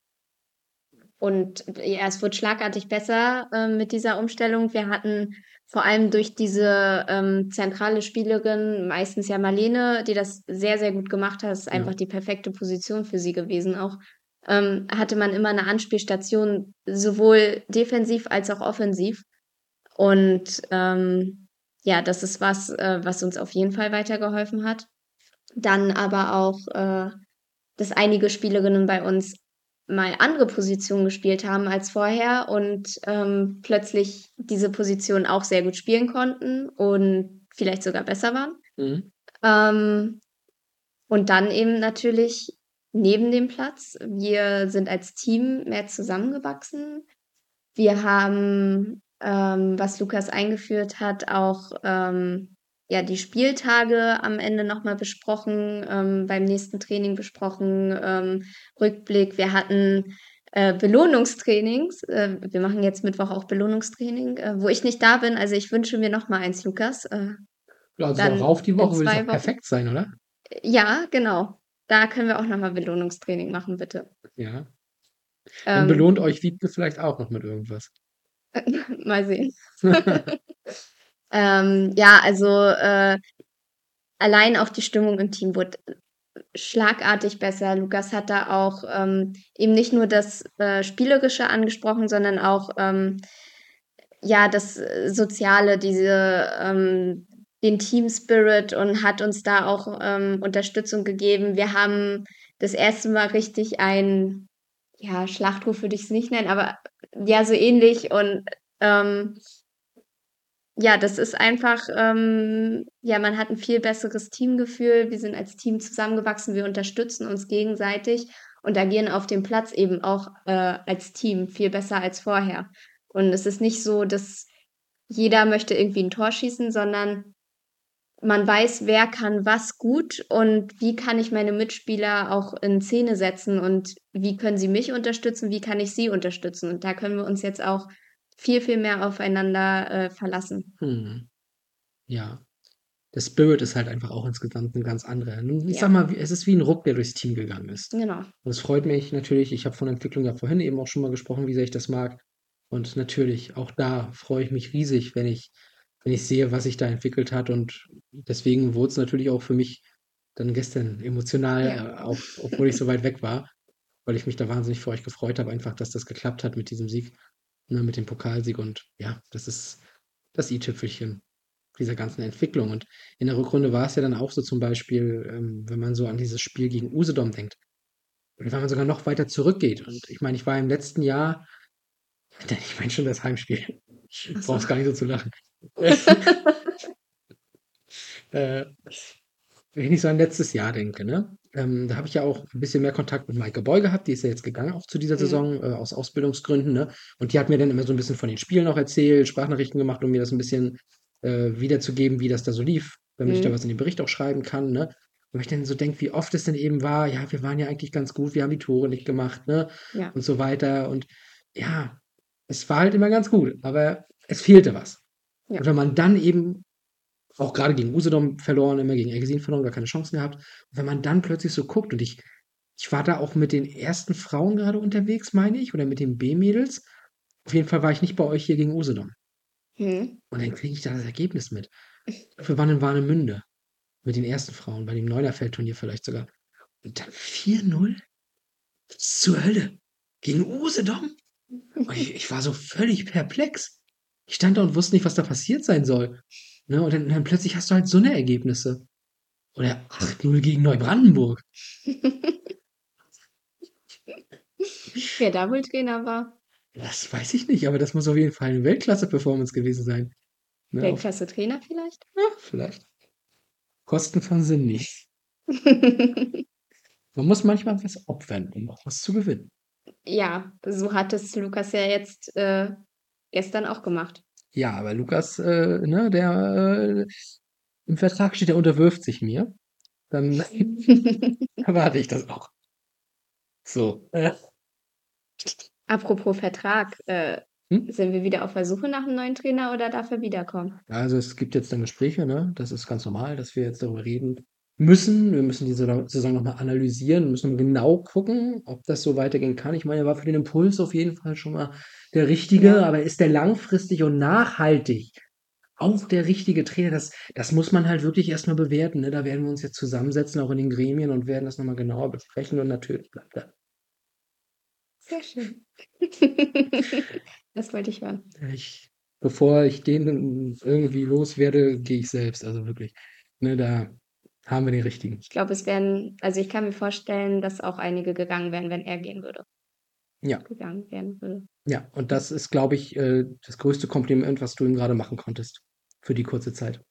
und ja, es wird schlagartig besser äh, mit dieser Umstellung. Wir hatten vor allem durch diese ähm, zentrale Spielerin, meistens ja Marlene, die das sehr, sehr gut gemacht hat. Ist ja. einfach die perfekte Position für sie gewesen auch ähm, hatte man immer eine Anspielstation, sowohl defensiv als auch offensiv. Und ähm, ja, das ist was, äh, was uns auf jeden Fall weitergeholfen hat. Dann aber auch, äh, dass einige Spielerinnen bei uns mal andere Positionen gespielt haben als vorher und ähm, plötzlich diese Position auch sehr gut spielen konnten und vielleicht sogar besser waren. Mhm. Ähm, und dann eben natürlich neben dem Platz. Wir sind als Team mehr zusammengewachsen. Wir haben, ähm, was Lukas eingeführt hat, auch ähm, ja, die Spieltage am Ende nochmal besprochen, ähm, beim nächsten Training besprochen, ähm, Rückblick. Wir hatten äh, Belohnungstrainings. Äh, wir machen jetzt Mittwoch auch Belohnungstraining, äh, wo ich nicht da bin. Also ich wünsche mir nochmal eins, Lukas. Äh, also darauf die Woche würde es perfekt sein, oder? Ja, genau. Da können wir auch nochmal Belohnungstraining machen, bitte. Ja. Dann ähm, belohnt euch Wiebke vielleicht auch noch mit irgendwas. mal sehen. ähm, ja, also äh, allein auch die Stimmung im Team wurde schlagartig besser. Lukas hat da auch ähm, eben nicht nur das äh, Spielerische angesprochen, sondern auch ähm, ja das Soziale, diese ähm, den Team Spirit und hat uns da auch ähm, Unterstützung gegeben. Wir haben das erste Mal richtig ein, ja, Schlachtruf würde ich es nicht nennen, aber ja, so ähnlich. Und ähm, ja, das ist einfach, ähm, ja, man hat ein viel besseres Teamgefühl. Wir sind als Team zusammengewachsen, wir unterstützen uns gegenseitig und agieren auf dem Platz eben auch äh, als Team viel besser als vorher. Und es ist nicht so, dass jeder möchte irgendwie ein Tor schießen, sondern man weiß, wer kann was gut und wie kann ich meine Mitspieler auch in Szene setzen und wie können sie mich unterstützen, wie kann ich sie unterstützen. Und da können wir uns jetzt auch viel, viel mehr aufeinander äh, verlassen. Hm. Ja. Der Spirit ist halt einfach auch insgesamt ein ganz anderer. Ich ja. sag mal, es ist wie ein Ruck, der durchs Team gegangen ist. Genau. Und es freut mich natürlich. Ich habe von Entwicklung ja vorhin eben auch schon mal gesprochen, wie sehr ich das mag. Und natürlich, auch da freue ich mich riesig, wenn ich wenn ich sehe, was sich da entwickelt hat. Und deswegen wurde es natürlich auch für mich dann gestern emotional, ja. äh, auch, obwohl ich so weit weg war, weil ich mich da wahnsinnig für euch gefreut habe, einfach, dass das geklappt hat mit diesem Sieg, ne, mit dem Pokalsieg. Und ja, das ist das i-Tüpfelchen dieser ganzen Entwicklung. Und in der Rückrunde war es ja dann auch so zum Beispiel, ähm, wenn man so an dieses Spiel gegen Usedom denkt, oder wenn man sogar noch weiter zurückgeht. Und ich meine, ich war im letzten Jahr, ich meine schon das Heimspiel. Ich so. brauch's gar nicht so zu lachen. äh, wenn ich so an letztes Jahr denke, ne? Ähm, da habe ich ja auch ein bisschen mehr Kontakt mit Maike Boy gehabt, die ist ja jetzt gegangen, auch zu dieser mhm. Saison, äh, aus Ausbildungsgründen, ne? Und die hat mir dann immer so ein bisschen von den Spielen auch erzählt, Sprachnachrichten gemacht, um mir das ein bisschen äh, wiederzugeben, wie das da so lief, damit mhm. ich da mhm. was in den Bericht auch schreiben kann, ne? Und ich dann so denke, wie oft es denn eben war, ja, wir waren ja eigentlich ganz gut, wir haben die Tore nicht gemacht, ne? Ja. Und so weiter. Und ja, es war halt immer ganz gut, aber es fehlte was. Ja. Und wenn man dann eben auch gerade gegen Usedom verloren, immer gegen Eggesin verloren, gar keine Chancen gehabt. Und wenn man dann plötzlich so guckt und ich, ich war da auch mit den ersten Frauen gerade unterwegs, meine ich, oder mit den B-Mädels. Auf jeden Fall war ich nicht bei euch hier gegen Usedom. Hm. Und dann kriege ich da das Ergebnis mit. Wir waren in Warnemünde mit den ersten Frauen, bei dem Neunerfeld-Turnier vielleicht sogar. Und dann 4-0? Zur Hölle. Gegen Usedom? Ich, ich war so völlig perplex. Ich stand da und wusste nicht, was da passiert sein soll. Ne? Und dann, dann plötzlich hast du halt so eine Ergebnisse. Oder 8-0 gegen Neubrandenburg. Wer da wohl Trainer war? Das weiß ich nicht, aber das muss auf jeden Fall eine Weltklasse-Performance gewesen sein. Ne, Weltklasse-Trainer vielleicht? ja, vielleicht. Kosten von Sinn nicht. Man muss manchmal was opfern, um auch was zu gewinnen. Ja, so hat es Lukas ja jetzt äh, gestern auch gemacht. Ja, aber Lukas, äh, ne, der äh, im Vertrag steht, der unterwirft sich mir. Dann erwarte ich das auch. So. Äh, Apropos Vertrag, äh, hm? sind wir wieder auf der Suche nach einem neuen Trainer oder darf er wiederkommen? Also es gibt jetzt dann Gespräche, ne? Das ist ganz normal, dass wir jetzt darüber reden müssen. Wir müssen diese Saison nochmal analysieren, müssen genau gucken, ob das so weitergehen kann. Ich meine, er war für den Impuls auf jeden Fall schon mal der richtige, Ja. aber ist der langfristig und nachhaltig auch der richtige Trainer? Das, das muss man halt wirklich erstmal bewerten. Ne? Da werden wir uns jetzt zusammensetzen, auch in den Gremien und werden das nochmal genauer besprechen und natürlich bleibt er. Sehr schön. das wollte ich hören. Ich, bevor ich den irgendwie loswerde, gehe ich selbst. Also wirklich. Ne, da haben wir den richtigen. Ich glaube, es wären, also ich kann mir vorstellen, dass auch einige gegangen wären, wenn er gehen würde. Ja. Gegangen werden würde. Ja, und das ist, glaube ich, äh, das größte Kompliment, was du ihm gerade machen konntest. Für die kurze Zeit.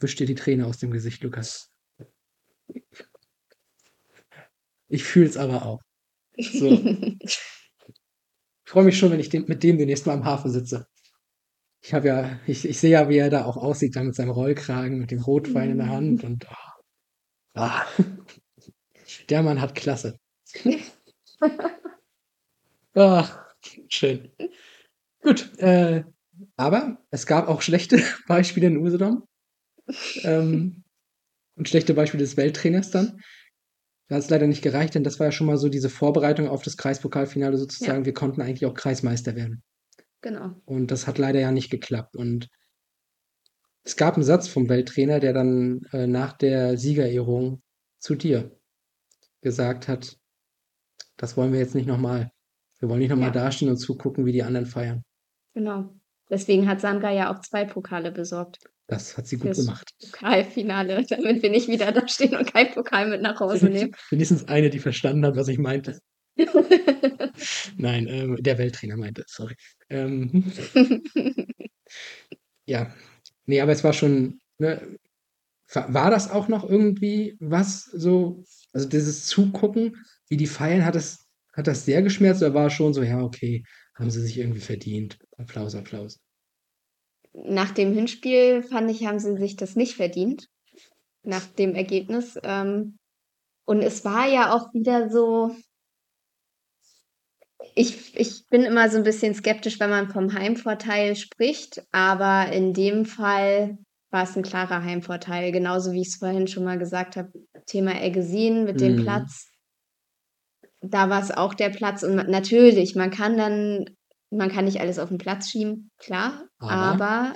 Wisch dir die Träne aus dem Gesicht, Lukas. Ich fühle es aber auch. So. Ich freue mich schon, wenn ich mit dem demnächst mal am Hafen sitze. Ich habe ja, ich, ich sehe ja, wie er da auch aussieht, da mit seinem Rollkragen, mit dem Rotwein in der Hand und ah, ah. der Mann hat Klasse. Ah, schön. Gut, äh, aber es gab auch schlechte Beispiele in Usedom. Ähm, und schlechte Beispiele des Welttrainers dann. Da hat es leider nicht gereicht, denn das war ja schon mal so diese Vorbereitung auf das Kreispokalfinale sozusagen. Wir konnten eigentlich auch Kreismeister werden. Genau. Und das hat leider ja nicht geklappt. Und es gab einen Satz vom Welttrainer, der dann äh, nach der Siegerehrung zu dir gesagt hat, das wollen wir jetzt nicht nochmal. Wir wollen nicht nochmal Ja. dastehen und zugucken, wie die anderen feiern. Genau. Deswegen hat Sandra ja auch zwei Pokale besorgt. Das hat sie gut Fürs gemacht. Pokalfinale, damit wir nicht wieder da stehen und keinen Pokal mit nach Hause nehmen. Wenigstens eine, die verstanden hat, was ich meinte. Nein, ähm, der Welttrainer meinte, sorry. Ähm, ja, nee, aber es war schon, ne, war, das auch noch irgendwie was so, also dieses Zugucken, wie die feiern, hat das, hat das sehr geschmerzt oder war es schon so, ja, okay, haben sie sich irgendwie verdient. Applaus, Applaus. Nach dem Hinspiel fand ich, haben sie sich das nicht verdient. Nach dem Ergebnis. Ähm, und es war ja auch wieder so. Ich, ich bin immer so ein bisschen skeptisch, wenn man vom Heimvorteil spricht, aber in dem Fall war es ein klarer Heimvorteil, genauso wie ich es vorhin schon mal gesagt habe, Thema Eggesin mit dem Mhm. Platz. Da war es auch der Platz und natürlich, man kann dann, man kann nicht alles auf den Platz schieben, klar, Aber? aber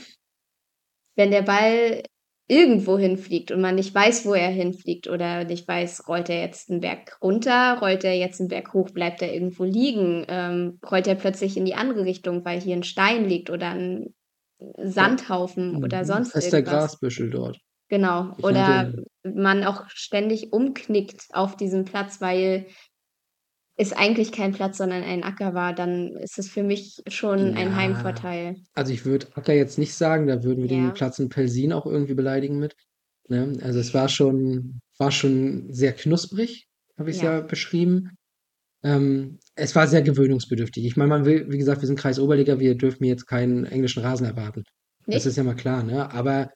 wenn der Ball irgendwo hinfliegt und man nicht weiß, wo er hinfliegt oder nicht weiß, rollt er jetzt einen Berg runter, rollt er jetzt einen Berg hoch, bleibt er irgendwo liegen, ähm, rollt er plötzlich in die andere Richtung, weil hier ein Stein liegt oder ein Sandhaufen oder Mhm. sonst Fester irgendwas. Grasbüschel dort. Genau. Ich Oder man auch ständig umknickt auf diesem Platz, weil es eigentlich kein Platz, sondern ein Acker war, dann ist es für mich schon ein Ja. Heimvorteil. Also ich würde Acker jetzt nicht sagen, da würden wir Ja. den Platz in Pelsin auch irgendwie beleidigen mit. Ne? Also es war schon, war schon sehr knusprig, habe ich es Ja. ja beschrieben. Ähm, es war sehr gewöhnungsbedürftig. Ich meine, man will, wie gesagt, wir sind Kreis Oberliga, wir dürfen jetzt keinen englischen Rasen erwarten. Das Nicht? ist ja mal klar, ne? Aber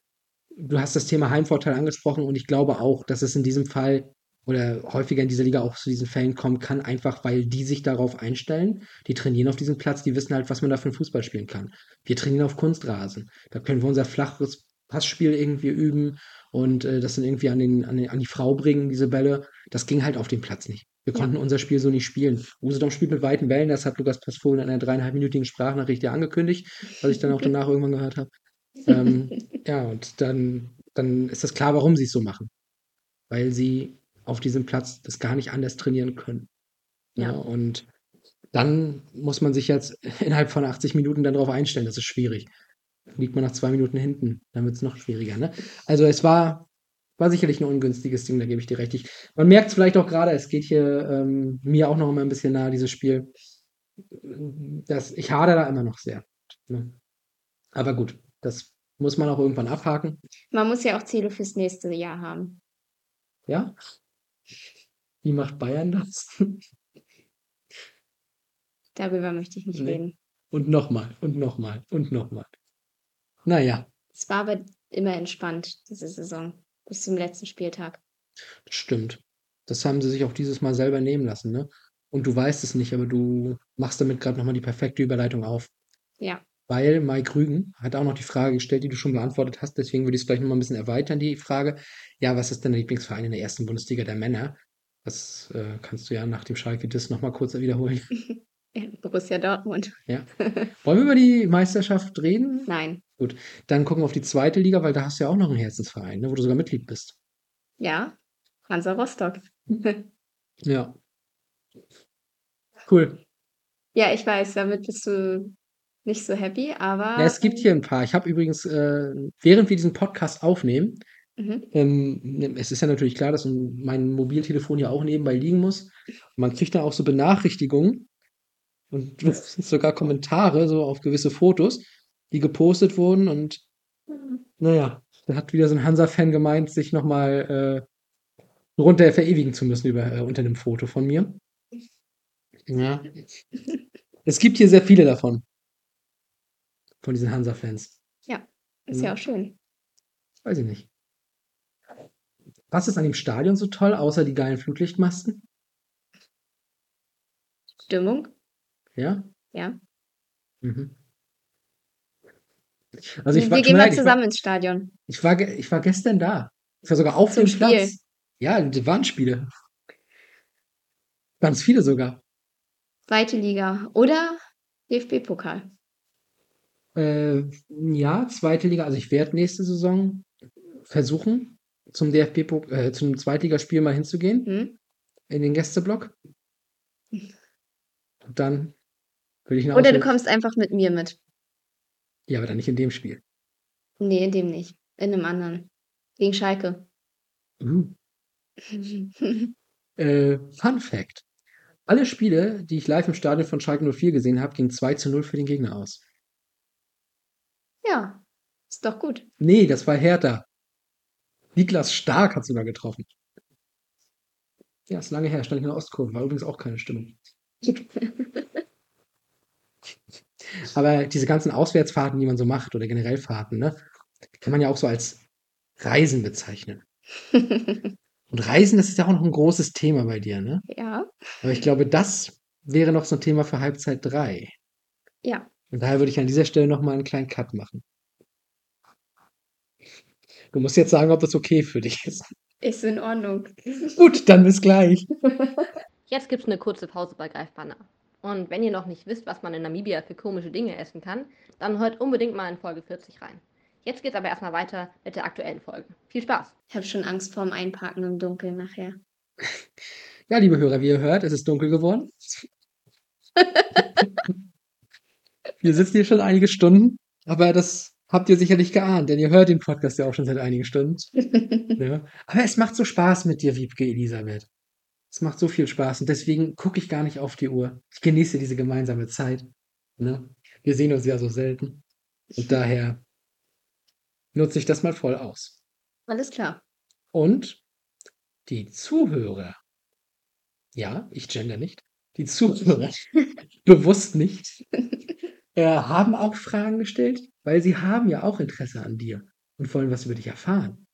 du hast das Thema Heimvorteil angesprochen und ich glaube auch, dass es in diesem Fall oder häufiger in dieser Liga auch zu diesen Fällen kommen kann, einfach weil die sich darauf einstellen. Die trainieren auf diesem Platz, die wissen halt, was man da für einen Fußball spielen kann. Wir trainieren auf Kunstrasen. Da können wir unser flaches Passspiel irgendwie üben und äh, das dann irgendwie an, den, an, den, an die Frau bringen, diese Bälle. Das ging halt auf dem Platz nicht. Wir Ja. konnten unser Spiel so nicht spielen. Usedom spielt mit weiten Wellen, das hat Lukas Pasfohl in einer dreieinhalbminütigen Sprachnachricht ja angekündigt, was ich dann auch danach irgendwann gehört habe. Ähm, ja, und dann, dann ist das klar, warum sie es so machen. Weil sie auf diesem Platz das gar nicht anders trainieren können. Ja. Ja. und dann muss man sich jetzt innerhalb von 80 Minuten dann darauf einstellen. Das ist schwierig. Liegt man nach zwei Minuten hinten, dann wird es noch schwieriger. Ne? Also es war, war sicherlich ein ungünstiges Ding, da gebe ich dir recht. Ich, man merkt es vielleicht auch gerade, es geht hier ähm, mir auch noch mal ein bisschen nahe, dieses Spiel. Das, ich hadere da immer noch sehr. Ne? Aber gut, Das muss man auch irgendwann abhaken. Man muss ja auch Ziele fürs nächste Jahr haben. Ja? Wie macht Bayern das? Darüber möchte ich nicht Nee. reden. Und nochmal und nochmal und nochmal. Naja, Es war aber immer entspannt, diese Saison. Bis zum letzten Spieltag. stimmt. Das haben sie sich auch dieses Mal selber nehmen lassen, ne? Und du weißt es nicht, aber du machst damit gerade nochmal die perfekte Überleitung auf. Ja. Weil Mike Rügen hat auch noch die Frage gestellt, die du schon beantwortet hast. Deswegen würde ich es gleich nochmal ein bisschen erweitern, die Frage. Ja, was ist denn der Lieblingsverein in der ersten Bundesliga der Männer? Das äh, kannst du ja nach dem Schalke-Diss nochmal kurz wiederholen. Ja, Borussia Dortmund. Wollen wir über die Meisterschaft reden? Nein. Dann gucken wir auf die zweite Liga, weil da hast du ja auch noch einen Herzensverein, ne, wo du sogar Mitglied bist. Ja. Hansa Rostock. Ja. Cool. Ja, ich weiß, damit bist du nicht so happy, aber. Ja, es gibt hier ein paar. Ich habe übrigens, äh, während wir diesen Podcast aufnehmen, Mhm. ähm, es ist ja natürlich klar, dass mein Mobiltelefon ja auch nebenbei liegen muss. Man kriegt dann auch so Benachrichtigungen und sogar Kommentare so auf gewisse Fotos, die gepostet wurden. Und naja, da hat wieder so ein Hansa-Fan gemeint, sich nochmal äh, runter verewigen zu müssen über, äh, unter einem Foto von mir. Ja. Es gibt hier sehr viele davon. Von diesen Hansa-Fans. Ist ja auch schön. Weiß ich nicht. Was ist an dem Stadion so toll, außer die geilen Flutlichtmasten? Stimmung? Ja? Ja. Mhm. Also ich war, Wir gehen mal ich war, zusammen ins Stadion. ich war, ich war gestern da. Ich war sogar auf Zum dem Spiel. Platz. Ja, das waren Spiele. Ganz viele sogar. Zweite Liga. Oder DFB-Pokal. Äh, ja, zweite Liga. Also ich werde nächste Saison versuchen, zum DFB, äh, zum Zweitligaspiel mal hinzugehen, Hm? in den Gästeblock. Und dann will ich eine Oder du kommst einfach mit mir mit. Ja, aber dann nicht in dem Spiel. Nee, in dem nicht. In einem anderen. Gegen Schalke. Uh. Äh, Fun Fact. Alle Spiele, die ich live im Stadion von Schalke 04 gesehen habe, gingen 2 zu 0 für den Gegner aus. ja, ist doch gut. Nee, das war Hertha. Niklas Stark hat sogar getroffen. Ja, ist lange her, stand ich in der Ostkurve, war übrigens auch keine Stimmung. Aber diese ganzen Auswärtsfahrten, die man so macht, oder generell Fahrten, ne, kann man ja auch so als Reisen bezeichnen. Und Reisen, das ist ja auch noch ein großes Thema bei dir, ne? ja, Aber ich glaube, das wäre noch so ein Thema für Halbzeit 3. ja. Und daher würde ich an dieser Stelle nochmal einen kleinen Cut machen. Du musst jetzt sagen, ob das okay für dich ist. Ist in Ordnung. Gut, dann bis gleich. Jetzt gibt's eine kurze Pause bei Greifbanner. Und wenn ihr noch nicht wisst, was man in Namibia für komische Dinge essen kann, dann hört unbedingt mal in Folge 40 rein. Jetzt geht's aber erstmal weiter mit der aktuellen Folge. Viel Spaß! Ich habe schon Angst vorm Einparken im Dunkeln nachher. Ja, liebe Hörer, wie ihr hört, es ist dunkel geworden. Wir sitzen hier schon einige Stunden, aber das habt ihr sicherlich geahnt, denn ihr hört den Podcast ja auch schon seit einigen Stunden. Ja. Aber es macht so Spaß mit dir, Wiebke Elisabeth. Es macht so viel Spaß und deswegen gucke ich gar nicht auf die Uhr. Ich genieße diese gemeinsame Zeit. Ne? Wir sehen uns ja so selten. Und daher nutze ich das mal voll aus. Alles klar. Und die Zuhörer, ja, ich gender nicht, die Zuhörer, bewusst nicht, äh, haben auch Fragen gestellt, weil sie haben ja auch Interesse an dir und wollen was über dich erfahren.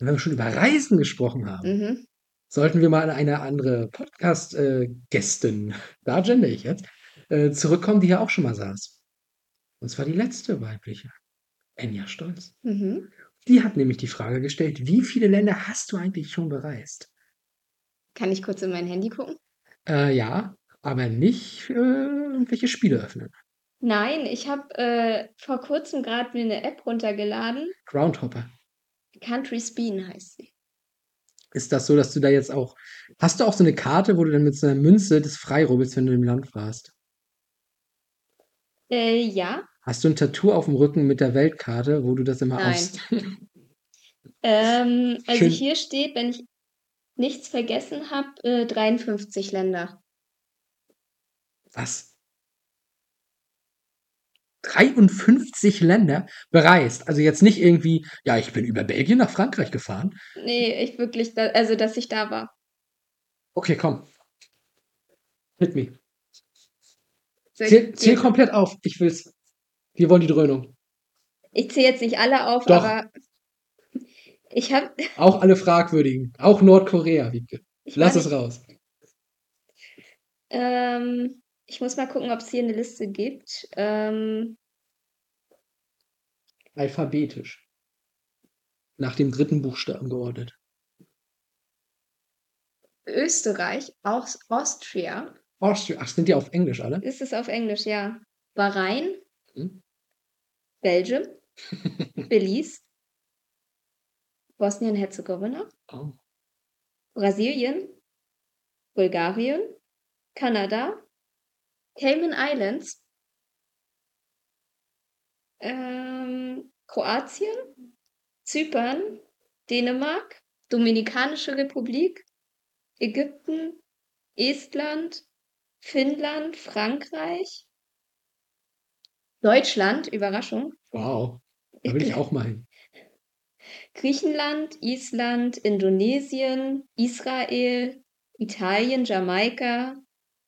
Und wenn wir schon über Reisen gesprochen haben, Mhm. sollten wir mal an eine andere Podcast-Gästin, da gender ich jetzt, äh, zurückkommen, die hier auch schon mal saß. Und zwar die letzte weibliche, Enya Stolz. Mhm. Die hat nämlich die Frage gestellt, wie viele Länder hast du eigentlich schon bereist? Kann ich kurz in mein Handy gucken? Äh, ja, aber nicht äh, irgendwelche Spiele öffnen. Nein, ich habe äh, vor kurzem gerade mir eine App runtergeladen. Groundhopper. Country Spin heißt sie. Ist das so, dass du da jetzt auch. Hast du auch so eine Karte, wo du dann mit so einer Münze des Freirubbelst, wenn du im Land warst? Äh, ja. Hast du ein Tattoo auf dem Rücken mit der Weltkarte, wo du das immer Nein. Ähm, also Schön. hier steht, wenn ich nichts vergessen habe, äh, 53 Länder. Was? 53 Länder bereist. Also jetzt nicht irgendwie, ja, ich bin über Belgien nach Frankreich gefahren. Nee, ich wirklich, da, also dass ich da war. Okay, komm. Hit me. Zähl, zähl komplett auf. Ich will's. Wir wollen die Dröhnung. Ich zähle jetzt nicht alle auf, Doch. aber ich habe. Auch alle fragwürdigen. Auch Nordkorea, Wiebke. Ich Lass es raus. Ähm, ich muss mal gucken, ob es hier eine Liste gibt. Ähm, Alphabetisch. Nach dem dritten Buchstaben geordnet. Österreich, Aus Austria. Austria. Ach, sind die auf Englisch alle? Ist es auf Englisch, ja. Bahrain, Hm? Belgium, Belize, Bosnien-Herzegowina, Oh. Brasilien, Bulgarien, Kanada, Cayman Islands, ähm, Kroatien, Zypern, Dänemark, Dominikanische Republik, Ägypten, Estland, Finnland, Frankreich, Deutschland, Überraschung, Wow. Da will ich auch mal hin. Griechenland, Island, Indonesien, Israel, Italien, Jamaika,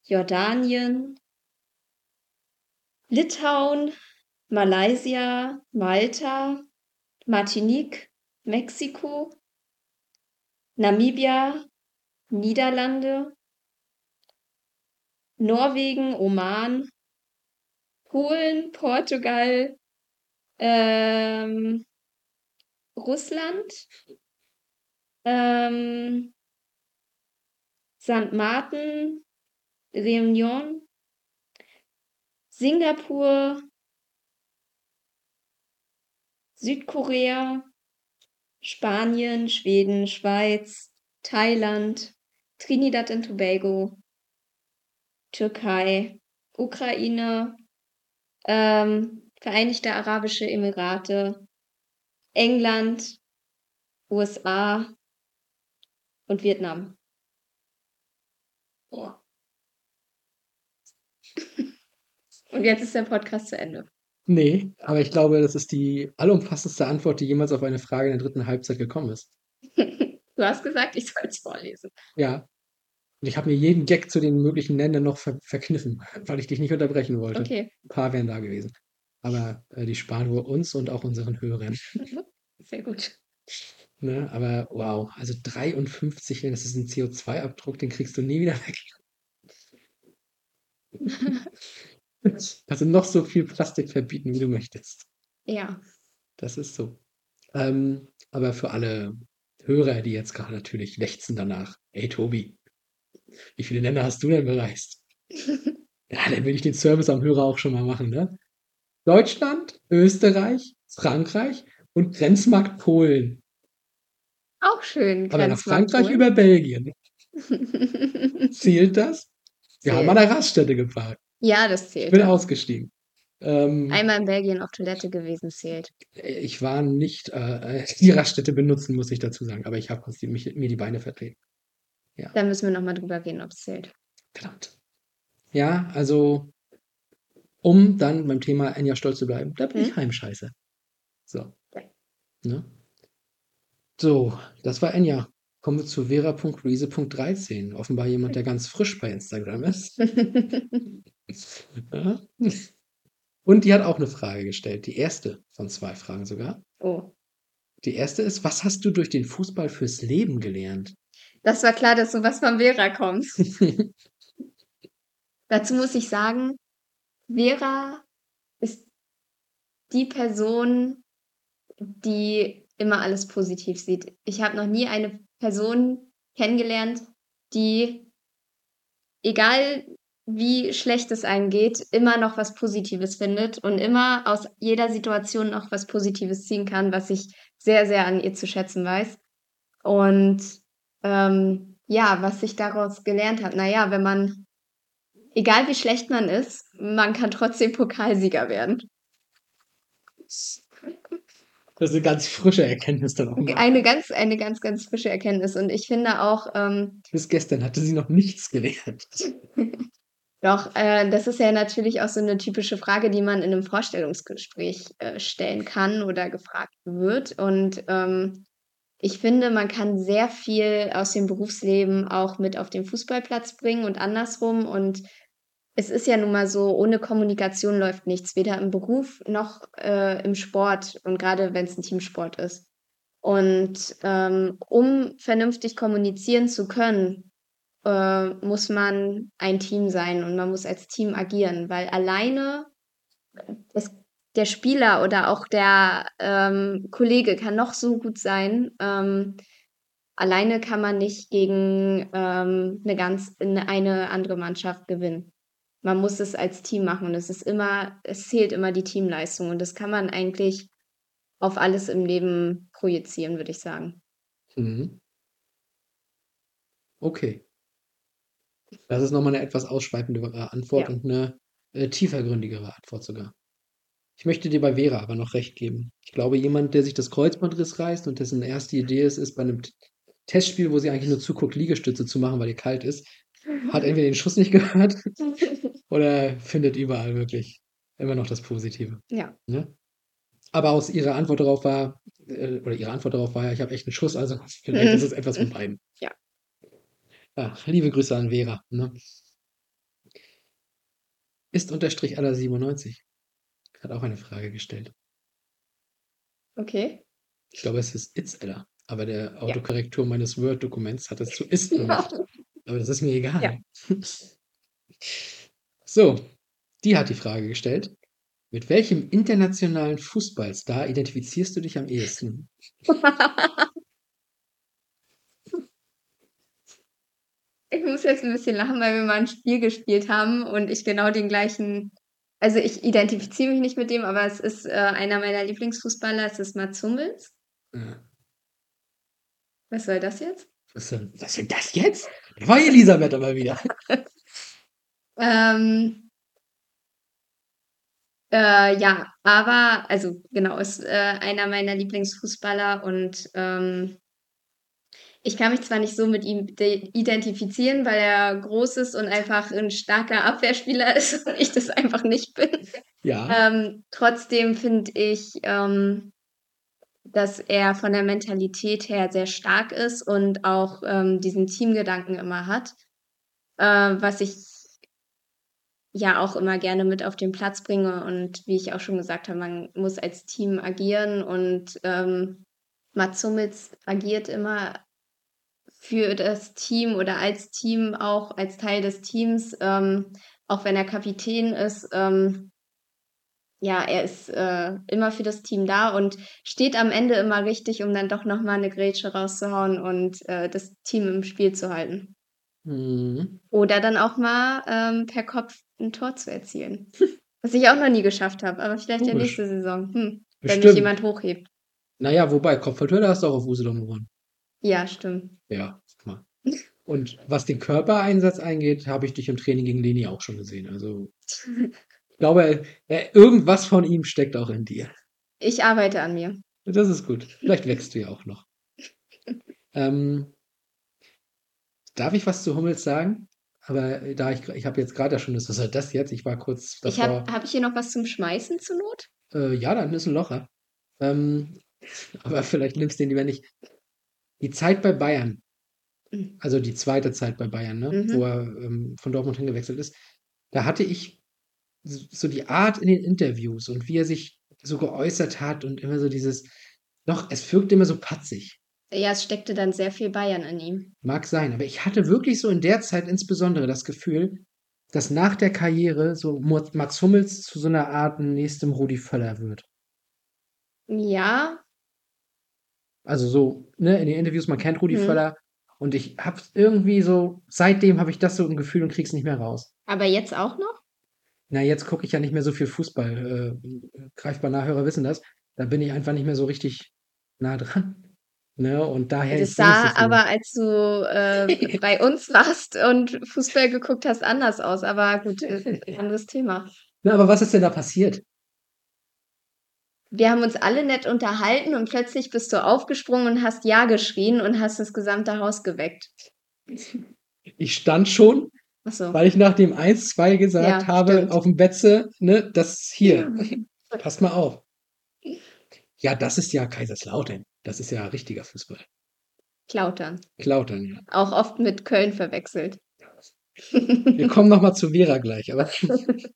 Jordanien, Litauen, Malaysia, Malta, Martinique, Mexiko, Namibia, Niederlande, Norwegen, Oman, Polen, Portugal, ähm, Russland, ähm, St. Martin, Réunion, Singapur, Südkorea, Spanien, Schweden, Schweiz, Thailand, Trinidad und Tobago, Türkei, Ukraine, ähm, Vereinigte Arabische Emirate, England, USA und Vietnam. Boah. Und jetzt ist der Podcast zu Ende. Nee, aber ich glaube, das ist die allumfassendste Antwort, die jemals auf eine Frage in der dritten Halbzeit gekommen ist. Du hast gesagt, ich soll es vorlesen. Ja. Und ich habe mir jeden Gag zu den möglichen Ländern noch ver verkniffen, weil ich dich nicht unterbrechen wollte. Okay, Ein paar wären da gewesen. Aber äh, die sparen wir uns und auch unseren Hörern. sehr gut. Ne? Aber wow, also 53, das ist ein CO2-Abdruck, den kriegst du nie wieder weg. Also noch so viel Plastik verbieten, wie du möchtest. Ja, Das ist so. Ähm, aber für alle Hörer, die jetzt gerade natürlich lechzen danach, ey Tobi, wie viele Länder hast du denn bereist? Ja, dann will ich den Service am Hörer auch schon mal machen, ne? Deutschland, Österreich, Frankreich und Grenzmarkt Polen. auch schön. Aber nach Grenzmarkt Frankreich Polen. über Belgien. Zählt das? Wir haben an Zählt. der Raststätte geparkt. Ja, das Ich zählt. bin ja. ausgestiegen. Ähm, Einmal in Belgien auf Toilette gewesen zählt. ich war nicht äh, die Raststätte benutzen, muss ich dazu sagen, aber ich habe mir die Beine vertreten. Da müssen wir nochmal drüber gehen, ob es zählt. Verdammt. Ja, also, um dann beim Thema Enya stolz zu bleiben, da bin ich Mhm. Heimscheiße. So. Ja. Ne? So, das war Enya. Kommen wir zu vera.riese.13. Offenbar jemand, der ganz frisch bei Instagram ist. Ja. Und die hat auch eine Frage gestellt. Die erste von zwei Fragen sogar. oh, Die erste ist, was hast du durch den Fußball fürs Leben gelernt? das war klar, dass sowas von Vera kommt. Dazu muss ich sagen, Vera ist die Person, die immer alles positiv sieht. Ich habe noch nie eine Person kennengelernt, die, egal wie schlecht es einem geht, immer noch was Positives findet und immer aus jeder Situation noch was Positives ziehen kann, was ich sehr, sehr an ihr zu schätzen weiß. Und ähm, ja, was ich daraus gelernt habe, naja, wenn man, egal wie schlecht man ist, man kann trotzdem Pokalsieger werden. Das ist eine ganz frische Erkenntnis dann auch mal. Eine ganz, eine ganz, ganz frische Erkenntnis. Und ich finde auch, ähm, Bis gestern hatte sie noch nichts gelernt. Doch, äh, das ist ja natürlich auch so eine typische Frage, die man in einem Vorstellungsgespräch äh, stellen kann oder gefragt wird. Und ähm, ich finde, man kann sehr viel aus dem Berufsleben auch mit auf den Fußballplatz bringen und andersrum. Und es ist ja nun mal so, ohne Kommunikation läuft nichts, weder im Beruf noch äh, im Sport und gerade wenn es ein Teamsport ist. Und ähm, um vernünftig kommunizieren zu können, äh, muss man ein Team sein und man muss als Team agieren, weil alleine es, der Spieler oder auch der ähm, Kollege kann noch so gut sein. Ähm, alleine kann man nicht gegen ähm, eine ganz eine andere Mannschaft gewinnen. Man muss es als Team machen und es ist immer, es zählt immer die Teamleistung und das kann man eigentlich auf alles im Leben projizieren, würde ich sagen. Mhm. Okay. Das ist nochmal eine etwas ausschweifendere Antwort Ja. und eine äh, tiefergründigere Antwort sogar. Ich möchte dir bei Vera aber noch recht geben. Ich glaube, jemand, der sich das Kreuzbandriss reißt und dessen erste Idee ist, ist bei einem Testspiel, wo sie eigentlich nur zuguckt, Liegestütze zu machen, weil ihr kalt ist, hat entweder den Schuss nicht gehört oder findet überall wirklich immer noch das Positive. Ja. Ne? Aber aus ihrer Antwort darauf war, äh, oder ihre Antwort darauf war ja, ich habe echt einen Schuss, also vielleicht ist es etwas von beiden. Ja. Ja, liebe Grüße an Vera. Ne? Ist unterstrich aller 97. Hat auch eine Frage gestellt. Okay. Ich glaube, es ist It's Ella. Aber der Autokorrektur meines Word-Dokuments hat es zu Ist gemacht. Aber das ist mir egal. Ja. So, die hat die Frage gestellt. Mit welchem internationalen Fußballstar identifizierst du dich am ehesten? Ich muss jetzt ein bisschen lachen, weil wir mal ein Spiel gespielt haben und ich genau den gleichen. Also ich identifiziere mich nicht mit dem, aber es ist äh, einer meiner Lieblingsfußballer, es ist Mats Hummels. Ja. Was soll das jetzt? Was denn, was denn das jetzt? Da war Elisabeth aber wieder. Ähm, äh, ja, aber, also genau, ist äh, einer meiner Lieblingsfußballer und ähm, ich kann mich zwar nicht so mit ihm de- identifizieren, weil er groß ist und einfach ein starker Abwehrspieler ist und ich das einfach nicht bin. Ja. Ähm, trotzdem finde ich, ähm, dass er von der Mentalität her sehr stark ist und auch ähm, diesen Teamgedanken immer hat, äh, was ich ja auch immer gerne mit auf den Platz bringe. Und wie ich auch schon gesagt habe, man muss als Team agieren und ähm, Mats Hummels agiert immer für das Team oder als Team auch, als Teil des Teams, ähm, auch wenn er Kapitän ist. Ähm, ja, er ist äh, immer für das Team da und steht am Ende immer richtig, um dann doch nochmal eine Grätsche rauszuhauen und äh, das Team im Spiel zu halten. Mhm. Oder dann auch mal ähm, per Kopf ein Tor zu erzielen. Was ich auch noch nie geschafft habe, aber vielleicht ja Komisch. nächste Saison. Hm, wenn mich jemand hochhebt. Naja, wobei, Kopfballtür, da hast du auch auf Usedom gewonnen. Ja, stimmt. Ja, mal. Und was den Körpereinsatz eingeht, habe ich dich im Training gegen Leni auch schon gesehen. Also, ich glaube, äh, irgendwas von ihm steckt auch in dir. Ich arbeite an mir. Das ist gut. Vielleicht wächst du ja auch noch. Ähm, darf ich was zu Hummels sagen? Aber da ich, ich habe jetzt gerade schon das, was soll das jetzt? Ich war kurz Ich davor. habe hab ich hier noch was zum Schmeißen zur Not? Äh, ja, dann ist ein Locher. Ähm, aber vielleicht nimmst du den lieber nicht. Die Zeit bei Bayern, Mhm. also die zweite Zeit bei Bayern, ne, Mhm. wo er ähm, von Dortmund hingewechselt ist, da hatte ich so die Art in den Interviews und wie er sich so geäußert hat und immer so dieses, doch, es wirkt immer so patzig. Ja, es steckte dann sehr viel Bayern in ihm. Mag sein, aber ich hatte wirklich so in der Zeit insbesondere das Gefühl, dass nach der Karriere so Max Hummels zu so einer Art nächstem Rudi Völler wird. Ja, Also so, ne, in den Interviews, man kennt Rudi Mhm. Völler und ich habe irgendwie so, seitdem habe ich das so im Gefühl und krieg's nicht mehr raus. aber jetzt auch noch? Na, jetzt gucke ich ja nicht mehr so viel Fußball. Äh, greifbar Nachhörer wissen das. Da bin ich einfach nicht mehr so richtig nah dran. Ne? Und daher Das sah so. aber, als du äh, bei uns warst und Fußball geguckt hast, anders aus. Aber gut, äh, anderes Thema. Na, aber was ist denn da passiert? Wir haben uns alle nett unterhalten und plötzlich bist du aufgesprungen und hast Ja geschrien und hast das gesamte Haus geweckt. Ich stand schon so. Weil ich nach dem 1-2 gesagt Ja, habe, stimmt. auf dem Betze, ne, das hier. Passt mal auf. Ja, das ist ja Kaiserslautern. Das ist ja richtiger Fußball. Klautern. Klautern, ja. Auch oft mit Köln verwechselt. Wir kommen noch mal zu Vera gleich, aber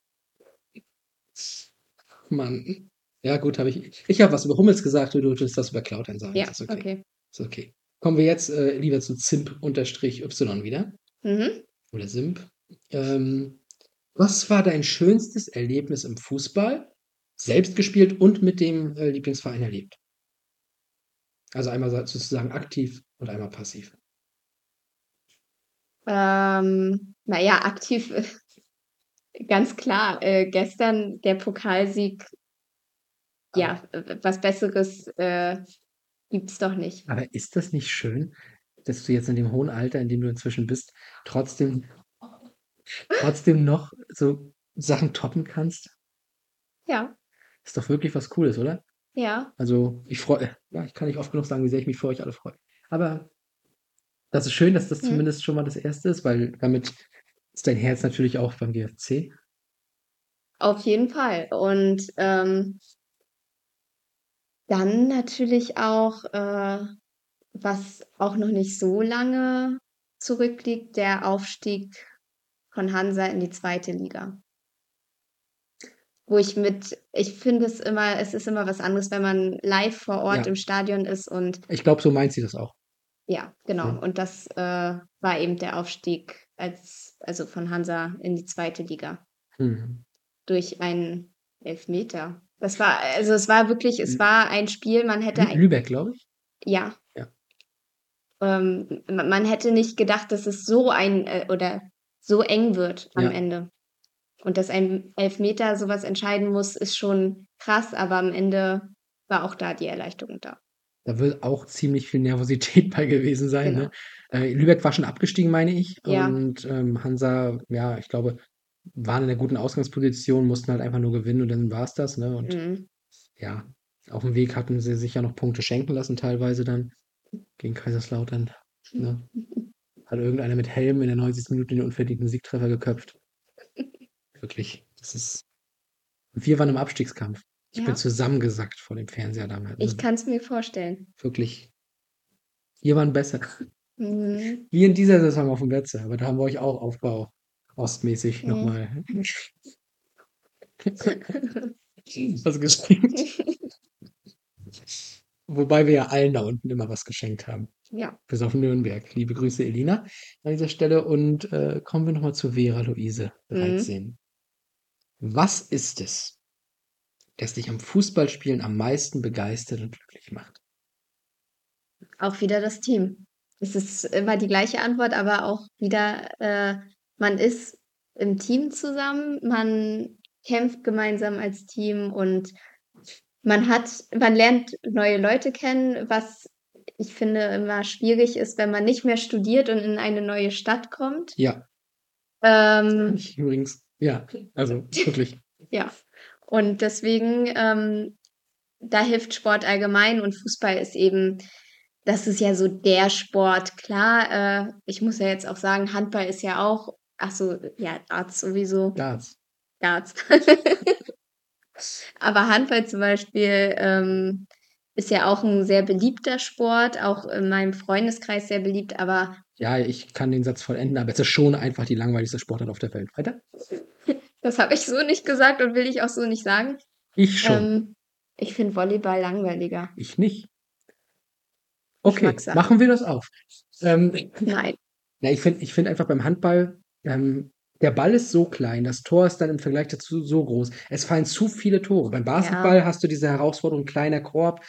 Mann. Ja, gut, habe ich. Ich habe was über Hummels gesagt, du durftest das über Klautern sagen. Ja, ist okay. okay. Ist okay. Kommen wir jetzt äh, lieber zu Zimp-Y wieder. Mhm. Oder Simp. Ähm, was war dein schönstes Erlebnis im Fußball? Selbst gespielt und mit dem äh, Lieblingsverein erlebt? Also einmal so- sozusagen aktiv und einmal passiv. Ähm, naja, aktiv, ganz klar. Äh, gestern der Pokalsieg, ja, was Besseres äh, gibt's doch nicht. Aber ist das nicht schön, dass du jetzt in dem hohen Alter, in dem du inzwischen bist, trotzdem, trotzdem noch so Sachen toppen kannst? Ja, Ist doch wirklich was Cooles, oder? ja, Also ich freue, ja, ich kann nicht oft genug sagen, wie sehr ich mich für euch alle freue. Aber das ist schön, dass das Mhm. zumindest schon mal das Erste ist, weil damit ist dein Herz natürlich auch beim GFC. auf jeden Fall. Und ähm, dann natürlich auch, äh, was auch noch nicht so lange zurückliegt, der Aufstieg von Hansa in die zweite Liga. Wo ich mit, ich finde es immer, es ist immer was anderes, wenn man live vor Ort Ja. im Stadion ist und Ich glaube, so meint sie das auch. ja, genau. Mhm. Und das äh, war eben der Aufstieg als, also von Hansa in die zweite Liga Hm. durch einen Elfmeter. Das war, also es war wirklich, es war ein Spiel, man hätte, Lü Lübeck, glaube ich. ja, Ja. ähm, ma- man hätte nicht gedacht, dass es so ein äh, oder so eng wird am Ja. Ende. Und dass ein Elfmeter sowas entscheiden muss, ist schon krass, aber am Ende war auch da die Erleichterung da. Da wird auch ziemlich viel Nervosität bei gewesen sein. Genau. Ne? Äh, Lübeck war schon abgestiegen, meine ich. Ja. Und ähm, Hansa, ja, ich glaube, waren in einer guten Ausgangsposition, mussten halt einfach nur gewinnen und dann war es das. Ne? Und Mhm. ja, auf dem Weg hatten sie sich ja noch Punkte schenken lassen, teilweise dann gegen Kaiserslautern. Ne? Hat irgendeiner mit Helm in der 90. Minute den unverdienten Siegtreffer geköpft. Wirklich, das ist. Wir waren im Abstiegskampf. Ich Ja. bin zusammengesackt vor dem Fernseher damals. Ich Also kann es mir vorstellen. wirklich. Wir waren besser. Mhm. Wie in dieser Saison auf dem Betze, aber da haben wir euch auch Aufbau ostmäßig Mhm. nochmal was geschenkt. Wobei wir ja allen da unten immer was geschenkt haben. Ja. Bis auf Nürnberg. Liebe Grüße, Elina, an dieser Stelle. Und äh, kommen wir nochmal zu Vera Luise, Mhm. 13. Was ist es, das dich am Fußballspielen am meisten begeistert und glücklich macht? Auch wieder das Team. Es ist immer die gleiche Antwort, aber auch wieder, äh, man ist im Team zusammen, man kämpft gemeinsam als Team und man hat, man lernt neue Leute kennen, was ich finde immer schwierig ist, wenn man nicht mehr studiert und in eine neue Stadt kommt. Ja, Ähm, ich übrigens. Ja, also wirklich. Ja, und deswegen, ähm, da hilft Sport allgemein und Fußball ist eben, das ist ja so der Sport. Klar, äh, ich muss ja jetzt auch sagen, Handball ist ja auch, ach so, ja, Darts sowieso, Darts. Darts. Aber Handball zum Beispiel ähm, ist ja auch ein sehr beliebter Sport, auch in meinem Freundeskreis sehr beliebt, aber Ja, ich kann den Satz vollenden, aber es ist schon einfach die langweiligste Sportart auf der Welt. Weiter? das habe ich so nicht gesagt und will ich auch so nicht sagen. Ich schon. Ähm, ich finde Volleyball langweiliger. Ich nicht. Okay, machen wir das auf. Ähm, Nein. na, ich finde ich find einfach beim Handball, ähm, der Ball ist so klein, das Tor ist dann im Vergleich dazu so groß. Es fallen zu viele Tore. Beim Basketball hast du diese Herausforderung, kleiner Korb,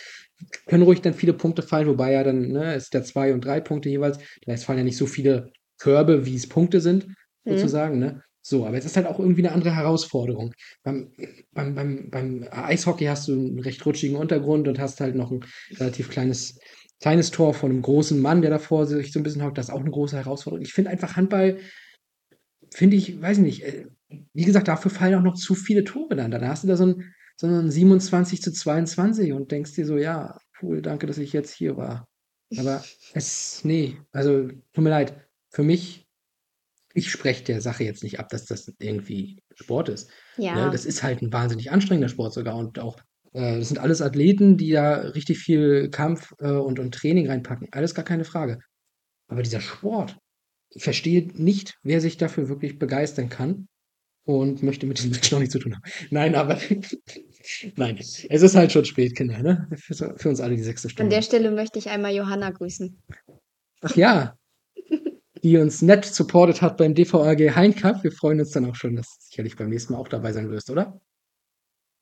können ruhig dann viele Punkte fallen, wobei ja dann ne, ist der zwei und drei Punkte jeweils. Da es fallen ja nicht so viele Körbe, wie es Punkte sind, Mhm. sozusagen. Ne? So, aber es ist halt auch irgendwie eine andere Herausforderung. Beim, beim, beim, beim Eishockey hast du einen recht rutschigen Untergrund und hast halt noch ein relativ kleines, kleines Tor von einem großen Mann, der davor sich so ein bisschen hockt. Das ist auch eine große Herausforderung. Ich finde einfach Handball, finde ich, weiß nicht, äh, wie gesagt, dafür fallen auch noch zu viele Tore dann. Dann hast du da so ein, so ein 27 zu 22 und denkst dir so, ja, cool, danke, dass ich jetzt hier war. Aber es, nee, also tut mir leid. Für mich ich spreche der Sache jetzt nicht ab, dass das irgendwie Sport ist. Ne? Ja, Das ist halt ein wahnsinnig anstrengender Sport sogar und auch, äh, das sind alles Athleten, die da richtig viel Kampf äh, und, und Training reinpacken. Alles gar keine Frage. Aber dieser Sport, ich verstehe nicht, wer sich dafür wirklich begeistern kann und möchte mit diesem Match noch nichts zu tun haben. Nein, aber nein, es ist halt schon spät, Kinder, ne? Für, für uns alle die sechste an Stunde. der Stelle möchte ich einmal Johanna grüßen. Ach ja, die uns nett supportet hat beim DVAG Hein Cup. Wir freuen uns dann auch schon, dass du sicherlich beim nächsten Mal auch dabei sein wirst, oder?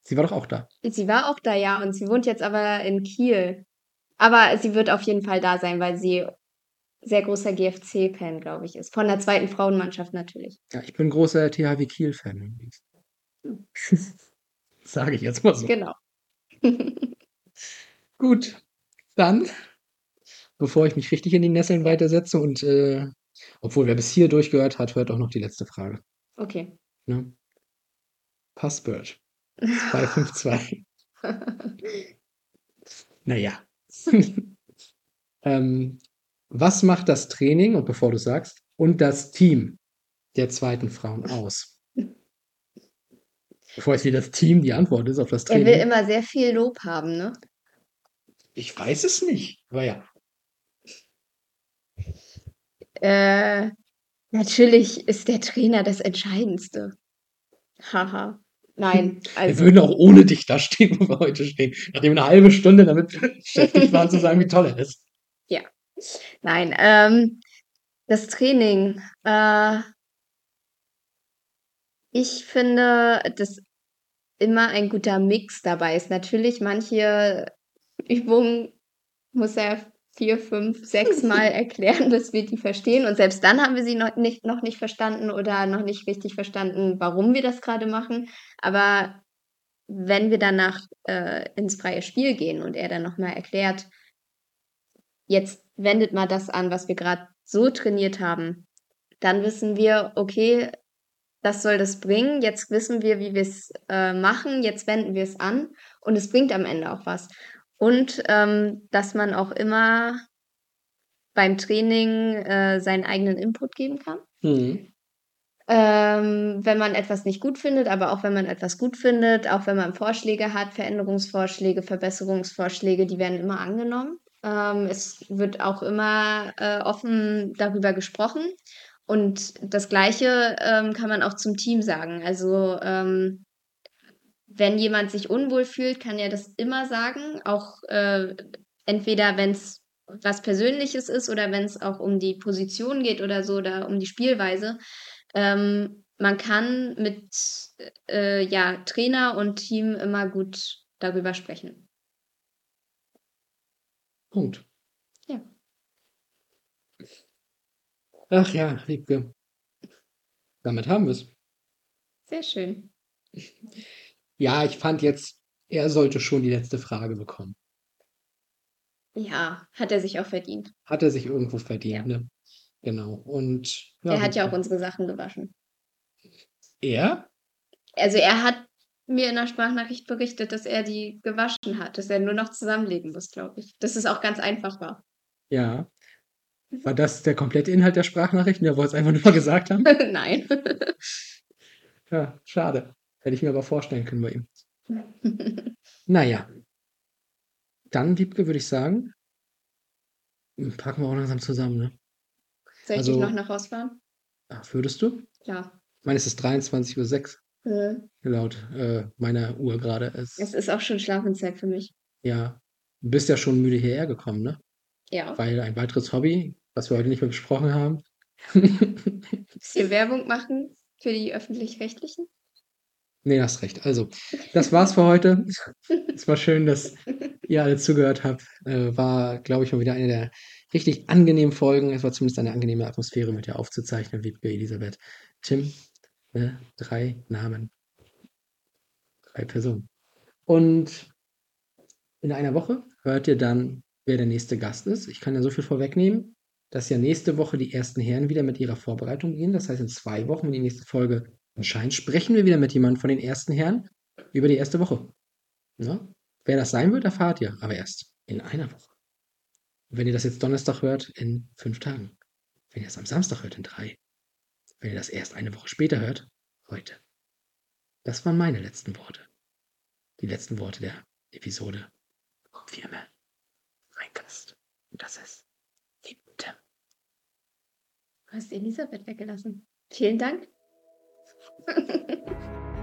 Sie war doch auch da. Sie war auch da, ja, und sie wohnt jetzt aber in Kiel. Aber sie wird auf jeden Fall da sein, weil sie sehr großer GFC-Fan, glaube ich, ist. Von der zweiten Frauenmannschaft natürlich. Ja, ich bin großer THW Kiel-Fan übrigens. Sage ich jetzt mal so. Genau. Gut, dann, bevor ich mich richtig in die Nesseln weitersetze und äh, obwohl wer bis hier durchgehört hat, hört auch noch die letzte Frage. Okay. Ne? Password 252. Naja. ähm, was macht das Training, und bevor du sagst, und das Team der zweiten Frauen aus? Bevor jetzt hier das Team die Antwort ist auf das Er will Training. immer sehr viel Lob haben, ne? Ich weiß es nicht. Aber ja. Äh, natürlich ist der Trainer das Entscheidendste. Haha. Nein, Wir also würden auch ohne dich da stehen, wo wir heute stehen. Nachdem wir eine halbe Stunde damit beschäftigt waren, zu sagen, wie toll er ist. Nein. Ähm, das Training. Äh, ich finde, dass immer ein guter Mix dabei ist. Natürlich, manche Übungen muss er vier, fünf, sechs Mal erklären, bis wir die verstehen. Und selbst dann haben wir sie noch nicht, noch nicht verstanden oder noch nicht richtig verstanden, warum wir das gerade machen. Aber wenn wir danach äh, ins freie Spiel gehen und er dann nochmal erklärt, jetzt wendet mal das an, was wir gerade so trainiert haben, dann wissen wir, okay, das soll das bringen. Jetzt wissen wir, wie wir es äh, machen. Jetzt wenden wir es an und es bringt am Ende auch was. Und ähm, dass man auch immer beim Training äh, seinen eigenen Input geben kann. Mhm. Ähm, wenn man etwas nicht gut findet, aber auch wenn man etwas gut findet, auch wenn man Vorschläge hat, Veränderungsvorschläge, Verbesserungsvorschläge, die werden immer angenommen. Ähm, es wird auch immer äh, offen darüber gesprochen. Und das Gleiche ähm, kann man auch zum Team sagen. Also ähm, wenn jemand sich unwohl fühlt, kann er das immer sagen. Auch äh, entweder, wenn es was Persönliches ist oder wenn es auch um die Position geht oder so oder um die Spielweise. Ähm, man kann mit äh, ja, Trainer und Team immer gut darüber sprechen. Punkt. Ja. Ach ja, Wiebke. Damit haben wir es. Sehr schön. Ja, ich fand jetzt, er sollte schon die letzte Frage bekommen. Ja, hat er sich auch verdient. Hat er sich irgendwo verdient, Ja. ne? Genau. Und er hat ja auch unsere Sachen gewaschen. Er? Also er hat mir in der Sprachnachricht berichtet, dass er die gewaschen hat, dass er nur noch zusammenlegen muss, glaube ich. Dass es auch ganz einfach war. Ja. War das der komplette Inhalt der Sprachnachrichten? Der wollte es einfach nur mal gesagt haben? Nein. Ja, schade. Hätte ich mir aber vorstellen können bei ihm. Naja. Dann, Wiebke, würde ich sagen, packen wir auch langsam zusammen, ne? Soll ich dich Also- noch nach Hause fahren? Ach, würdest du? Ja. Ich meine, es ist 23.06 Äh, laut äh, meiner Uhr gerade. Es, Es ist auch schon Schlafenszeit für mich. ja, du bist ja schon müde hierher gekommen, ne? Ja. Weil ein weiteres Hobby, was wir heute nicht mehr besprochen haben. Bisschen Werbung machen für die Öffentlich-Rechtlichen? Nee, hast recht. Also, das war's für heute. Es war schön, dass ihr alle zugehört habt. Äh, war, glaube ich, mal wieder eine der richtig angenehmen Folgen. Es war zumindest eine angenehme Atmosphäre mit dir aufzuzeichnen, Wiebke, Elisabeth, Tim. Ne? Drei Namen. Drei Personen. Und in einer Woche hört ihr dann, wer der nächste Gast ist. Ich kann ja so viel vorwegnehmen, dass ja nächste Woche die ersten Herren wieder mit ihrer Vorbereitung beginnen. Das heißt, in zwei Wochen, wenn die nächste Folge erscheint, sprechen wir wieder mit jemandem von den ersten Herren über die erste Woche. Ne? Wer das sein wird, erfahrt ihr, aber erst in einer Woche. Wenn ihr das jetzt Donnerstag hört, in fünf Tagen. Wenn ihr es am Samstag hört, in drei. Wenn ihr das erst eine Woche später hört, heute. Das waren meine letzten Worte. Die letzten Worte der Episode Firma Reinkast. Und das ist Tim. Du hast Elisabeth weggelassen. Vielen Dank.